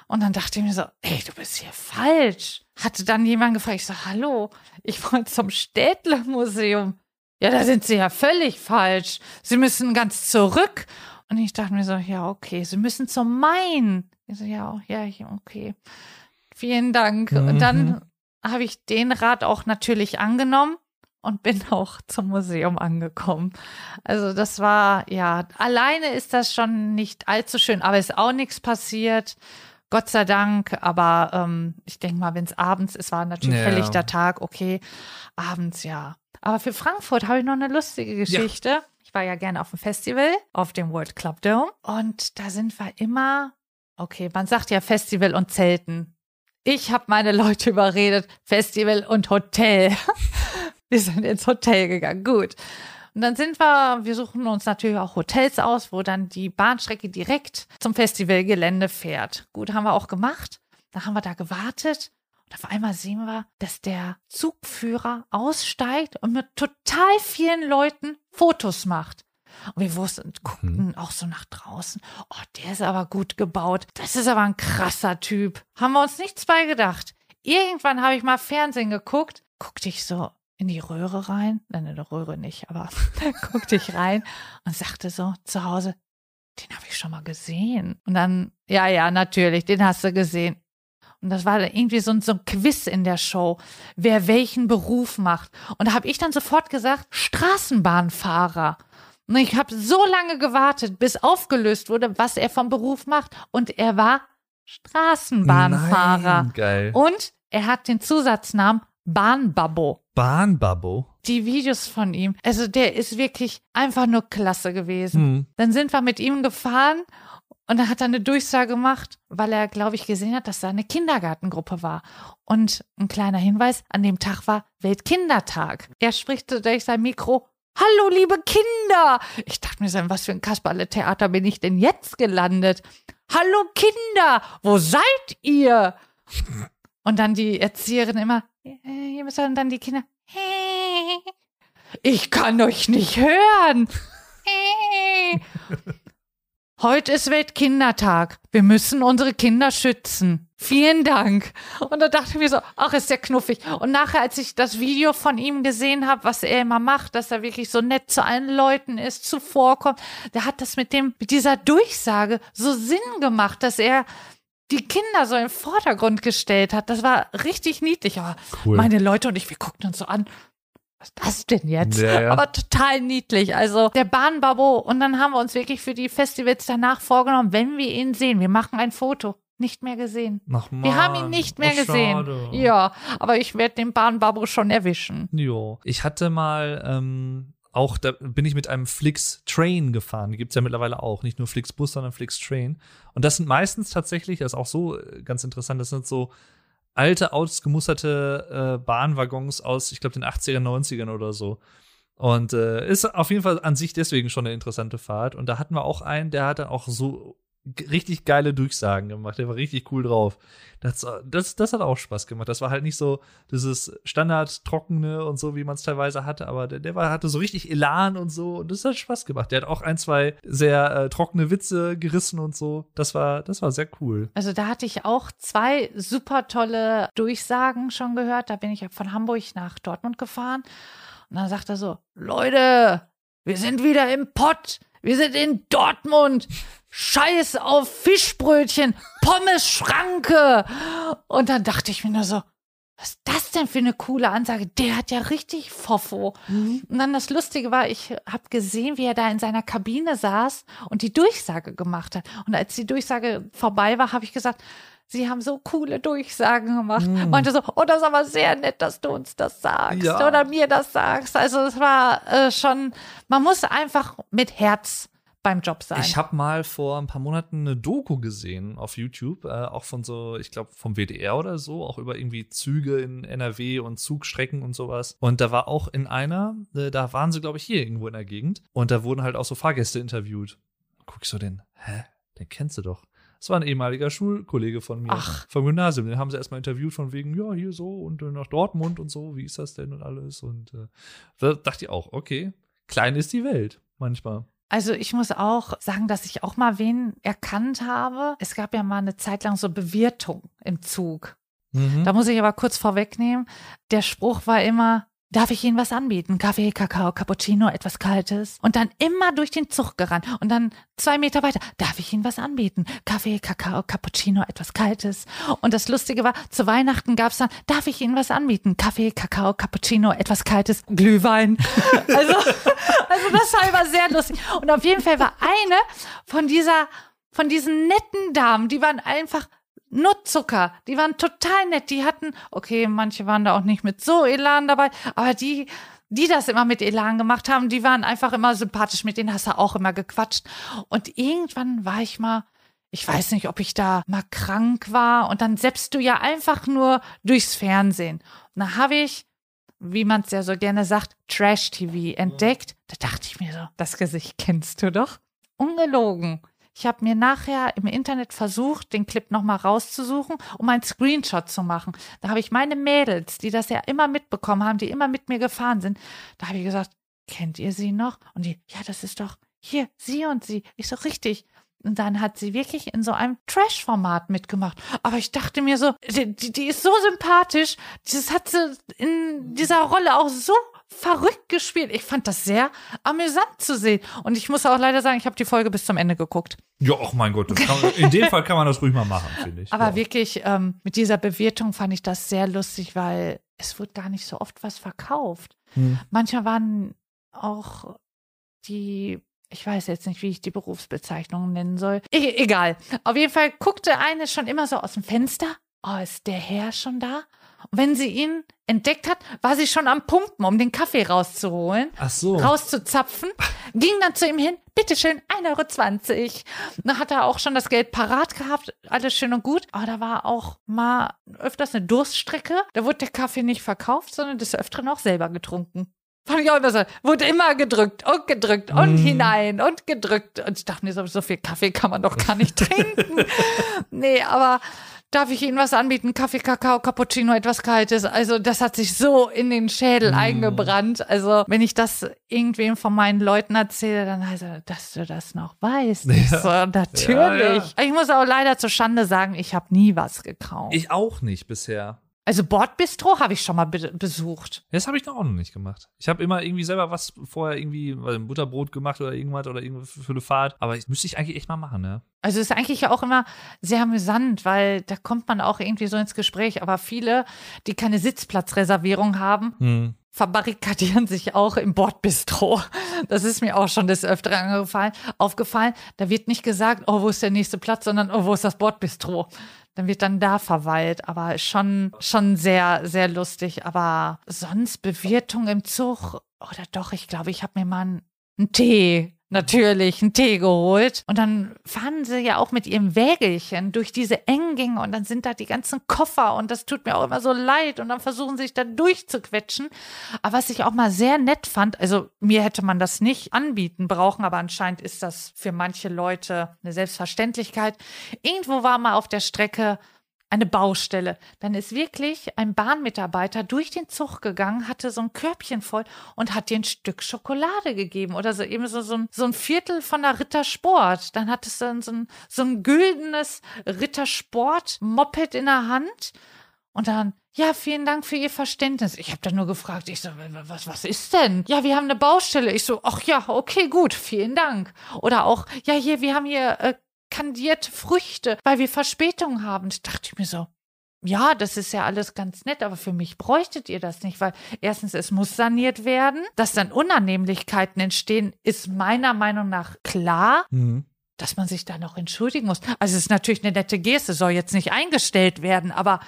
Und dann dachte ich mir so, ey, du bist hier falsch. Hatte dann jemand gefragt, ich so, hallo, ich wollte zum Städtle-Museum. Ja, da sind Sie ja völlig falsch. Sie müssen ganz zurück. Und ich dachte mir so, ja, okay, Sie müssen zum Main. Ich so, ja, ja, okay. Vielen Dank. Mhm. Und dann habe ich den Rat auch natürlich angenommen und bin auch zum Museum angekommen. Also das war, ja, alleine ist das schon nicht allzu schön, aber ist auch nichts passiert. Gott sei Dank, aber ähm, ich denke mal, wenn es abends ist, war natürlich ja. helllichter Tag, okay. Abends, ja. Aber für Frankfurt habe ich noch eine lustige Geschichte. Ja. Ich war ja gerne auf dem Festival, auf dem World Club Dome. Und da sind wir immer, okay, man sagt ja Festival und Zelten. Ich habe meine Leute überredet, Festival und Hotel. wir sind ins Hotel gegangen, gut. Und dann sind wir, wir suchen uns natürlich auch Hotels aus, wo dann die Bahnstrecke direkt zum Festivalgelände fährt. Gut, haben wir auch gemacht. Da haben wir da gewartet und auf einmal sehen wir, dass der Zugführer aussteigt und mit total vielen Leuten Fotos macht. Und wir wussten, guckten mhm. auch so nach draußen. Oh, der ist aber gut gebaut. Das ist aber ein krasser Typ. Haben wir uns nichts bei gedacht. Irgendwann habe ich mal Fernsehen geguckt, guckte ich so in die Röhre rein. Nein, in der Röhre nicht, aber guckte ich rein und sagte so zu Hause, den habe ich schon mal gesehen. Und dann, ja, ja, natürlich, den hast du gesehen. Und das war irgendwie so, so ein Quiz in der Show, wer welchen Beruf macht. Und da habe ich dann sofort gesagt, Straßenbahnfahrer. Und ich habe so lange gewartet, bis aufgelöst wurde, was er vom Beruf macht. Und er war Straßenbahnfahrer. Nein, geil. Und er hat den Zusatznamen Bahnbabbo. Bahnbabbo? Die Videos von ihm. Also der ist wirklich einfach nur klasse gewesen. Hm. Dann sind wir mit ihm gefahren und dann hat er eine Durchsage gemacht, weil er, glaube ich, gesehen hat, dass da eine Kindergartengruppe war. Und ein kleiner Hinweis, an dem Tag war Weltkindertag. Er spricht durch sein Mikro, Hallo, liebe Kinder! Ich dachte mir so, was für ein Kasperle-Theater bin ich denn jetzt gelandet? Hallo, Kinder! Wo seid ihr? Und dann die Erzieherin immer, hier müssen dann die Kinder, ich kann euch nicht hören. Heute ist Weltkindertag. Wir müssen unsere Kinder schützen. Vielen Dank. Und da dachte ich mir so, ach, ist der knuffig. Und nachher, als ich das Video von ihm gesehen habe, was er immer macht, dass er wirklich so nett zu allen Leuten ist, zuvorkommt, der hat das mit dem, mit dieser Durchsage so Sinn gemacht, dass er die Kinder so im Vordergrund gestellt hat. Das war richtig niedlich. Aber cool. meine Leute und ich, wir guckten uns so an. was ist das denn jetzt? Ja, ja. Aber total niedlich. Also der Bahnbabo. Und dann haben wir uns wirklich für die Festivals danach vorgenommen, wenn wir ihn sehen, wir machen ein Foto. Nicht mehr gesehen. Ach, Wir haben ihn nicht mehr oh, gesehen. schade. Ja, aber ich werde den Bahnbabo schon erwischen. Jo. Ich hatte mal ähm, auch, da bin ich mit einem Flix Train gefahren. Die gibt's ja mittlerweile auch. Nicht nur Flix Bus, sondern Flix Train. Und das sind meistens tatsächlich, das ist auch so äh, ganz interessant, das sind so alte, ausgemusterte äh, Bahnwaggons aus, ich glaube, den 80er, 90ern oder so. Und äh, ist auf jeden Fall an sich deswegen schon eine interessante Fahrt. Und da hatten wir auch einen, der hat dann auch so richtig geile Durchsagen gemacht. Der war richtig cool drauf. Das, das, das hat auch Spaß gemacht. Das war halt nicht so dieses Standard-Trockene und so, wie man es teilweise hatte, aber der, der war, hatte so richtig Elan und so und das hat Spaß gemacht. Der hat auch ein, zwei sehr äh, trockene Witze gerissen und so. Das war, das war sehr cool. Also da hatte ich auch zwei super tolle Durchsagen schon gehört. Da bin ich von Hamburg nach Dortmund gefahren. Und dann sagt er so, Leute, wir sind wieder im Pott. Wir sind in Dortmund. Scheiß auf Fischbrötchen, Pommes Schranke. Und dann dachte ich mir nur so, was ist das denn für eine coole Ansage? Der hat ja richtig Fofo. Und dann das Lustige war, ich habe gesehen, wie er da in seiner Kabine saß und die Durchsage gemacht hat. Und als die Durchsage vorbei war, habe ich gesagt, Sie haben so coole Durchsagen gemacht. Meinte so, oh, das ist aber sehr nett, dass du uns das sagst Ja. oder mir das sagst. Also es war äh, schon, man muss einfach mit Herz beim Job sein. Ich habe mal vor ein paar Monaten eine Doku gesehen auf YouTube, äh, auch von so, ich glaube vom WDR oder so, auch über irgendwie Züge in NRW und Zugstrecken und sowas. Und da war auch in einer, äh, da waren sie glaube ich hier irgendwo in der Gegend und da wurden halt auch so Fahrgäste interviewt. Guck ich so den, hä, den kennst du doch. Das war ein ehemaliger Schulkollege von mir Ach. vom Gymnasium. Den haben sie erstmal interviewt von wegen, ja, hier so und äh, nach Dortmund und so, wie ist das denn und alles. Und äh, da dachte ich auch, okay, klein ist die Welt manchmal. Also ich muss auch sagen, dass ich auch mal wen erkannt habe. Es gab ja mal eine Zeit lang so Bewirtung im Zug. Mhm. Da muss ich aber kurz vorwegnehmen. Der Spruch war immer, darf ich Ihnen was anbieten? Kaffee, Kakao, Cappuccino, etwas Kaltes. Und dann immer durch den Zug gerannt. Und dann zwei Meter weiter, darf ich Ihnen was anbieten? Kaffee, Kakao, Cappuccino, etwas Kaltes. Und das Lustige war, zu Weihnachten gab's dann, darf ich Ihnen was anbieten? Kaffee, Kakao, Cappuccino, etwas Kaltes, Glühwein. Also, also das war immer sehr lustig. Und auf jeden Fall war eine von dieser, von diesen netten Damen, die waren einfach nur Zucker. Die waren total nett. Die hatten, okay, manche waren da auch nicht mit so Elan dabei, aber die, die das immer mit Elan gemacht haben, die waren einfach immer sympathisch. Mit denen hast du auch immer gequatscht. Und irgendwann war ich mal, ich weiß nicht, ob ich da mal krank war. Und dann selbst du ja einfach nur durchs Fernsehen. Und da habe ich, wie man es ja so gerne sagt, Trash-TV entdeckt. Da dachte ich mir so, das Gesicht kennst du doch. Ungelogen. Ich habe mir nachher im Internet versucht, den Clip nochmal rauszusuchen, um einen Screenshot zu machen. Da habe ich meine Mädels, die das ja immer mitbekommen haben, die immer mit mir gefahren sind, da habe ich gesagt, kennt ihr sie noch? Und die, ja, das ist doch hier, sie und sie. Ich so, richtig. Und dann hat sie wirklich in so einem Trash-Format mitgemacht. Aber ich dachte mir so, die, die, ist so sympathisch. Das hat sie in dieser Rolle auch so verrückt gespielt. Ich fand das sehr amüsant zu sehen. Und ich muss auch leider sagen, ich habe die Folge bis zum Ende geguckt. Ja, ach mein Gott, kann, in dem Fall kann man das ruhig mal machen, finde ich. Aber ja. wirklich, ähm, mit dieser Bewirtung fand ich das sehr lustig, weil es wird gar nicht so oft was verkauft. Hm. Manchmal waren auch die, ich weiß jetzt nicht, wie ich die Berufsbezeichnungen nennen soll. E egal. Auf jeden Fall guckte eine schon immer so aus dem Fenster. Oh, ist der Herr schon da? Und wenn sie ihn entdeckt hat, war sie schon am Pumpen, um den Kaffee rauszuholen Ach so. rauszuzapfen, ging dann zu ihm hin, bitteschön, 1,20 Euro. Dann hat er auch schon das Geld parat gehabt, alles schön und gut. Aber da war auch mal öfters eine Durststrecke. Da wurde der Kaffee nicht verkauft, sondern des Öfteren auch selber getrunken. Fand ich auch immer so. Wurde immer gedrückt und gedrückt und hinein und gedrückt. Und ich dachte mir so, so viel Kaffee kann man doch gar nicht trinken. nee, aber darf ich Ihnen was anbieten? Kaffee, Kakao, Cappuccino, etwas Kaltes. Also das hat sich so in den Schädel eingebrannt. Also wenn ich das irgendwem von meinen Leuten erzähle, dann heißt er, dass du das noch weißt. Ich so, natürlich. Ja, Ich muss auch leider zur Schande sagen, ich habe nie was gekauft. Ich auch nicht bisher. Also Bordbistro habe ich schon mal be besucht. Das habe ich noch auch noch nicht gemacht. Ich habe immer irgendwie selber was vorher irgendwie weil ein Butterbrot gemacht oder irgendwas oder irgendwas für eine Fahrt. Aber ich müsste ich eigentlich echt mal machen, ne? Also ist eigentlich ja auch immer sehr amüsant, weil da kommt man auch irgendwie so ins Gespräch. Aber viele, die keine Sitzplatzreservierung haben, Hm. verbarrikadieren sich auch im Bordbistro. Das ist mir auch schon des Öfteren aufgefallen. Da wird nicht gesagt, oh, wo ist der nächste Platz, sondern oh, wo ist das Bordbistro? Dann wird dann da verweilt, aber schon, schon sehr, sehr lustig. Aber sonst Bewirtung im Zug, oder doch, ich glaube, ich habe mir mal einen Tee natürlich einen Tee geholt. Und dann fahren sie ja auch mit ihrem Wägelchen durch diese engen Gänge und dann sind da die ganzen Koffer und das tut mir auch immer so leid und dann versuchen sie sich da durchzuquetschen. Aber was ich auch mal sehr nett fand, also mir hätte man das nicht anbieten brauchen, aber anscheinend ist das für manche Leute eine Selbstverständlichkeit. Irgendwo war mal auf der Strecke eine Baustelle. Dann ist wirklich ein Bahnmitarbeiter durch den Zug gegangen, hatte so ein Körbchen voll und hat dir ein Stück Schokolade gegeben oder so eben so, so, ein, so ein Viertel von der Rittersport. Dann hat es dann so ein, so ein güldenes Rittersport-Moped in der Hand und dann, ja, vielen Dank für Ihr Verständnis. Ich habe dann nur gefragt, ich so, was, was ist denn? Ja, wir haben eine Baustelle. Ich so, ach ja, okay, gut, vielen Dank. Oder auch, ja, hier, wir haben hier äh, kandierte Früchte, weil wir Verspätung haben. Da dachte ich mir so, ja, das ist ja alles ganz nett, aber für mich bräuchtet ihr das nicht, weil erstens, es muss saniert werden. Dass dann Unannehmlichkeiten entstehen, ist meiner Meinung nach klar. Mhm. Dass man sich da noch entschuldigen muss. Also es ist natürlich eine nette Geste, soll jetzt nicht eingestellt werden, aber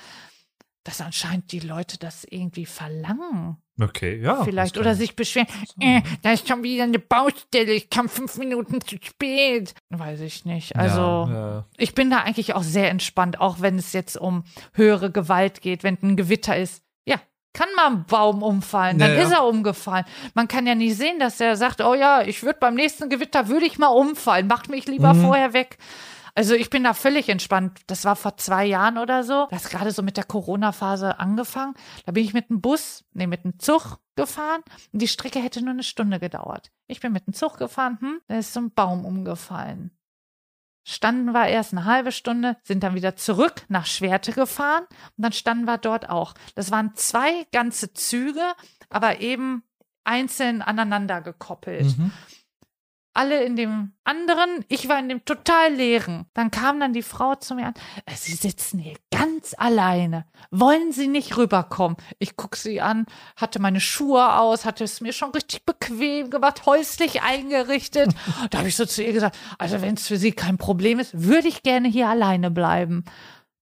dass anscheinend die Leute das irgendwie verlangen. Okay, ja. Vielleicht oder sich beschweren, äh, da ist schon wieder eine Baustelle, ich kam fünf Minuten zu spät. Weiß ich nicht. Also ja, ja. ich bin da eigentlich auch sehr entspannt, auch wenn es jetzt um höhere Gewalt geht, wenn ein Gewitter ist. Ja, kann mal ein Baum umfallen, dann ja, ist er umgefallen. Man kann ja nicht sehen, dass er sagt, oh ja, ich würde beim nächsten Gewitter würde ich mal umfallen, macht mich lieber mhm. vorher weg. Also ich bin da völlig entspannt. Das war vor zwei Jahren oder so. Das gerade so mit der Corona-Phase angefangen. Da bin ich mit dem Bus, nee, mit dem Zug gefahren und die Strecke hätte nur eine Stunde gedauert. Ich bin mit dem Zug gefahren, hm, da ist so ein Baum umgefallen. Standen wir erst eine halbe Stunde, sind dann wieder zurück nach Schwerte gefahren und dann standen wir dort auch. Das waren zwei ganze Züge, aber eben einzeln aneinander gekoppelt. Mhm alle in dem anderen, ich war in dem total leeren. Dann kam dann die Frau zu mir an, äh, Sie sitzen hier ganz alleine. Wollen Sie nicht rüberkommen? Ich guck sie an, hatte meine Schuhe aus, hatte es mir schon richtig bequem gemacht, häuslich eingerichtet. da habe ich so zu ihr gesagt, also wenn es für Sie kein Problem ist, würde ich gerne hier alleine bleiben.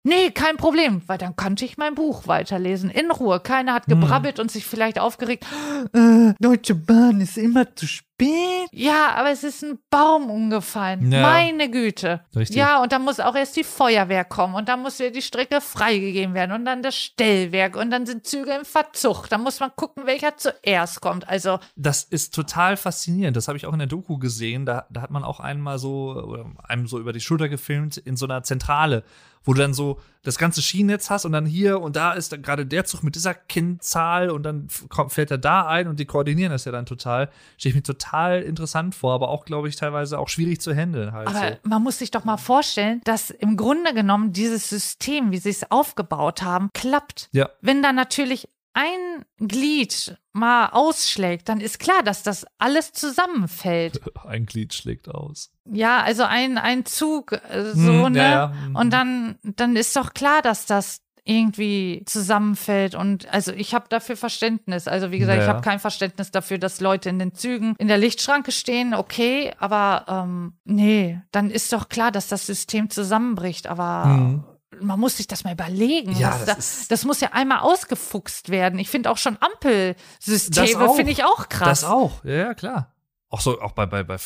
Nee, kein Problem, weil dann konnte ich mein Buch weiterlesen. In Ruhe. Keiner hat gebrabbelt hm. und sich vielleicht aufgeregt. Äh, Deutsche Bahn ist immer zu spät. Ja, aber es ist ein Baum umgefallen. Ja. Meine Güte. Richtig. Ja, und dann muss auch erst die Feuerwehr kommen und dann muss wieder die Strecke freigegeben werden und dann das Stellwerk und dann sind Züge im Verzug. Da muss man gucken, welcher zuerst kommt. Also. Das ist total faszinierend. Das habe ich auch in der Doku gesehen. Da, da hat man auch einmal so, einem so über die Schulter gefilmt in so einer Zentrale wo du dann so das ganze Schienennetz hast und dann hier und da ist gerade der Zug mit dieser Kennzahl und dann fällt er da ein und die koordinieren das ja dann total. Stehe ich mir total interessant vor, aber auch, glaube ich, teilweise auch schwierig zu handeln halt. Aber so. man muss sich doch mal vorstellen, dass im Grunde genommen dieses System, wie sie es aufgebaut haben, klappt. Ja. Wenn dann natürlich ein Glied mal ausschlägt, dann ist klar, dass das alles zusammenfällt. Ein Glied schlägt aus. Ja, also ein, ein Zug, äh, so, hm, ne? Ja, ja. Und hm. dann, dann ist doch klar, dass das irgendwie zusammenfällt und also ich habe dafür Verständnis. Also wie gesagt, ja. ich habe kein Verständnis dafür, dass Leute in den Zügen in der Lichtschranke stehen, okay, aber ähm, nee, dann ist doch klar, dass das System zusammenbricht, aber mhm man muss sich das mal überlegen. Ja, das, das, das, muss ja einmal ausgefuchst werden. Ich finde auch schon Ampelsysteme finde ich auch krass. Das auch, ja, klar auch so, auch bei, bei, bei,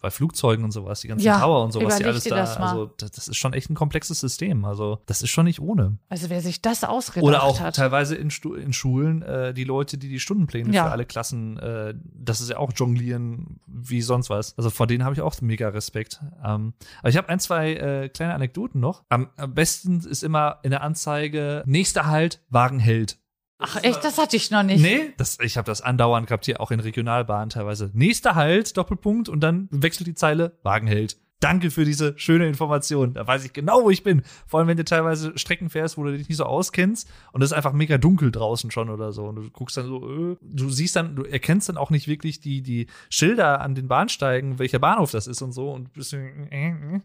bei Flugzeugen und sowas, die ganzen ja, Tower und sowas, die alles da, das also das, das, ist schon echt ein komplexes System. Also das ist schon nicht ohne. Also wer sich das ausgedacht Oder auch hat. teilweise in, in Schulen, äh, die Leute, die die Stundenpläne ja. für alle Klassen, äh, das ist ja auch Jonglieren wie sonst was. Also vor denen habe ich auch mega Respekt. Ähm, aber ich habe ein, zwei äh, kleine Anekdoten noch. Am, am besten ist immer in der Anzeige, nächster Halt, Wagen hält. Ach echt, das hatte ich noch nicht. Nee, das, ich habe das andauernd gehabt hier auch in Regionalbahnen teilweise. Nächster Halt, Doppelpunkt und dann wechselt die Zeile, Wagen hält. Danke für diese schöne Information. Da weiß ich genau, wo ich bin. Vor allem, wenn du teilweise Strecken fährst, wo du dich nicht so auskennst und es ist einfach mega dunkel draußen schon oder so. Und du guckst dann so, äh, du siehst dann, du erkennst dann auch nicht wirklich die, die Schilder an den Bahnsteigen, welcher Bahnhof das ist und so. Und bist äh, äh.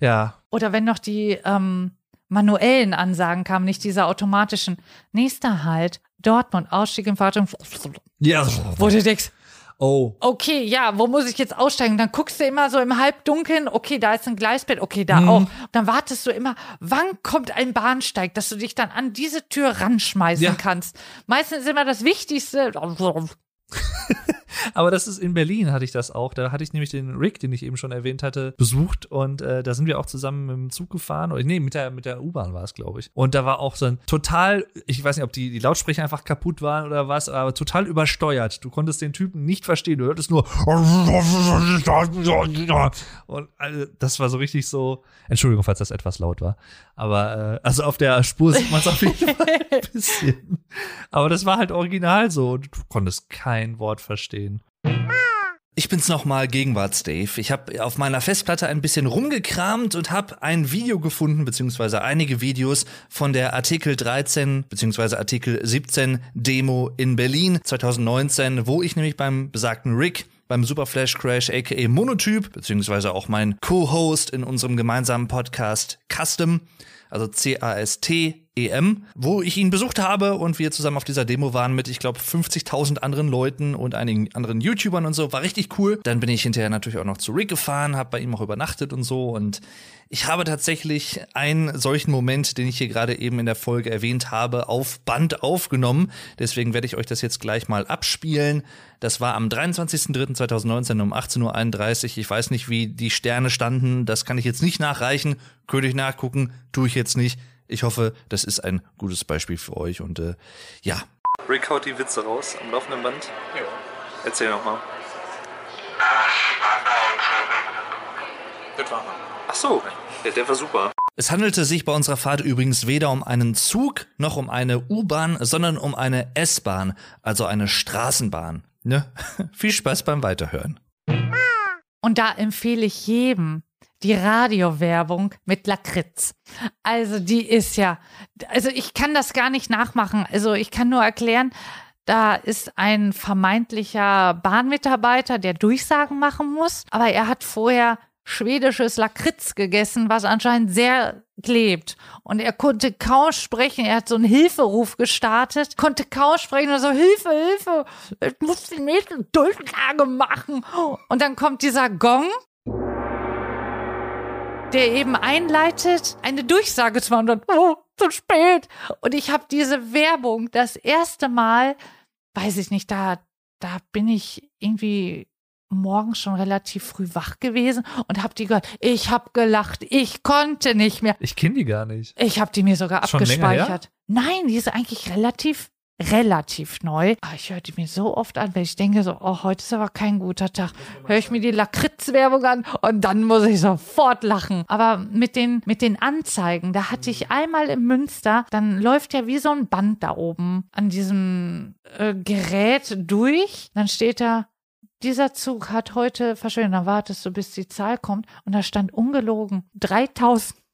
ja. Oder wenn noch die, ähm, manuellen Ansagen kamen, nicht diese automatischen. Nächster Halt, Dortmund, Ausstieg im Fahrzeug. Ja. Wo du denkst, Oh. okay, ja, wo muss ich jetzt aussteigen? Dann guckst du immer so im Halbdunkeln, okay, da ist ein Gleisbett, okay, da auch. Dann wartest du immer, wann kommt ein Bahnsteig, dass du dich dann an diese Tür ranschmeißen Ja. kannst. Meistens ist immer das Wichtigste. Aber das ist in Berlin hatte ich das auch. Da hatte ich nämlich den Rick, den ich eben schon erwähnt hatte, besucht und äh, da sind wir auch zusammen mit dem Zug gefahren. Oder nee, mit der, mit der U-Bahn war es, glaube ich. Und da war auch so ein total, ich weiß nicht, ob die, die Lautsprecher einfach kaputt waren oder was, aber total übersteuert. Du konntest den Typen nicht verstehen. Du hörtest nur und also, das war so richtig so. Entschuldigung, falls das etwas laut war. Aber äh, also auf der Spur sieht man es auf jeden Fall ein bisschen. Aber das war halt original so. Du konntest kein Wort verstehen. Ich bin's nochmal, Gegenwarts-Dave. Ich habe auf meiner Festplatte ein bisschen rumgekramt und habe ein Video gefunden, beziehungsweise einige Videos von der Artikel 13, beziehungsweise Artikel 17 Demo in Berlin 2019, wo ich nämlich beim besagten Rick beim Super Flash Crash aka Monotyp, beziehungsweise auch mein Co-Host in unserem gemeinsamen Podcast Custom, also C-A-S-T-E-M, wo ich ihn besucht habe und wir zusammen auf dieser Demo waren mit, ich glaube, 50.000 anderen Leuten und einigen anderen YouTubern und so. War richtig cool. Dann bin ich hinterher natürlich auch noch zu Rick gefahren, habe bei ihm auch übernachtet und so und ich habe tatsächlich einen solchen Moment, den ich hier gerade eben in der Folge erwähnt habe, auf Band aufgenommen. Deswegen werde ich euch das jetzt gleich mal abspielen. Das war am 23.03.2019 um 18.31 Uhr. Ich weiß nicht, wie die Sterne standen. Das kann ich jetzt nicht nachreichen. Könnte ich nachgucken. Tue ich jetzt nicht. Ich hoffe, das ist ein gutes Beispiel für euch. Und äh, ja. Rick haut die Witze raus am laufenden Band. Ja. Erzähl noch mal. Das war Ach so, ja, der war super. Es handelte sich bei unserer Fahrt übrigens weder um einen Zug noch um eine U-Bahn, sondern um eine S-Bahn, also eine Straßenbahn. Ne? Viel Spaß beim Weiterhören. Und da empfehle ich jedem die Radiowerbung mit Lakritz. Also die ist ja, also ich kann das gar nicht nachmachen. Also ich kann nur erklären, da ist ein vermeintlicher Bahnmitarbeiter, der Durchsagen machen muss, aber er hat vorher schwedisches Lakritz gegessen, was anscheinend sehr klebt. Und er konnte kaum sprechen. Er hat so einen Hilferuf gestartet, konnte kaum sprechen und so, Hilfe, Hilfe, ich muss die nächste Durchsage machen. Und dann kommt dieser Gong, der eben einleitet, eine Durchsage zu machen. Und dann, oh, zu spät. Und ich habe diese Werbung das erste Mal, weiß ich nicht, da, da bin ich irgendwie morgens schon relativ früh wach gewesen und hab die gehört. Ich hab gelacht. Ich konnte nicht mehr. Ich kenne die gar nicht. Ich hab die mir sogar Schon abgespeichert. Nein, die ist eigentlich relativ relativ neu. Aber ich höre die mir so oft an, weil ich denke so, oh, heute ist aber kein guter Tag. Höre ich mir die Lakritz-Werbung an und dann muss ich sofort lachen. Aber mit den, mit den Anzeigen, da hatte ich einmal im Münster, dann läuft ja wie so ein Band da oben an diesem äh, Gerät durch. Dann steht da, dieser Zug hat heute verschwunden. Dann wartest du, bis die Zahl kommt. Und da stand ungelogen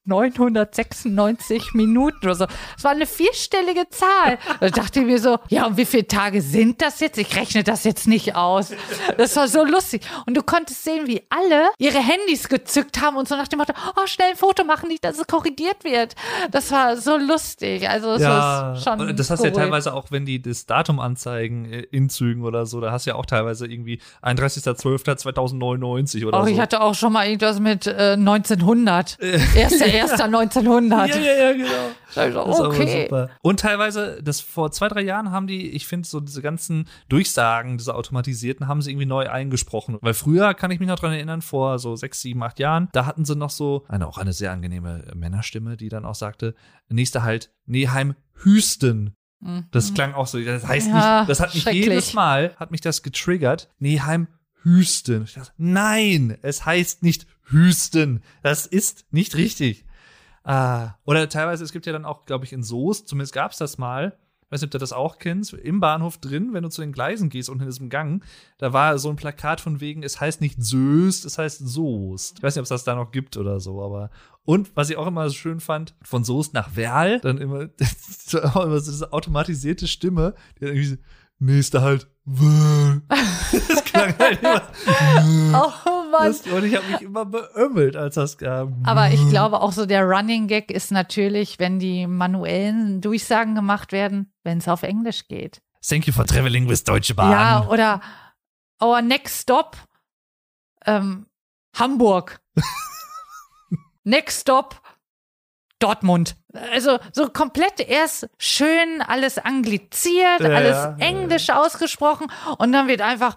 3996 Minuten oder so. Das war eine vierstellige Zahl. Da dachte ich mir so, ja, und wie viele Tage sind das jetzt? Ich rechne das jetzt nicht aus. Das war so lustig. Und du konntest sehen, wie alle ihre Handys gezückt haben und so nach dem Motto, oh, schnell ein Foto machen, nicht, dass es korrigiert wird. Das war so lustig. Also, es Ja, ist schon. und das hast du ja teilweise auch, wenn die das Datum anzeigen äh, in Zügen oder so, da hast du ja auch teilweise irgendwie 31.12.2099 oder Oh, so. ich hatte auch schon mal irgendwas mit äh, 1900. Erster, erster 1900. ja, ja, ja, genau. Das okay. super. Und teilweise, das vor zwei, drei Jahren haben die, ich finde, so diese ganzen Durchsagen, diese automatisierten, haben sie irgendwie neu eingesprochen. Weil früher kann ich mich noch dran erinnern, vor so sechs, sieben, acht Jahren, da hatten sie noch so eine, auch eine sehr angenehme Männerstimme, die dann auch sagte, nächster Halt, Neheim Hüsten. Das klang auch so, das heißt Mhm. Ja, nicht, das hat mich jedes Mal, hat mich das getriggert. Neheim Hüsten. Ich dachte, nein, es heißt nicht Hüsten. Das ist nicht richtig. Ah, oder teilweise, es gibt ja dann auch, glaube ich, in Soest, zumindest gab es das mal, weiß nicht, ob du das auch kennst, im Bahnhof drin, wenn du zu den Gleisen gehst und in diesem Gang, da war so ein Plakat von wegen, es heißt nicht Söst, es heißt Soest. Ich weiß nicht, ob es das da noch gibt oder so, aber. Und was ich auch immer so schön fand, von Soest nach Werl, dann immer, immer so diese automatisierte Stimme, die dann irgendwie so, nächster halt, Werl. Das klang halt immer. Oh Mann. Das, und ich habe mich immer beömmelt, als das kam. Aber ich glaube auch so der Running Gag ist natürlich, wenn die manuellen Durchsagen gemacht werden, wenn es auf Englisch geht. Thank you for traveling with Deutsche Bahn. Ja, oder our next stop ähm, Hamburg. next stop Dortmund. Also so komplett erst schön alles angliziert, Ja, alles ja. Englisch ausgesprochen und dann wird einfach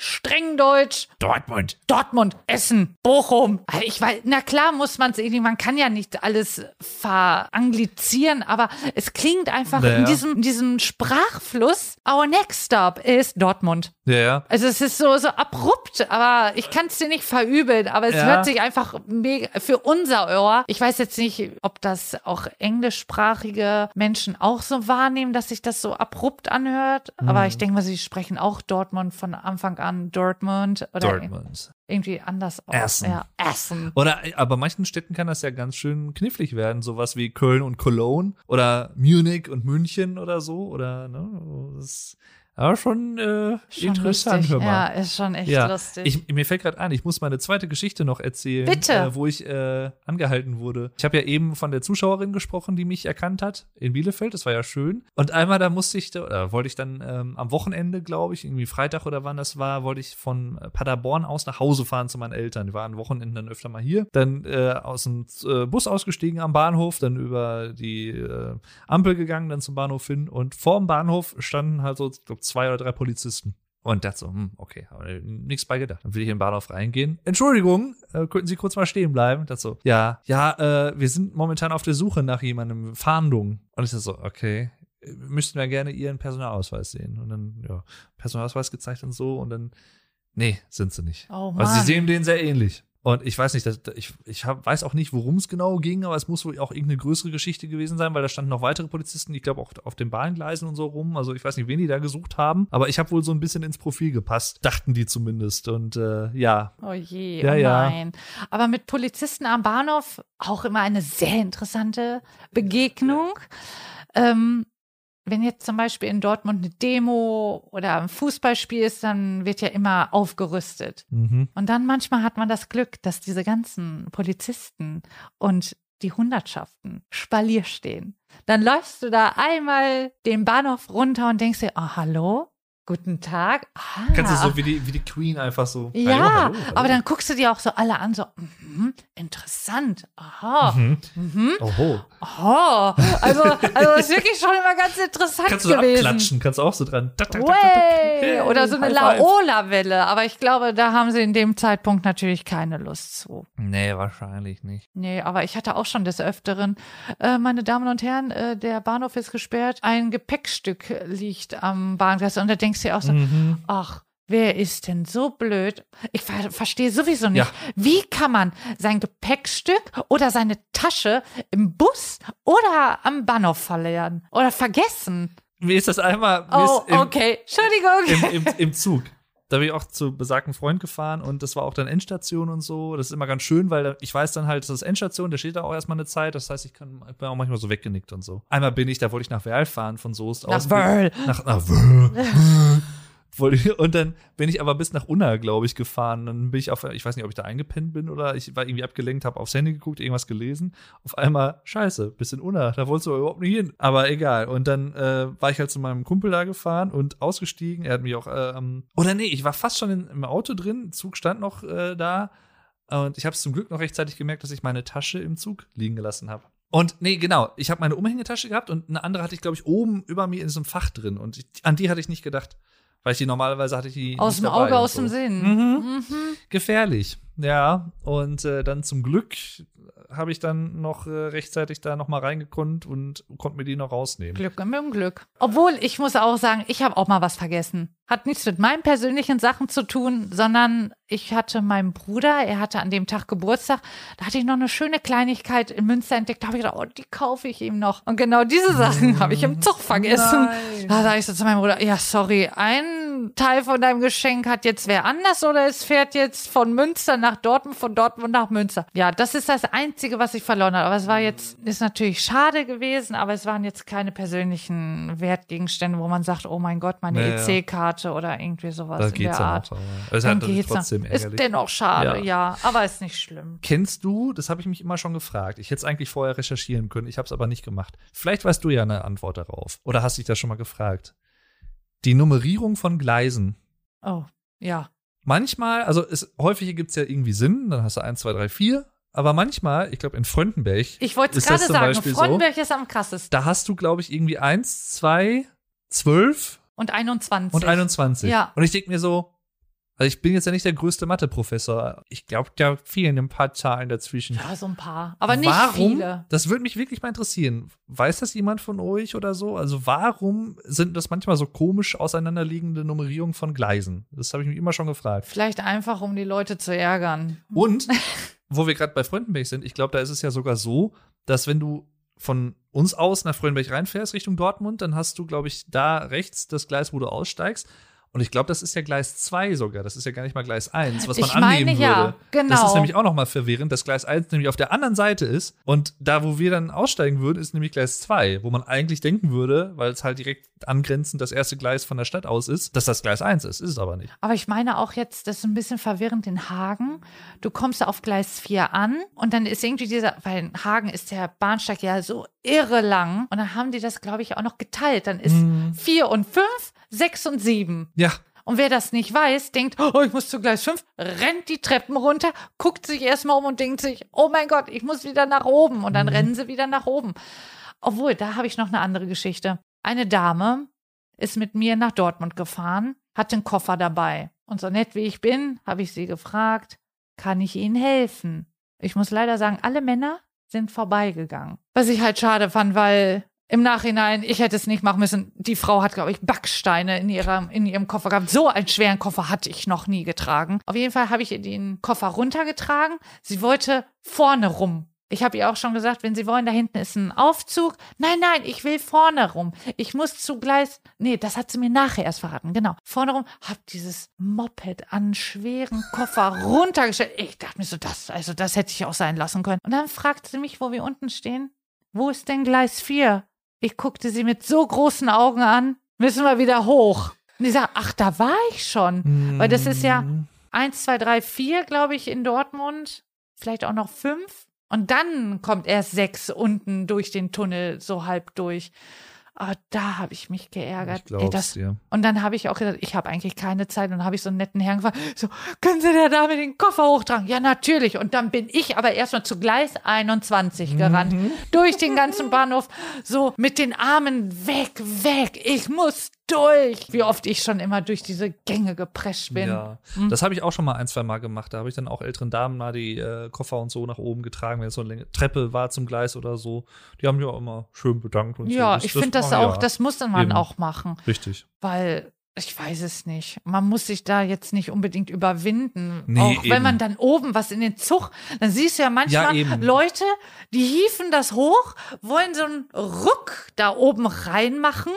streng Deutsch Dortmund. Dortmund, Essen, Bochum. Ich weiß, na klar muss man es irgendwie, man kann ja nicht alles veranglizieren, aber es klingt einfach Naja. in diesem, in diesem Sprachfluss. Our next stop ist Dortmund. Ja. Also es ist so, so abrupt, aber ich kann es dir nicht verübeln, aber es Ja. hört sich einfach mega für unser Ohr. Ich weiß jetzt nicht, ob das auch englischsprachige Menschen auch so wahrnehmen, dass sich das so abrupt anhört, aber Mhm. ich denke mal, sie sprechen auch Dortmund von Anfang an Dortmund oder Dortmund. irgendwie anders aus. Essen. Ja, Essen. Oder, aber manchen Städten kann das ja ganz schön knifflig werden, sowas wie Köln und Cologne oder Munich und München oder so, oder, ne, das aber schon, äh, Schon interessant, lustig. hör mal. Ja, ist schon echt Ja, lustig. ich, mir fällt gerade ein, ich muss meine zweite Geschichte noch erzählen, Bitte. Äh, wo ich äh, angehalten wurde. Ich habe ja eben von der Zuschauerin gesprochen, die mich erkannt hat in Bielefeld. Das war ja schön. Und einmal da musste ich, oder wollte ich dann ähm, am Wochenende, glaube ich, irgendwie Freitag oder wann das war, wollte ich von Paderborn aus nach Hause fahren zu meinen Eltern. Die waren Wochenenden dann öfter mal hier. Dann äh, aus dem äh, Bus ausgestiegen am Bahnhof, dann über die äh, Ampel gegangen, dann zum Bahnhof hin. Und vor dem Bahnhof standen halt so, ich glaube, zwei oder drei Polizisten. Und dachte so, hm, okay, aber nichts bei gedacht. Dann will ich in den Bahnhof reingehen. Entschuldigung, äh, könnten Sie kurz mal stehen bleiben? Das so, ja, ja, äh, wir sind momentan auf der Suche nach jemandem, Fahndung. Und ich dachte so, okay, äh, müssten wir gerne Ihren Personalausweis sehen. Und dann, ja, Personalausweis gezeigt und so. Und dann, nee, sind sie nicht. Oh Also sie Mann. sehen den sehr ähnlich. Und ich weiß nicht, das, ich, ich hab, weiß auch nicht, worum es genau ging, aber es muss wohl auch irgendeine größere Geschichte gewesen sein, weil da standen noch weitere Polizisten, ich glaube auch auf den Bahngleisen und so rum. Also ich weiß nicht, wen die da gesucht haben, aber ich habe wohl so ein bisschen ins Profil gepasst, dachten die zumindest. Und äh, ja, Oh je, Ja, oh ja. nein. Aber mit Polizisten am Bahnhof auch immer eine sehr interessante Begegnung. Ähm, wenn jetzt zum Beispiel in Dortmund eine Demo oder ein Fußballspiel ist, dann wird ja immer aufgerüstet. mhm. Und dann manchmal hat man das Glück, dass diese ganzen Polizisten und die Hundertschaften Spalier stehen. Dann läufst du da einmal den Bahnhof runter und denkst dir, oh, hallo, guten Tag. Ah, kannst du so wie die, wie die Queen einfach so. ja, Hallo, hallo, hallo. aber dann guckst du dir auch so alle an, so, mhm, interessant, aha, Mhm. mhm, Oho. aha. Also, also das ist wirklich schon immer ganz interessant Kannst du so gewesen. abklatschen, kannst du auch so dran. Tak, tak. Way! Hey, Oder so eine. Laola-Welle. Aber ich glaube, da haben sie in dem Zeitpunkt natürlich keine Lust zu. Nee, wahrscheinlich nicht. Nee, aber ich hatte auch schon des Öfteren, äh, meine Damen und Herren, äh, der Bahnhof ist gesperrt, ein Gepäckstück liegt am Bahngleis und da denkst du dir auch so, Mhm. ach, wer ist denn so blöd? Ich ver verstehe sowieso nicht, Ja. wie kann man sein Gepäckstück oder seine Tasche im Bus oder am Bahnhof verlieren oder vergessen? Mir ist das einmal Oh, im, okay, Entschuldigung. im, im, im Zug. Da bin ich auch zu besagten Freund gefahren und das war auch dann Endstation und so. Das ist immer ganz schön, weil ich weiß dann halt, das ist Endstation, da steht da auch erstmal eine Zeit. Das heißt, ich, kann, ich bin auch manchmal so weggenickt und so. Einmal bin ich, da wollte ich nach Werl fahren von Soest Nach aus. Wörl. Nach, nach Wörl. Und dann bin ich aber bis nach Unna, glaube ich, gefahren. Dann bin ich auf, ich weiß nicht, ob ich da eingepennt bin oder ich war irgendwie abgelenkt, habe aufs Handy geguckt, irgendwas gelesen. Auf einmal, scheiße, bis in Unna, da wolltest du überhaupt nicht hin. Aber egal. Und dann äh, war ich halt zu meinem Kumpel da gefahren und ausgestiegen. Er hat mich auch, ähm, oder nee, ich war fast schon in, im Auto drin, Zug stand noch äh, da. Und ich habe es zum Glück noch rechtzeitig gemerkt, dass ich meine Tasche im Zug liegen gelassen habe. Und nee, genau, ich habe meine Umhängetasche gehabt und eine andere hatte ich, glaube ich, oben über mir in so einem Fach drin. Und ich, an die hatte ich nicht gedacht. Weil ich die normalerweise hatte ich die. Aus dem Auge, aus so. dem Sinn. Mhm. Mhm. Gefährlich, ja. Und äh, dann zum Glück habe ich dann noch äh, rechtzeitig da noch mal reingekonnt und konnte mir die noch rausnehmen. Glück im Unglück. Obwohl, ich muss auch sagen, ich habe auch mal was vergessen. Hat nichts mit meinen persönlichen Sachen zu tun, sondern ich hatte meinen Bruder, er hatte an dem Tag Geburtstag, da hatte ich noch eine schöne Kleinigkeit in Münster entdeckt. Da habe ich gedacht, oh, die kaufe ich ihm noch. Und genau diese Sachen habe ich im Zug vergessen. Nein. Da sage ich so zu meinem Bruder, ja, sorry, ein Teil von deinem Geschenk hat jetzt wer anders oder es fährt jetzt von Münster nach Dortmund, von Dortmund nach Münster. Ja, das ist das Einzige, was ich verloren habe. Aber es war jetzt, ist natürlich schade gewesen, aber es waren jetzt keine persönlichen Wertgegenstände, wo man sagt, oh mein Gott, meine Ja, ja. EC-Karte oder irgendwie sowas Da in geht's der ja Art. noch. Es ist Dann halt geht's trotzdem noch. Ist dennoch schade, Ja. ja. aber ist nicht schlimm. Kennst du, das habe ich mich immer schon gefragt, ich hätte es eigentlich vorher recherchieren können, ich habe es aber nicht gemacht. Vielleicht weißt du ja eine Antwort darauf. Oder hast dich das schon mal gefragt? Die Nummerierung von Gleisen. Oh, ja. Manchmal, also es, häufig gibt es ja irgendwie Sinn, dann hast du 1, 2, 3, 4. Aber manchmal, ich glaube in Fröndenberg, Ich wollte es gerade sagen, Beispiel so? Frauenberg ist am krassesten. da hast du, glaube ich, irgendwie 1, 2, 12 Und 21. und 21. Ja. Und ich denke mir so, also ich bin jetzt ja nicht der größte Mathe-Professor. Ich glaube, da fehlen ein paar Zahlen dazwischen. Ja, so ein paar. Aber nicht warum, viele. Das würde mich wirklich mal interessieren. Weiß das jemand von euch oder so? Also warum sind das manchmal so komisch auseinanderliegende Nummerierungen von Gleisen? Das habe ich mich immer schon gefragt. Vielleicht einfach, um die Leute zu ärgern. Und wo wir gerade bei Freudenberg sind, ich glaube, da ist es ja sogar so, dass wenn du von uns aus nach Freudenberg reinfährst Richtung Dortmund, dann hast du, glaube ich, da rechts das Gleis, wo du aussteigst. Und ich glaube, das ist ja Gleis 2 sogar. Das ist ja gar nicht mal Gleis 1, was man Ich meine, annehmen ja, würde. genau. Das ist nämlich auch noch mal verwirrend, dass Gleis 1 nämlich auf der anderen Seite ist. Und da, wo wir dann aussteigen würden, ist nämlich Gleis 2, wo man eigentlich denken würde, weil es halt direkt angrenzend das erste Gleis von der Stadt aus ist, dass das Gleis 1 ist. Ist es aber nicht. Aber ich meine auch jetzt, das ist ein bisschen verwirrend in Hagen. Du kommst auf Gleis 4 an und dann ist irgendwie dieser, weil in Hagen ist der Bahnsteig ja so irre lang und dann haben die das, glaube ich, auch noch geteilt. Dann ist Mhm. 4 und 5, 6 und 7. Ja, Und wer das nicht weiß, denkt, oh, ich muss zu Gleis 5, rennt die Treppen runter, guckt sich erstmal um und denkt sich, oh mein Gott, ich muss wieder nach oben. Und dann Mhm. rennen sie wieder nach oben. Obwohl, da habe ich noch eine andere Geschichte. Eine Dame ist mit mir nach Dortmund gefahren, hatte einen Koffer dabei. Und so nett wie ich bin, habe ich sie gefragt, kann ich Ihnen helfen? Ich muss leider sagen, alle Männer sind vorbeigegangen. Was ich halt schade fand, weil im Nachhinein, ich hätte es nicht machen müssen. Die Frau hat, glaube ich, Backsteine in, ihrer, in ihrem Koffer gehabt. So einen schweren Koffer hatte ich noch nie getragen. Auf jeden Fall habe ich ihr den Koffer runtergetragen. Sie wollte vorne rum. Ich habe ihr auch schon gesagt, wenn Sie wollen, da hinten ist ein Aufzug. Nein, nein, ich will vorne rum. Ich muss zu Gleis. Nee, das hat sie mir nachher erst verraten. Genau. Vorne rum, hab dieses Moped an schweren Koffer runtergestellt. Ich dachte mir so, das, also das hätte ich auch sein lassen können. Und dann fragte sie mich, wo wir unten stehen. Wo ist denn Gleis 4? Ich guckte sie mit so großen Augen an. Müssen wir wieder hoch. Und die sagt, ach, da war ich schon. Weil das ist ja eins, zwei, drei, vier, glaube ich, in Dortmund. Vielleicht auch noch fünf. Und dann kommt erst sechs unten durch den Tunnel so halb durch. Aber da habe ich mich geärgert. Ich Ey, das, dir. und dann habe ich auch gesagt, ich habe eigentlich keine Zeit. Und dann habe ich so einen netten Herrn gefragt, so, können Sie der Dame den Koffer hochtragen? Ja, natürlich. Und dann bin ich aber erstmal zu Gleis 21 gerannt. Mhm. Durch den ganzen Bahnhof, so mit den Armen weg, weg. Ich muss durch. Wie oft ich schon immer durch diese Gänge geprescht bin. Ja, Hm. das habe ich auch schon mal ein, zwei Mal gemacht. Da habe ich dann auch älteren Damen mal die äh, Koffer und so nach oben getragen, wenn es so eine Treppe war zum Gleis oder so. Die haben mich auch immer schön bedankt und so. Ja, ich finde das mache auch, ja. das muss dann man Eben. auch machen. Richtig. Weil ich weiß es nicht. Man muss sich da jetzt nicht unbedingt überwinden. Nee, auch wenn eben. man dann oben was in den Zug, dann siehst du ja manchmal Ja. Leute, die hieven das hoch, wollen so einen Ruck da oben reinmachen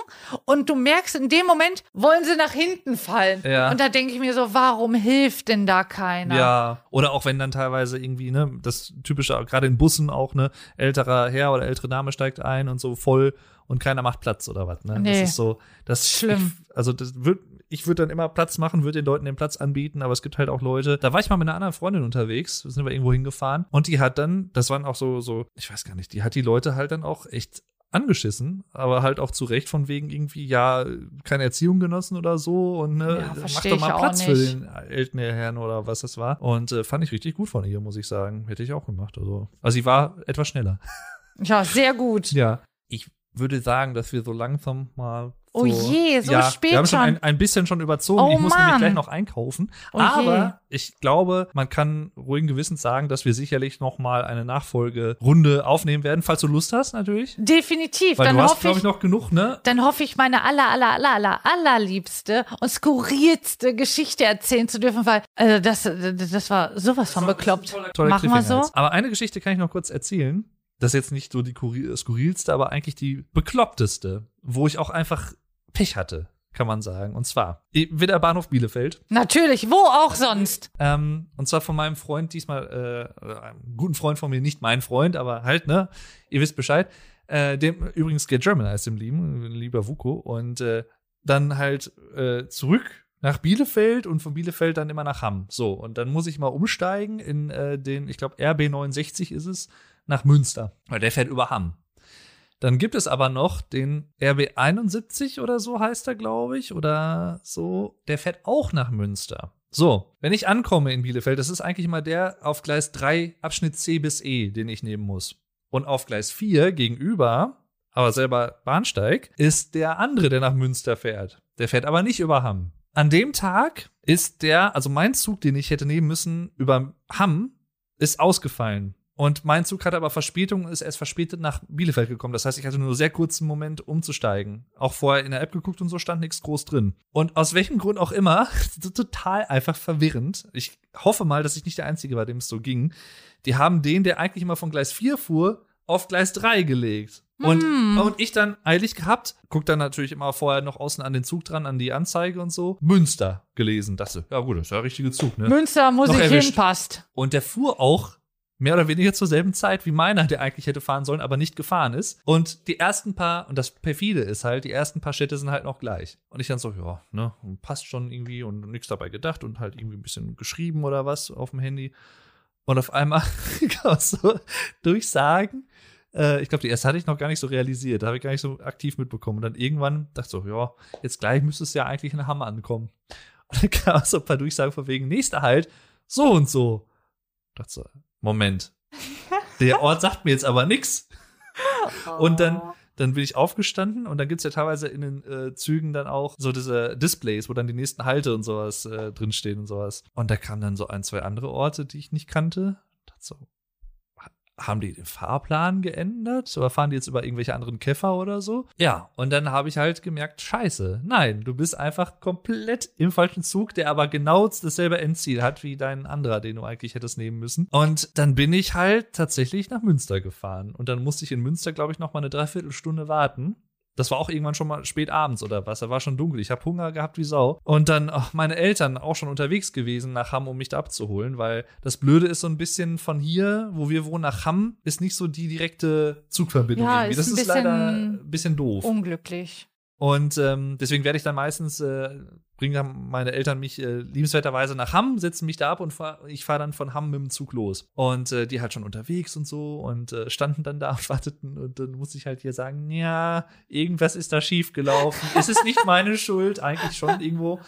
und du merkst in dem Moment, wollen sie nach hinten fallen. Ja. Und da denke ich mir so, warum hilft denn da keiner? Ja, oder auch wenn dann teilweise irgendwie, ne, das typische, gerade in Bussen auch, ne, älterer Herr oder ältere Dame steigt ein und so voll und keiner macht Platz oder was, ne? Nee. Das ist so, das Schlimm. Ich, also das wird, ich würde dann immer Platz machen, würde den Leuten den Platz anbieten, aber es gibt halt auch Leute, da war ich mal mit einer anderen Freundin unterwegs, sind wir irgendwo hingefahren und die hat dann, das waren auch so, so, ich weiß gar nicht, die hat die Leute halt dann auch echt angeschissen, aber halt auch zu Recht von wegen irgendwie, ja, keine Erziehung genossen oder so und ne, Ja, mach doch mal Platz für den älteren Herrn oder was das war. Und äh, fand ich richtig gut von ihr, muss ich sagen. Hätte ich auch gemacht. Also, also sie war etwas schneller. Ja, sehr gut. Ja. Ich würde sagen, dass wir so langsam mal. So, Oh je, so ja, spät Wir haben schon ein, ein bisschen schon überzogen. Oh ich muss nämlich Mann. gleich noch einkaufen. Oh je. Aber ich glaube, man kann ruhigen Gewissens sagen, dass wir sicherlich noch mal eine Nachfolgerunde aufnehmen werden, falls du Lust hast, natürlich. Definitiv. Weil dann du hast, hoffe glaube ich, ich, noch genug, ne? dann hoffe ich, meine aller, aller, aller, aller, allerliebste und skurrilste Geschichte erzählen zu dürfen, weil also das, das war sowas von bekloppt. Machen wir so? Aber eine Geschichte kann ich noch kurz erzählen. Das ist jetzt nicht so die skurrilste, aber eigentlich die bekloppteste, wo ich auch einfach Pech hatte. kann man sagen. Und zwar wieder Bahnhof Bielefeld. Natürlich, wo auch sonst. Ähm, und zwar von meinem Freund, diesmal äh, einem guten Freund von mir, nicht mein Freund, aber halt, ne? Ihr wisst Bescheid. Äh, dem übrigens Get German heißt im Lieben, lieber Vuko. Und äh, dann halt äh, zurück nach Bielefeld und von Bielefeld dann immer nach Hamm. So, und dann muss ich mal umsteigen in äh, den, ich glaube, RB69 ist es, nach Münster. Weil der fährt über Hamm. Dann gibt es aber noch den RB71 oder so heißt er, glaube ich, oder so. Der fährt auch nach Münster. So, wenn ich ankomme in Bielefeld, das ist eigentlich mal der auf Gleis 3 Abschnitt C bis E, den ich nehmen muss. Und auf Gleis 4 gegenüber, aber selber Bahnsteig, ist der andere, der nach Münster fährt. Der fährt aber nicht über Hamm. An dem Tag ist der, also mein Zug, den ich hätte nehmen müssen, über Hamm, ist ausgefallen. Und mein Zug hatte aber Verspätung, ist erst verspätet nach Bielefeld gekommen. Das heißt, ich hatte nur sehr kurzen Moment umzusteigen. Auch vorher in der App geguckt und so stand nichts groß drin. Und aus welchem Grund auch immer, total einfach verwirrend. Ich hoffe mal, dass ich nicht der Einzige war, dem es so ging. Die haben den, der eigentlich immer von Gleis 4 fuhr, auf Gleis 3 gelegt. Und, mm. und ich dann eilig gehabt, guck dann natürlich immer vorher noch außen an den Zug dran, an die Anzeige und so. Münster gelesen. Dachte, ja gut, das ist ja der richtige Zug, ne? Münster muss Noch ich erwischt. hinpasst. Und der fuhr auch mehr oder weniger zur selben Zeit wie meiner, der eigentlich hätte fahren sollen, aber nicht gefahren ist. Und die ersten paar, und das perfide ist halt, die ersten paar Städte sind halt noch gleich. Und ich dann so, ja, ne, passt schon irgendwie und nichts dabei gedacht und halt irgendwie ein bisschen geschrieben oder was auf dem Handy. Und auf einmal kann man so durchsagen. Äh, ich glaube, die erste hatte ich noch gar nicht so realisiert. Da habe ich gar nicht so aktiv mitbekommen. Und dann irgendwann dachte ich so, ja, jetzt gleich müsste es ja eigentlich in Hammer ankommen. Und dann kam so ein paar Durchsagen von wegen, nächster Halt, so und so. Ich dachte so, Moment. Der Ort sagt mir jetzt aber nichts. Und dann, dann bin ich aufgestanden und dann gibt's ja teilweise in den äh, Zügen dann auch so diese Displays, wo dann die nächsten Halte und sowas äh, drinstehen und sowas. Und da kamen dann so ein, zwei andere Orte, die ich nicht kannte. So, haben die den Fahrplan geändert? Oder fahren die jetzt über irgendwelche anderen Käfer oder so? Ja, und dann habe ich halt gemerkt, scheiße, nein, du bist einfach komplett im falschen Zug, der aber genau dasselbe Endziel hat wie dein anderer, den du eigentlich hättest nehmen müssen. Und dann bin ich halt tatsächlich nach Münster gefahren. Und dann musste ich in Münster, glaube ich, noch mal eine Dreiviertelstunde warten. Das war auch irgendwann schon mal spät abends oder was. Da war schon dunkel. Ich habe Hunger gehabt wie Sau. Und dann ach, meine Eltern auch schon unterwegs gewesen nach Hamm, um mich da abzuholen, weil das Blöde ist so ein bisschen von hier, wo wir wohnen, nach Hamm, ist nicht so die direkte Zugverbindung. Ja, irgendwie. ist das ein ist leider bisschen ein bisschen doof. Unglücklich. Und ähm, deswegen werde ich dann meistens, äh, bringen dann meine Eltern mich äh, liebenswerterweise nach Hamm, setzen mich da ab und fahr, ich fahre dann von Hamm mit dem Zug los. Und äh, die halt schon unterwegs und so und äh, standen dann da und warteten. Und dann musste ich halt hier sagen, ja, irgendwas ist da schief gelaufen. es ist nicht meine Schuld, eigentlich schon irgendwo.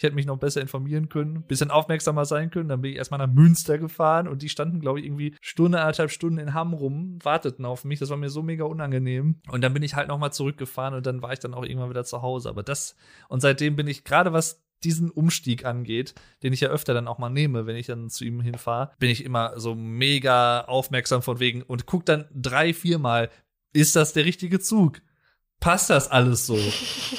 Ich hätte mich noch besser informieren können, bisschen aufmerksamer sein können. Dann bin ich erstmal nach Münster gefahren und die standen, glaube ich, irgendwie Stunde, anderthalb Stunden in Hamm rum, warteten auf mich. Das war mir so mega unangenehm. Und dann bin ich halt nochmal zurückgefahren und dann war ich dann auch irgendwann wieder zu Hause. Aber das, und seitdem bin ich gerade was diesen Umstieg angeht, den ich ja öfter dann auch mal nehme, wenn ich dann zu ihm hinfahre, bin ich immer so mega aufmerksam von wegen und guck dann drei, viermal, ist das der richtige Zug? Passt das alles so?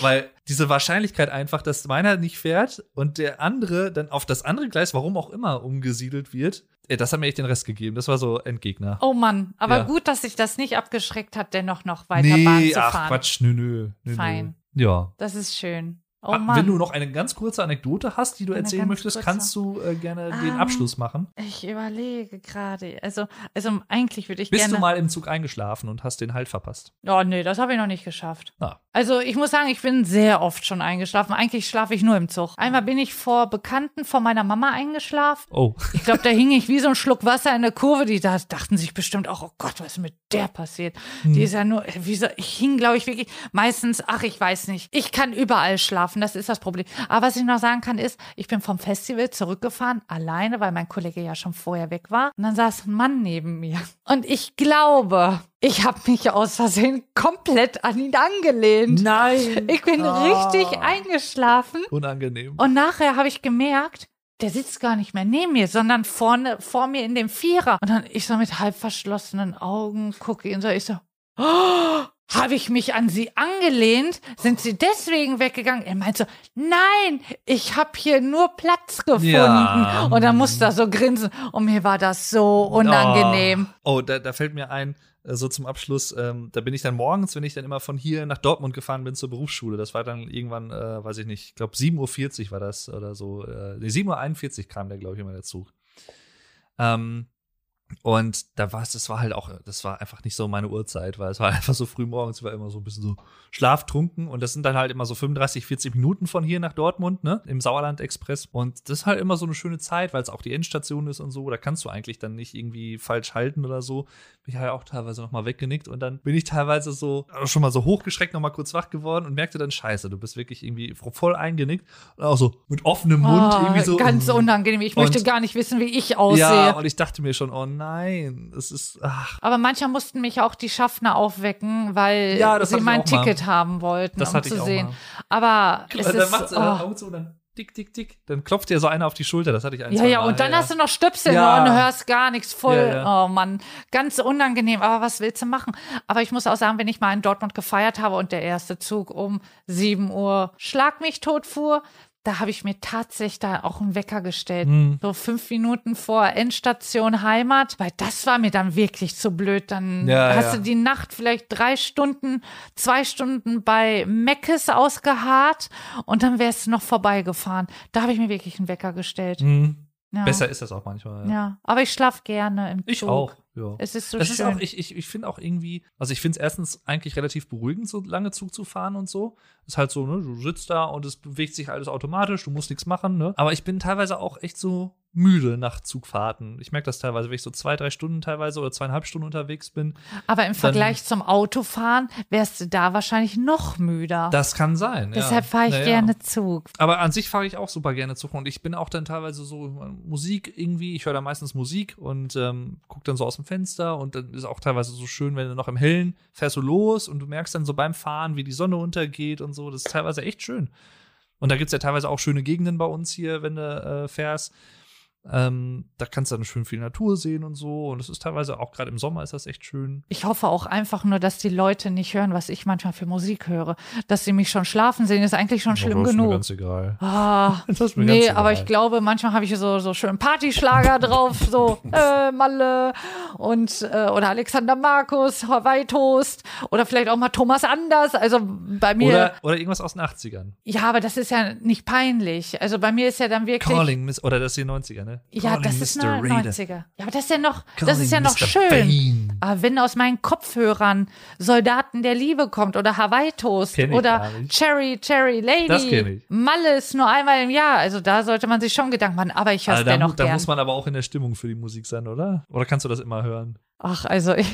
Weil diese Wahrscheinlichkeit einfach, dass meiner nicht fährt und der andere dann auf das andere Gleis, warum auch immer, umgesiedelt wird, ey, das hat mir echt den Rest gegeben. Das war so Endgegner. Oh Mann, aber Ja. gut, dass sich das nicht abgeschreckt hat, dennoch noch weiter Bahn zu ach fahren. Quatsch, nö, nö. nö Fein. Nö. Ja. Das ist schön. Oh Ah, Mann. Wenn du noch eine ganz kurze Anekdote hast, die du Eine erzählen möchtest, kurze. kannst du äh, gerne den Ähm, Abschluss machen. ich überlege gerade. Also, also eigentlich würde ich Bist gerne. du mal im Zug eingeschlafen und hast den Halt verpasst? Oh nee, das habe ich noch nicht geschafft. Ah. Also ich muss sagen, ich bin sehr oft schon eingeschlafen. Eigentlich schlafe ich nur im Zug. Einmal bin ich vor Bekannten von meiner Mama eingeschlafen. Oh. Ich glaube, da hing ich wie so ein Schluck Wasser in der Kurve. Die da dachten sich bestimmt auch, oh Gott, was ist mit der passiert? Hm. Die ist ja nur, wie so, ich hing, glaube ich, wirklich meistens, ach, ich weiß nicht. Ich kann überall schlafen, das ist das Problem. Aber was ich noch sagen kann, ist, ich bin vom Festival zurückgefahren, alleine, weil mein Kollege ja schon vorher weg war. Und dann saß ein Mann neben mir. Und ich glaube, ich habe mich aus Versehen komplett an ihn angelehnt. Nein. Ich bin Ah. richtig eingeschlafen. Unangenehm. Und nachher habe ich gemerkt, der sitzt gar nicht mehr neben mir, sondern vorne vor mir in dem Vierer. Und dann ich so mit halb verschlossenen Augen gucke ihn so, ich so, oh, habe ich mich an sie angelehnt? Sind sie deswegen weggegangen? Er meinte so, nein, ich habe hier nur Platz gefunden. Ja. Und dann musste er so grinsen. Und mir war das so unangenehm. Oh, oh da, da fällt mir ein, äh, so zum Abschluss, ähm, da bin ich dann morgens, wenn ich dann immer von hier nach Dortmund gefahren bin zur Berufsschule, das war dann irgendwann, äh, weiß ich nicht, ich glaube 7.40 Uhr war das oder so, äh, nee, 7.41 Uhr kam der, glaube ich, immer der Zug. Ähm, und da war es, das war halt auch, das war einfach nicht so meine Uhrzeit, weil es war einfach so früh morgens, war immer so ein bisschen so schlaftrunken und das sind dann halt immer so 35, 40 Minuten von hier nach Dortmund, ne, im Sauerland Express und das ist halt immer so eine schöne Zeit, weil es auch die Endstation ist und so, da kannst du eigentlich dann nicht irgendwie falsch halten oder so. Bin ich halt auch teilweise noch mal weggenickt und dann bin ich teilweise so schon mal so hochgeschreckt noch mal kurz wach geworden und merkte dann, scheiße, du bist wirklich irgendwie voll eingenickt und auch so mit offenem Mund Oh, irgendwie so. ganz unangenehm. Ich möchte gar nicht wissen, wie ich aussehe. Ja, und ich dachte mir schon, oh nein, es ist, ach, Aber manchmal mussten mich auch die Schaffner aufwecken, weil Ja, sie mein auch mal. Ticket haben wollten, Das um zu sehen. Aber es dann ist, macht sie oh. Zu, dann tick, tick, tick. Dann klopft dir so einer auf die Schulter. Das hatte ich ein, Ja, ja, Mal. und dann hast du noch Stöpsel Ja. und hörst gar nichts voll. Ja, ja. Oh Mann, ganz unangenehm. Aber was willst du machen? Aber ich muss auch sagen, wenn ich mal in Dortmund gefeiert habe und der erste Zug um 7 Uhr schlag mich tot fuhr, da habe ich mir tatsächlich da auch einen Wecker gestellt. Hm. So fünf Minuten vor Endstation Heimat, weil das war mir dann wirklich zu blöd. Dann Ja, hast ja. du die Nacht vielleicht drei Stunden, zwei Stunden bei Meckes ausgeharrt und dann wärst du noch vorbeigefahren. Da habe ich mir wirklich einen Wecker gestellt. Hm. Ja. Besser ist das auch manchmal. Ja. Aber ich schlaf gerne im Zug. Ich auch. Ja. Es ist so das schön. ist auch, ich, ich, ich finde auch irgendwie, also ich finde es erstens eigentlich relativ beruhigend, so lange Zug zu fahren und so. Ist halt so, ne, du sitzt da und es bewegt sich alles automatisch, du musst nichts machen, ne? Aber ich bin teilweise auch echt so müde nach Zugfahrten. Ich merke das teilweise, wenn ich so zwei, drei Stunden teilweise oder zweieinhalb Stunden unterwegs bin. aber im Vergleich zum Autofahren wärst du da wahrscheinlich noch müder. Das kann sein. Deshalb ja. fahre ich Naja. gerne Zug. Aber an sich fahre ich auch super gerne Zug und ich bin auch dann teilweise so Musik irgendwie, ich höre da meistens Musik und ähm, gucke dann so aus dem Fenster und dann ist auch teilweise so schön, wenn du noch im Hellen fährst du los und du merkst dann so beim Fahren, wie die Sonne untergeht und so. Das ist teilweise echt schön. Und da gibt's ja teilweise auch schöne Gegenden bei uns hier, wenn du äh, fährst. Ähm, da kannst du dann schön viel Natur sehen und so. Und es ist teilweise auch gerade im Sommer ist das echt schön. Ich hoffe auch einfach nur, dass die Leute nicht hören, was ich manchmal für Musik höre. Dass sie mich schon schlafen sehen, ist eigentlich schon schlimm Aber ist mir genug. ganz egal. Ah, Das ist mir nee, ganz aber egal. ich glaube, manchmal habe ich so so schön Partyschlager drauf, so äh, Malle und äh, oder Alexander Markus, Hawaii Toast oder vielleicht auch mal Thomas Anders. Also bei mir, Oder, oder irgendwas aus den 80ern. ja, aber das ist ja nicht peinlich. Also bei mir ist ja dann wirklich Calling Miss, oder das ist die 90er, ne? Ja, Calling das ist Mr. eine Raider. 90er. Ja, aber das ist ja noch, das Calling ist ja noch Mr. schön. Bean. Aber wenn aus meinen Kopfhörern Soldaten der Liebe kommt oder Hawaii Toast oder. Cherry Cherry Lady, Das. Malle ist nur einmal im Jahr, also da sollte man sich schon Gedanken machen, aber ich höre es Also da, dennoch da gern. muss man aber auch in der Stimmung für die Musik sein, oder? Oder kannst du das immer hören? Ach, also ich,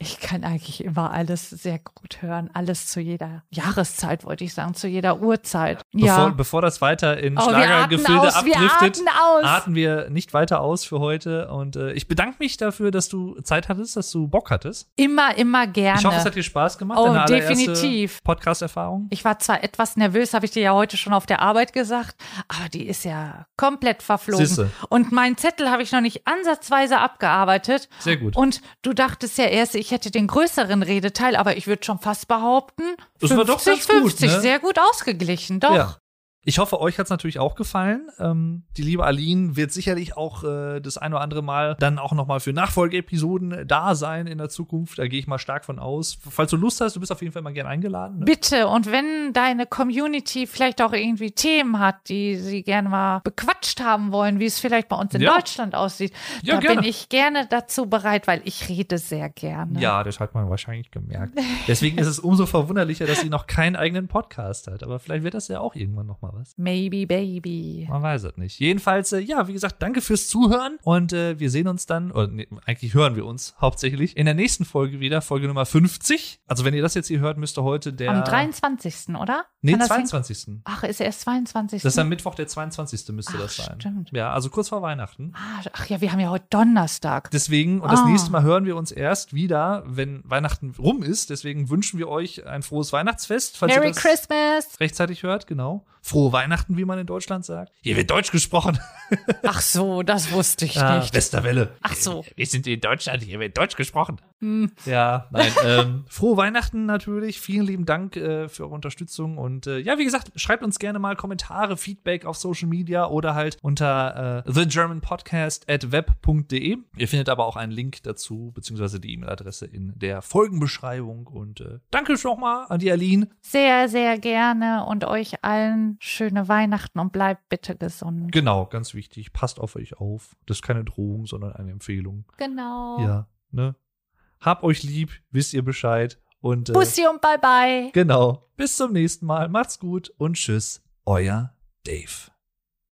ich kann eigentlich immer alles sehr gut hören, alles zu jeder Jahreszeit, wollte ich sagen, zu jeder Uhrzeit. Bevor, ja. bevor das weiter in Oh, Schlagergefilde aus, wir abdriftet, atmen atmen wir nicht weiter aus für heute. Und äh, ich bedanke mich dafür, dass du Zeit hattest, dass du Bock hattest. Immer, immer gerne. Ich hoffe, es hat dir Spaß gemacht. Oh, definitiv. Podcast-Erfahrung. Ich war zwar etwas nervös, habe ich dir ja heute schon auf der Arbeit gesagt, aber die ist ja komplett verflogen. Siehste. Und meinen Zettel habe ich noch nicht ansatzweise abgearbeitet. Sehr gut. Und du dachtest ja erst, ich hätte den größeren Redeteil, aber ich würde schon fast behaupten, Das war doch ganz gut, 50, ne? sehr gut ausgeglichen, doch. Ja. Ich hoffe, euch hat es natürlich auch gefallen. Ähm, die liebe Aline wird sicherlich auch äh, das ein oder andere Mal dann auch noch mal für Nachfolgeepisoden da sein in der Zukunft. Da gehe ich mal stark von aus. Falls du Lust hast, du bist auf jeden Fall mal gerne eingeladen. Ne? Bitte, und wenn deine Community vielleicht auch irgendwie Themen hat, die sie gerne mal bequatscht haben wollen, wie es vielleicht bei uns in Ja. Deutschland aussieht, Ja, da gerne. bin ich gerne dazu bereit, weil ich rede sehr gerne. Ja, das hat man wahrscheinlich gemerkt. Deswegen ist es umso verwunderlicher, dass sie noch keinen eigenen Podcast hat. Aber vielleicht wird das ja auch irgendwann noch mal was. Maybe Baby. Man weiß es nicht. Jedenfalls, äh, ja, wie gesagt, danke fürs Zuhören und äh, wir sehen uns dann, oder nee, eigentlich hören wir uns hauptsächlich in der nächsten Folge wieder, Folge Nummer 50. Also wenn ihr das jetzt hier hört, müsste heute der Am 23. oder? Nee, Kann das hin- 22. Ach, ist erst 22. Das ist am Mittwoch, der 22. müsste Ach, das sein. stimmt. Ja, also kurz vor Weihnachten. Ah, Ach ja, wir haben ja heute Donnerstag. Deswegen, und das Ah. nächste Mal hören wir uns erst wieder, wenn Weihnachten rum ist. Deswegen wünschen wir euch ein frohes Weihnachtsfest, Merry Christmas! rechtzeitig hört, genau. Frohe Weihnachten, wie man in Deutschland sagt. Hier wird Deutsch gesprochen. Ach so, das wusste ich Ja, nicht. Westerwelle. Ach so. Wir sind in Deutschland, hier wird Deutsch gesprochen. Hm. Ja, nein. ähm, frohe Weihnachten natürlich. Vielen lieben Dank äh, für eure Unterstützung. Und äh, ja, wie gesagt, schreibt uns gerne mal Kommentare, Feedback auf Social Media oder halt unter äh, thegermanpodcast at web.de. Ihr findet aber auch einen Link dazu, beziehungsweise die E-Mail-Adresse in der Folgenbeschreibung. Und äh, danke schon mal an die Aline. Sehr, sehr gerne und euch allen schöne Weihnachten und bleibt bitte gesund. Genau, ganz wichtig. Passt auf euch auf. Das ist keine Drohung, sondern eine Empfehlung. Genau. Ja, ne? Habt euch lieb, wisst ihr Bescheid. Und äh, Bussi und bye bye. genau. Bis zum nächsten Mal. Macht's gut und tschüss. Euer Dave.